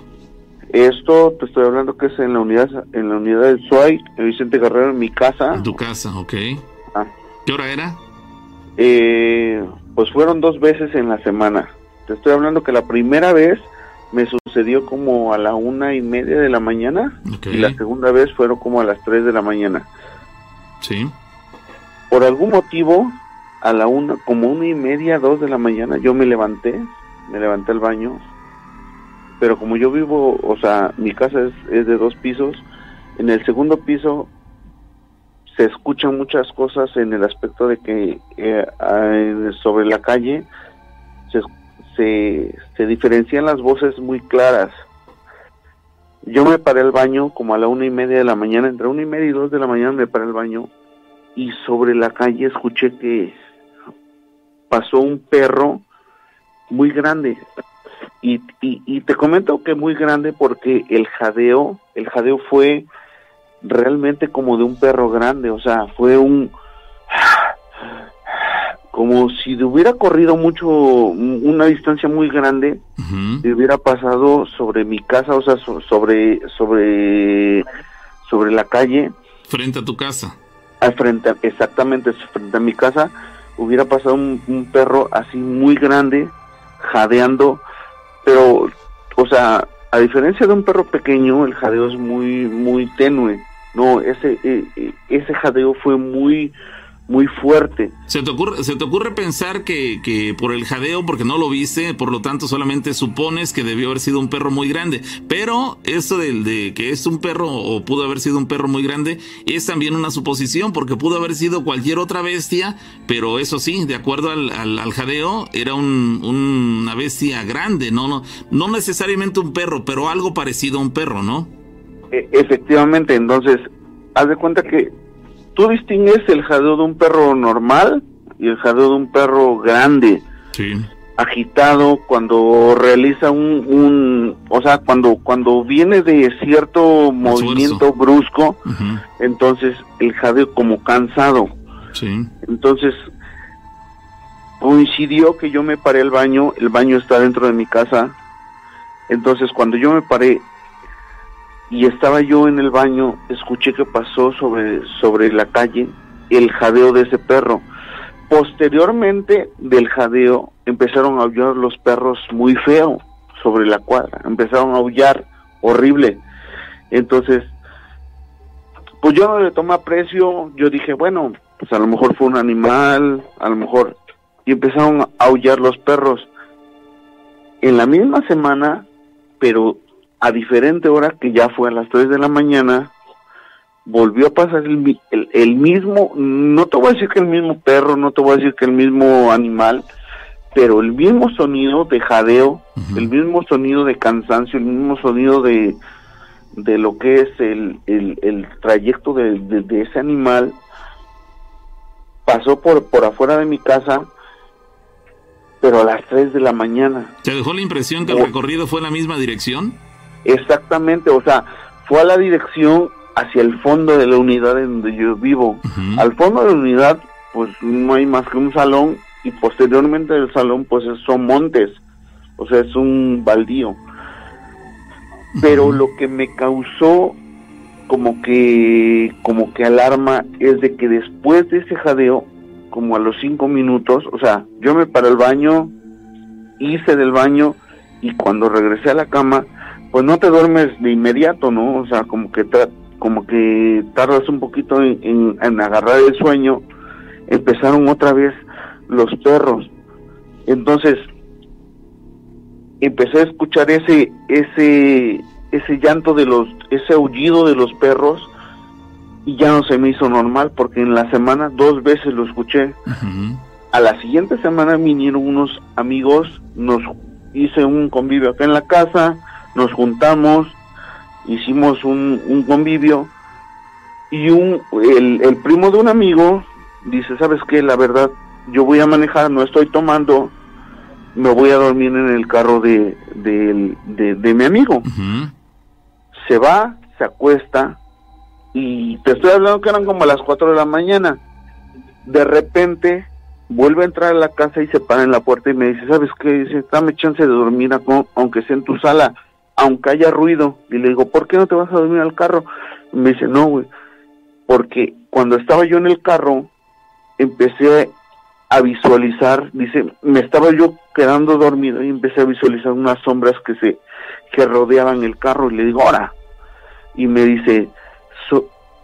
Esto te estoy hablando que es en la unidad en la unidad del SUAY, en Vicente Guerrero, en mi casa. En tu casa, ok. Ah. ¿Qué hora era? Eh, pues fueron dos veces en la semana. Te estoy hablando que la primera vez me sucedió como a la una y media de la mañana y la segunda vez fueron como a las tres de la mañana. Sí. Por algún motivo, a la una, como una y media, dos de la mañana, yo me levanté, me levanté al baño, pero como yo vivo, o sea, mi casa es, de dos pisos, en el segundo piso se escuchan muchas cosas en el aspecto de que eh, sobre la calle se, se, diferencian las voces muy claras. Yo me paré al baño como a la una y media de la mañana, entre una y media y dos de la mañana me paré al baño y sobre la calle escuché que pasó un perro muy grande, y, y, te comento que muy grande porque el jadeo, el jadeo fue realmente como de un perro grande, o sea, fue un como si hubiera corrido mucho, una distancia muy grande, y hubiera pasado sobre mi casa, o sea, sobre, sobre, sobre la calle. Frente a tu casa. Al frente, exactamente, frente a mi casa, hubiera pasado un perro así muy grande, jadeando, pero, o sea, a diferencia de un perro pequeño, el jadeo es muy, muy tenue. No, ese, e, e, ese jadeo fue muy, muy fuerte. ¿Se te ocurre, se te ocurre pensar que, que, por el jadeo, porque no lo viste, por lo tanto solamente supones que debió haber sido un perro muy grande? Pero esto de, de que es un perro o pudo haber sido un perro muy grande es también una suposición, porque pudo haber sido cualquier otra bestia, pero eso sí, de acuerdo al, al, jadeo, era un, una bestia grande, ¿no? ¿no? No necesariamente un perro, pero algo parecido a un perro, ¿no? E, efectivamente, entonces, haz de cuenta que tú distingues el jadeo de un perro normal y el jadeo de un perro grande. agitado cuando realiza un, o sea cuando cuando viene de cierto movimiento brusco entonces el jadeo como cansado. Entonces coincidió que yo me paré al baño el baño está dentro de mi casa entonces cuando yo me paré y estaba yo en el baño, escuché que pasó sobre, sobre la calle el jadeo de ese perro. Posteriormente del jadeo empezaron a aullar los perros muy feo sobre la cuadra, empezaron a aullar horrible. Entonces, pues yo no le tomé aprecio, yo dije, bueno, pues a lo mejor fue un animal, a lo mejor, y empezaron a aullar los perros. En la misma semana, pero a diferente hora, que ya fue a las 3 de la mañana, volvió a pasar el, el, el, mismo, no te voy a decir que el mismo perro, no te voy a decir que el mismo animal, pero el mismo sonido de jadeo, el mismo sonido de cansancio, el mismo sonido de, de lo que es el, el, el trayecto de, de, de, ese animal, pasó por, por afuera de mi casa, pero a las 3 de la mañana. ¿Te dejó la impresión que el recorrido fue en la misma dirección? Exactamente, o sea, fue a la dirección hacia el fondo de la unidad en donde yo vivo. Uh -huh. Al fondo de la unidad, pues no hay más que un salón y posteriormente del salón, pues son montes, o sea, es un baldío. Uh -huh. Pero lo que me causó como que, como que alarma es de que después de ese jadeo, como a los cinco minutos, o sea, yo me paré al baño, hice del baño y cuando regresé a la cama, pues no te duermes de inmediato, ¿no? O sea, como que como que tardas un poquito en, en, en, agarrar el sueño, empezaron otra vez los perros. Entonces, empecé a escuchar ese, ese, ese llanto de los, ese aullido de los perros, y ya no se me hizo normal, porque en la semana dos veces lo escuché. Uh -huh. A la siguiente semana vinieron unos amigos, nos hice un convivio acá en la casa, nos juntamos, hicimos un, un convivio y un el, el, primo de un amigo dice, ¿sabes qué? La verdad, yo voy a manejar, no estoy tomando, me voy a dormir en el carro de, de, de, de mi amigo. Uh -huh. Se va, se acuesta y te estoy hablando que eran como las 4 de la mañana. De repente vuelve a entrar a la casa y se para en la puerta y me dice, ¿sabes qué? Dice, dame chance de dormir aunque sea en tu sala aunque haya ruido. Y le digo, ¿por qué no te vas a dormir al carro? Y me dice, no, güey, porque cuando estaba yo en el carro, empecé a visualizar, dice, me estaba yo quedando dormido y empecé a visualizar unas sombras que se, que rodeaban el carro y le digo, ahora, y me dice,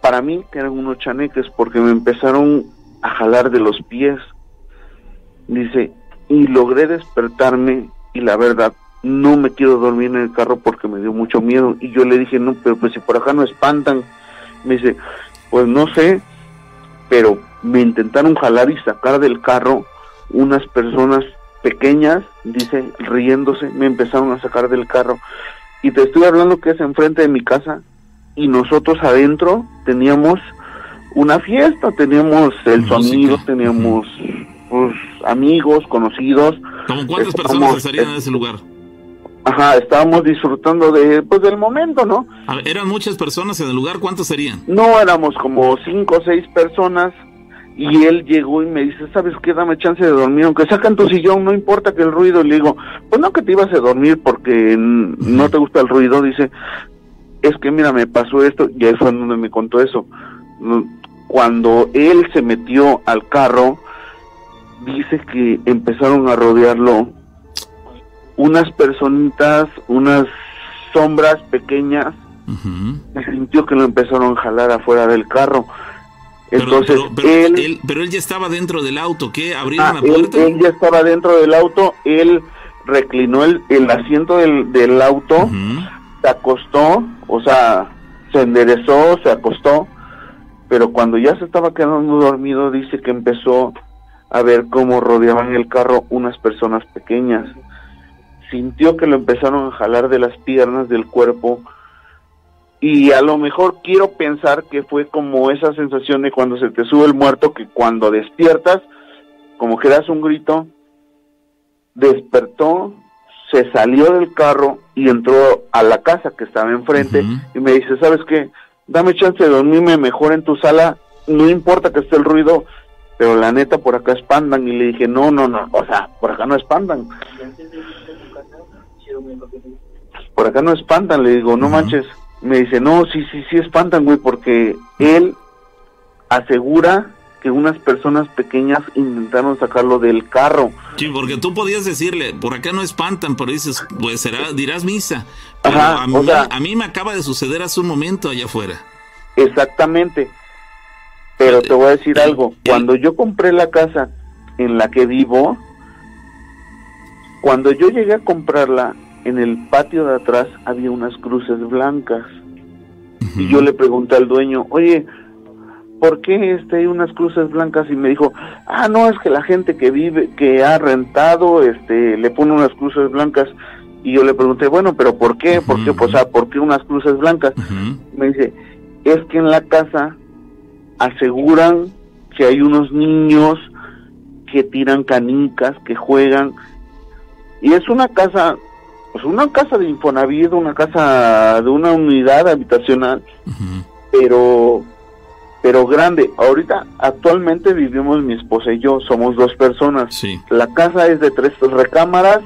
para mí que eran unos chaneques porque me empezaron a jalar de los pies, dice, y logré despertarme y la verdad no me quiero dormir en el carro porque me dio mucho miedo. Y yo le dije, no, pero pues si por acá no espantan. Me dice, pues no sé, pero me intentaron jalar y sacar del carro unas personas pequeñas, dice, riéndose, me empezaron a sacar del carro. Y te estoy hablando que es enfrente de mi casa y nosotros adentro teníamos una fiesta, teníamos el sonido, teníamos pues, amigos, conocidos. ¿Cómo cuántas personas estarían en ese lugar? Ajá, estábamos disfrutando de, pues, del momento, ¿no? Ver, ¿Eran muchas personas en el lugar? ¿Cuántos serían? No, éramos como cinco o seis personas y él llegó y me dice, ¿sabes qué? Dame chance de dormir, aunque sacan tu sillón, no importa que el ruido. Y le digo, pues no que te ibas a dormir porque no te gusta el ruido. Dice, es que mira, me pasó esto y ahí fue donde me contó eso. Cuando él se metió al carro, dice que empezaron a rodearlo unas personitas, unas sombras pequeñas, uh -huh. me sintió que lo empezaron a jalar afuera del carro. Entonces pero, pero, pero, él, él, pero él ya estaba dentro del auto, ¿qué? ¿Abrieron ah, la puerta? Él, él, ya estaba dentro del auto, él reclinó el, el asiento del, del auto, uh -huh. se acostó, o sea, se enderezó, se acostó, pero cuando ya se estaba quedando dormido dice que empezó a ver cómo rodeaban el carro unas personas pequeñas sintió que lo empezaron a jalar de las piernas del cuerpo y a lo mejor quiero pensar que fue como esa sensación de cuando se te sube el muerto que cuando despiertas como que das un grito despertó se salió del carro y entró a la casa que estaba enfrente uh -huh. y me dice sabes qué dame chance de dormirme mejor en tu sala no importa que esté el ruido pero la neta por acá espantan y le dije no no no o sea por acá no espantan por acá no espantan, le digo, no uh -huh. manches. Me dice, no, sí, sí, sí espantan, güey, porque él asegura que unas personas pequeñas intentaron sacarlo del carro. Sí, porque tú podías decirle, por acá no espantan, pero dices, pues será, dirás misa. a, mí, a mí me acaba de suceder hace un momento allá afuera. Exactamente. Pero te voy a decir algo, cuando yo compré la casa en la que vivo, cuando yo llegué a comprarla, en el patio de atrás había unas cruces blancas. Y yo le pregunté al dueño, oye, ¿por qué este, hay unas cruces blancas? Y me dijo, ah, no, es que la gente que vive, que ha rentado, este, le pone unas cruces blancas. Y yo le pregunté, bueno, pero ¿por qué? ¿Por qué? Pues, ¿por qué unas cruces blancas? Me dice, es que en la casa aseguran que hay unos niños que tiran canicas, que juegan. Y es una casa, pues una casa de Infonavit, una casa de una unidad habitacional, pero pero grande. Ahorita, actualmente vivimos mi esposa y yo, somos dos personas. La casa es de tres recámaras,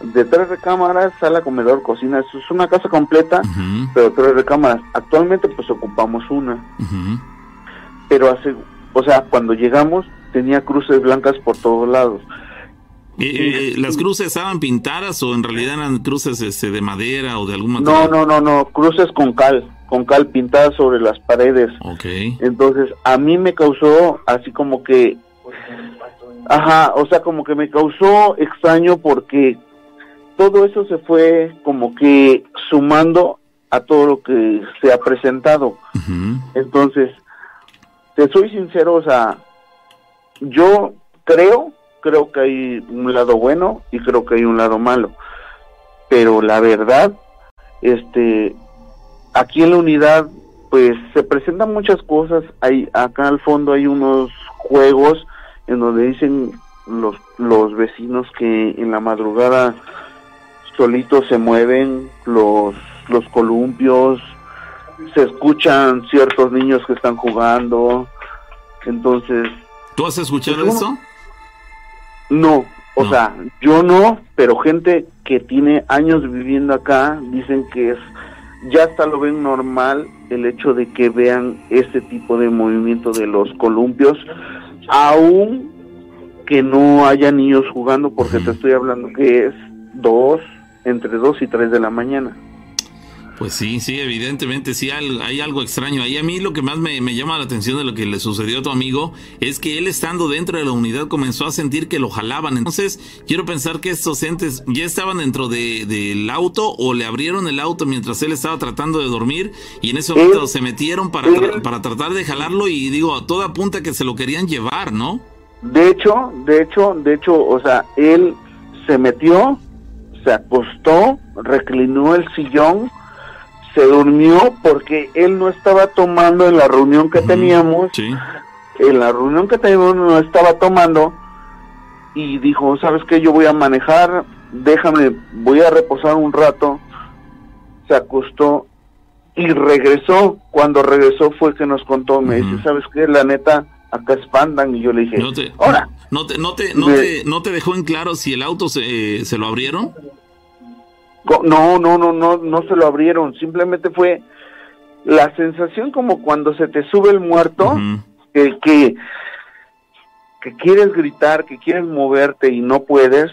de tres recámaras, sala, comedor, cocina. Es una casa completa, pero tres recámaras. Actualmente, pues ocupamos una. Pero hace, o sea, cuando llegamos tenía cruces blancas por todos lados. Eh, ¿Las cruces estaban pintadas o en realidad eran cruces este, de madera o de algún material? No, no, no, no, cruces con cal, con cal pintadas sobre las paredes. Ok. Entonces, a mí me causó así como que... Ajá, o sea, como que me causó extraño porque todo eso se fue como que sumando a todo lo que se ha presentado. Entonces, te soy sincero, o sea, yo creo creo que hay un lado bueno y creo que hay un lado malo. Pero la verdad, este, aquí en la unidad, pues se presentan muchas cosas. Hay, acá al fondo hay unos juegos en donde dicen los, los vecinos que en la madrugada solitos se mueven los, los columpios, se escuchan ciertos niños que están jugando. Entonces. ¿Tú has escuchado pues, eso? No, o sea, yo no, pero gente que tiene años viviendo acá dicen que es ya hasta lo ven normal el hecho de que vean este tipo de movimiento de los columpios, aún que no haya niños jugando, porque te estoy hablando que es dos, entre dos y tres de la mañana. Pues sí, sí, evidentemente sí hay, algo extraño ahí. A mí lo que más me, llama la atención de lo que le sucedió a tu amigo es que él estando dentro de la unidad comenzó a sentir que lo jalaban. Entonces quiero pensar que estos entes ya estaban dentro del auto o le abrieron el auto mientras él estaba tratando de dormir y en ese momento se metieron para, para tratar de jalarlo y digo, a toda punta que se lo querían llevar, ¿no? De hecho, de hecho, de hecho, o sea, él se metió, se acostó, reclinó el sillón se durmió porque él no estaba tomando en la reunión que teníamos. En la reunión que teníamos no estaba tomando y dijo, ¿sabes qué? Yo voy a manejar, déjame, voy a reposar un rato. Se acostó y regresó. Cuando regresó fue que nos contó, me dice, ¿sabes qué? La neta, acá espantan y yo le dije, no te, ahora. ¿No te, no te, no, te, ¿No te dejó en claro si el auto se, se lo abrieron? No, no, no, no, no se lo abrieron. Simplemente fue la sensación como cuando se te sube el muerto, que, que, quieres gritar, que quieres moverte y no puedes,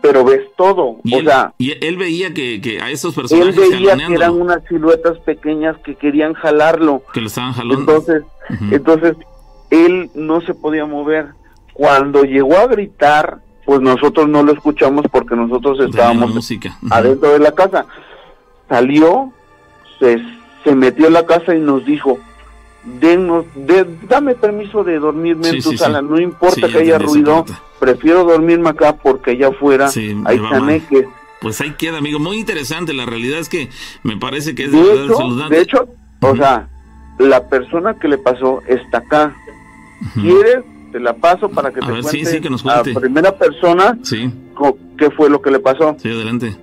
pero ves todo. ¿Y o él, sea, y él veía que, que a esos personajes él veía que eran unas siluetas pequeñas que querían jalarlo. Que lo estaban jalando. Entonces, entonces él no se podía mover. Cuando llegó a gritar, pues nosotros no lo escuchamos porque nosotros estábamos adentro de la casa. Salió, se, se metió en la casa y nos dijo, Denos, dame permiso de dormirme en tu sala, no importa que haya ruido, prefiero dormirme acá porque allá afuera hay caneques. Pues ahí queda, amigo, muy interesante, la realidad es que me parece que es de, hecho, De hecho, o sea, la persona que le pasó está acá. ¿Quieres te la paso para que te cuente a primera persona qué fue lo que le pasó. Sí, adelante.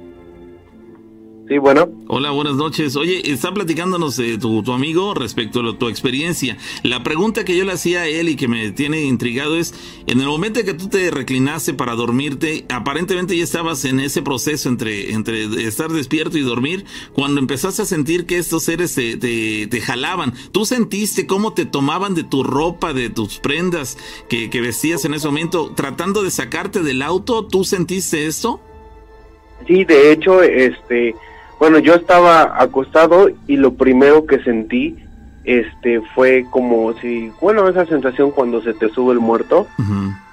Sí, bueno. Hola, buenas noches. Oye, está platicándonos de tu, tu amigo respecto a tu experiencia. La pregunta que yo le hacía a él y que me tiene intrigado es, en el momento que tú te reclinaste para dormirte, aparentemente ya estabas en ese proceso entre, entre estar despierto y dormir, cuando empezaste a sentir que estos seres te, te, te jalaban, ¿tú sentiste cómo te tomaban de tu ropa, de tus prendas que, que vestías en ese momento, tratando de sacarte del auto? ¿Tú sentiste esto? Sí, de hecho, este bueno, yo estaba acostado y lo primero que sentí este fue como si, bueno, esa sensación cuando se te sube el muerto,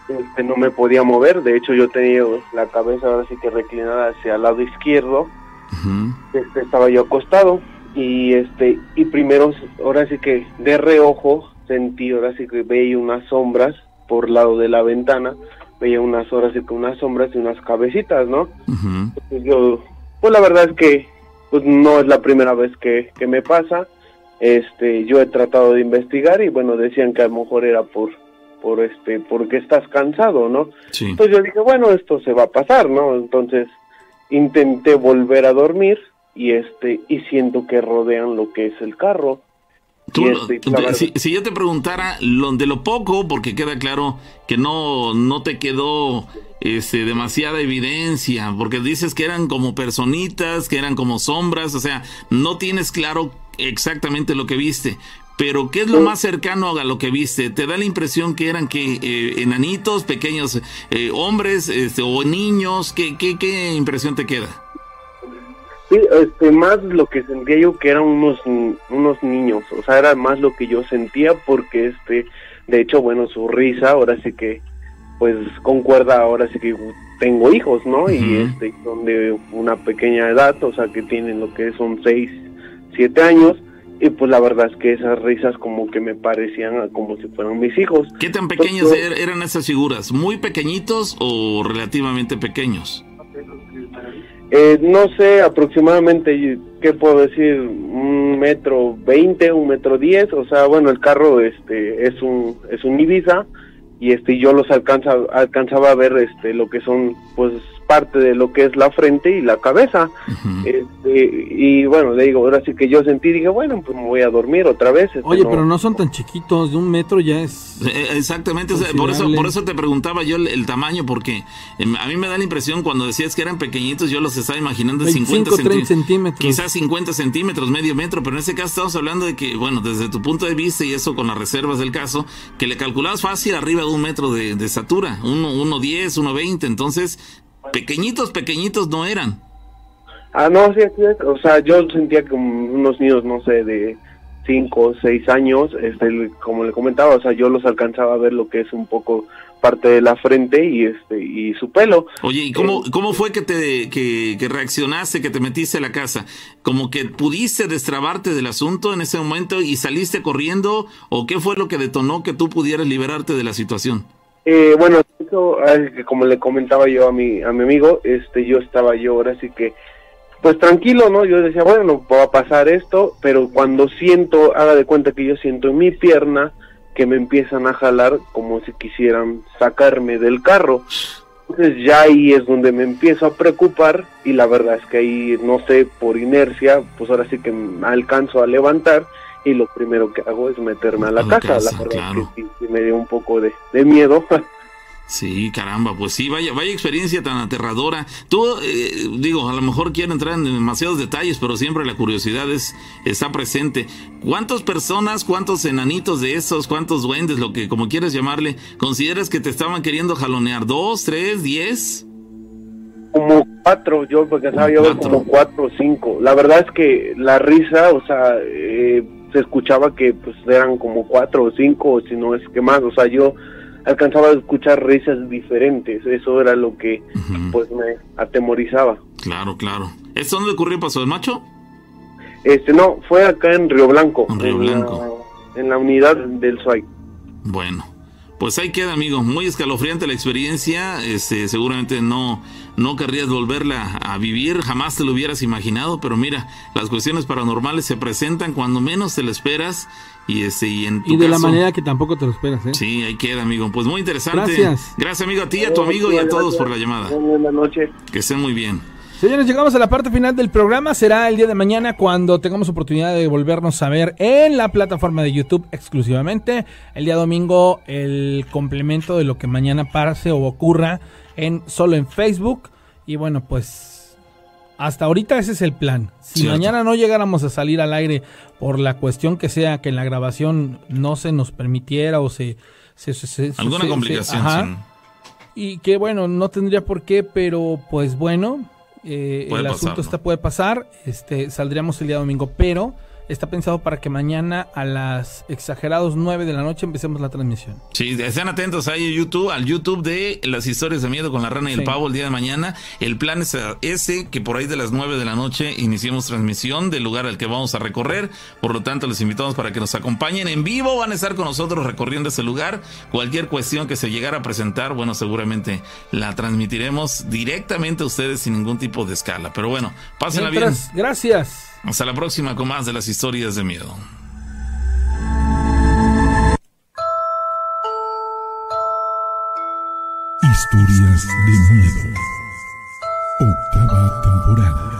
este, no me podía mover, de hecho yo tenía la cabeza ahora sí que reclinada hacia el lado izquierdo, este, estaba yo acostado y este y primero ahora sí que de reojo sentí ahora sí que veía unas sombras por lado de la ventana, veía unas horas y que unas sombras y unas cabecitas, ¿no? Yo, pues la verdad es que pues no es la primera vez que, que me pasa. Este, yo he tratado de investigar y bueno, decían que a lo mejor era por por este porque estás cansado, ¿no? Entonces yo dije, bueno, esto se va a pasar, ¿no? Entonces intenté volver a dormir y este y siento que rodean lo que es el carro. Este, si, yo te preguntara lo, de lo poco, porque queda claro que no, no te quedó este, demasiada evidencia, porque dices que eran como personitas, que eran como sombras, o sea, no tienes claro exactamente lo que viste. Pero, ¿qué es lo más cercano a lo que viste? ¿Te da la impresión que eran que eh, enanitos, pequeños eh, hombres este, o niños? ¿Qué, qué, ¿Qué impresión te queda? Sí, este, más lo que sentía yo que eran unos, unos niños, o sea, era más lo que yo sentía porque, este, de hecho, bueno, su risa, ahora sí que, pues, concuerda, ahora sí que tengo hijos, ¿no? Y, este, son de una pequeña edad, o sea, que tienen lo que son seis, siete años, y pues la verdad es que esas risas como que me parecían como si fueran mis hijos. ¿Qué tan pequeños er-, eran esas figuras? ¿Muy pequeñitos o relativamente pequeños? Eh, no sé, aproximadamente, ¿qué puedo decir? Un metro veinte, un metro diez, o sea, bueno, el carro este es un es un Ibiza y este yo los alcanza, alcanzaba a ver este lo que son pues parte de lo que es la frente y la cabeza. este, y bueno, le digo, ahora sí que yo sentí, dije, bueno, pues me voy a dormir otra vez. Este, Oye, pero no son tan chiquitos, de un metro ya es... Eh, exactamente, por, eso, por eso te preguntaba yo el, tamaño, porque em, a mí me da la impresión cuando decías que eran pequeñitos, yo los estaba imaginando de 50 centímetros. Quizás 50 centímetros, medio metro, pero en ese caso estamos hablando de que, bueno, desde tu punto de vista y eso con las reservas del caso, que le calculabas fácil arriba de un metro de, de estatura, uno, uno 10, uno 20, entonces Pequeñitos, pequeñitos no eran. Ah, no, sí, O sea, yo sentía como unos niños, no sé, de 5 o 6 años, este, como le comentaba, o sea, yo los alcanzaba a ver lo que es un poco parte de la frente y este y su pelo. Oye, ¿y cómo, eh, cómo fue que te que, que, reaccionaste, que te metiste a la casa? ¿Como que pudiste destrabarte del asunto en ese momento y saliste corriendo? ¿O qué fue lo que detonó que tú pudieras liberarte de la situación? Eh, bueno, como le comentaba yo a mi, a mi amigo, este, yo estaba yo ahora sí que, pues tranquilo, ¿no? Yo decía, bueno, va a pasar esto, pero cuando siento, haga de cuenta que yo siento en mi pierna que me empiezan a jalar como si quisieran sacarme del carro. Entonces ya ahí es donde me empiezo a preocupar y la verdad es que ahí, no sé, por inercia, pues ahora sí que me alcanzo a levantar y lo primero que hago es meterme a la, casa. La verdad que sí, me dio un poco de, miedo. <laughs> Sí, caramba, pues sí, vaya, vaya experiencia tan aterradora. Tú, eh, digo, a lo mejor quiero entrar en demasiados detalles, pero siempre la curiosidad es, está presente. ¿Cuántas personas, cuántos enanitos de esos, cuántos duendes, lo que como quieres llamarle, consideras que te estaban queriendo jalonear? ¿Dos, tres, diez? Como cuatro, yo porque sabía yo como cuatro o cinco. La verdad es que la risa, o sea, eh, se escuchaba que pues eran como cuatro o cinco, si no es que más, o sea, yo alcanzaba a escuchar risas diferentes, eso era lo que pues me atemorizaba. Claro, claro. ¿Es donde ocurrió Paso del Macho? Este, no, fue acá en Río Blanco. En Río Blanco. La, en la unidad del SUAI. Bueno, pues ahí queda, amigo. Muy escalofriante la experiencia. Este, seguramente no, no querrías volverla a vivir. Jamás te lo hubieras imaginado. Pero mira, las cuestiones paranormales se presentan cuando menos te lo esperas. Y, este, y, en y de la manera que tampoco te lo esperas, ¿eh? Sí, ahí queda, amigo. Pues muy interesante. Gracias. Gracias, amigo, a ti, a tu amigo y a todos por la llamada. Buenas noches. Que estén muy bien. Señores, llegamos a la parte final del programa. Será el día de mañana cuando tengamos oportunidad de volvernos a ver en la plataforma de YouTube exclusivamente. El día domingo, el complemento de lo que mañana pase o ocurra en solo en Facebook. Y bueno, pues hasta ahorita ese es el plan. Si Cierto. mañana no llegáramos a salir al aire por la cuestión que sea que en la grabación no se nos permitiera o se... se- se- se- Alguna complicación, ajá. Y que bueno, no tendría por qué, pero pues bueno, eh, el pasar, asunto ¿no? está puede pasar. Este, saldríamos el día domingo, pero está pensado para que mañana a las exagerados 9 de la noche empecemos la transmisión. Sí, estén atentos ahí a YouTube, al YouTube de las historias de miedo con la rana y el pavo el día de mañana. El plan es ese, que por ahí de las 9 de la noche iniciemos transmisión del lugar al que vamos a recorrer. Por lo tanto, les invitamos para que nos acompañen en vivo. Van a estar con nosotros recorriendo ese lugar. Cualquier cuestión que se llegara a presentar, bueno, seguramente la transmitiremos directamente a ustedes sin ningún tipo de escala. Pero bueno, pásenla bien. Mientras, gracias. Hasta la próxima con más de las historias de miedo. Historias de miedo. Octava temporada.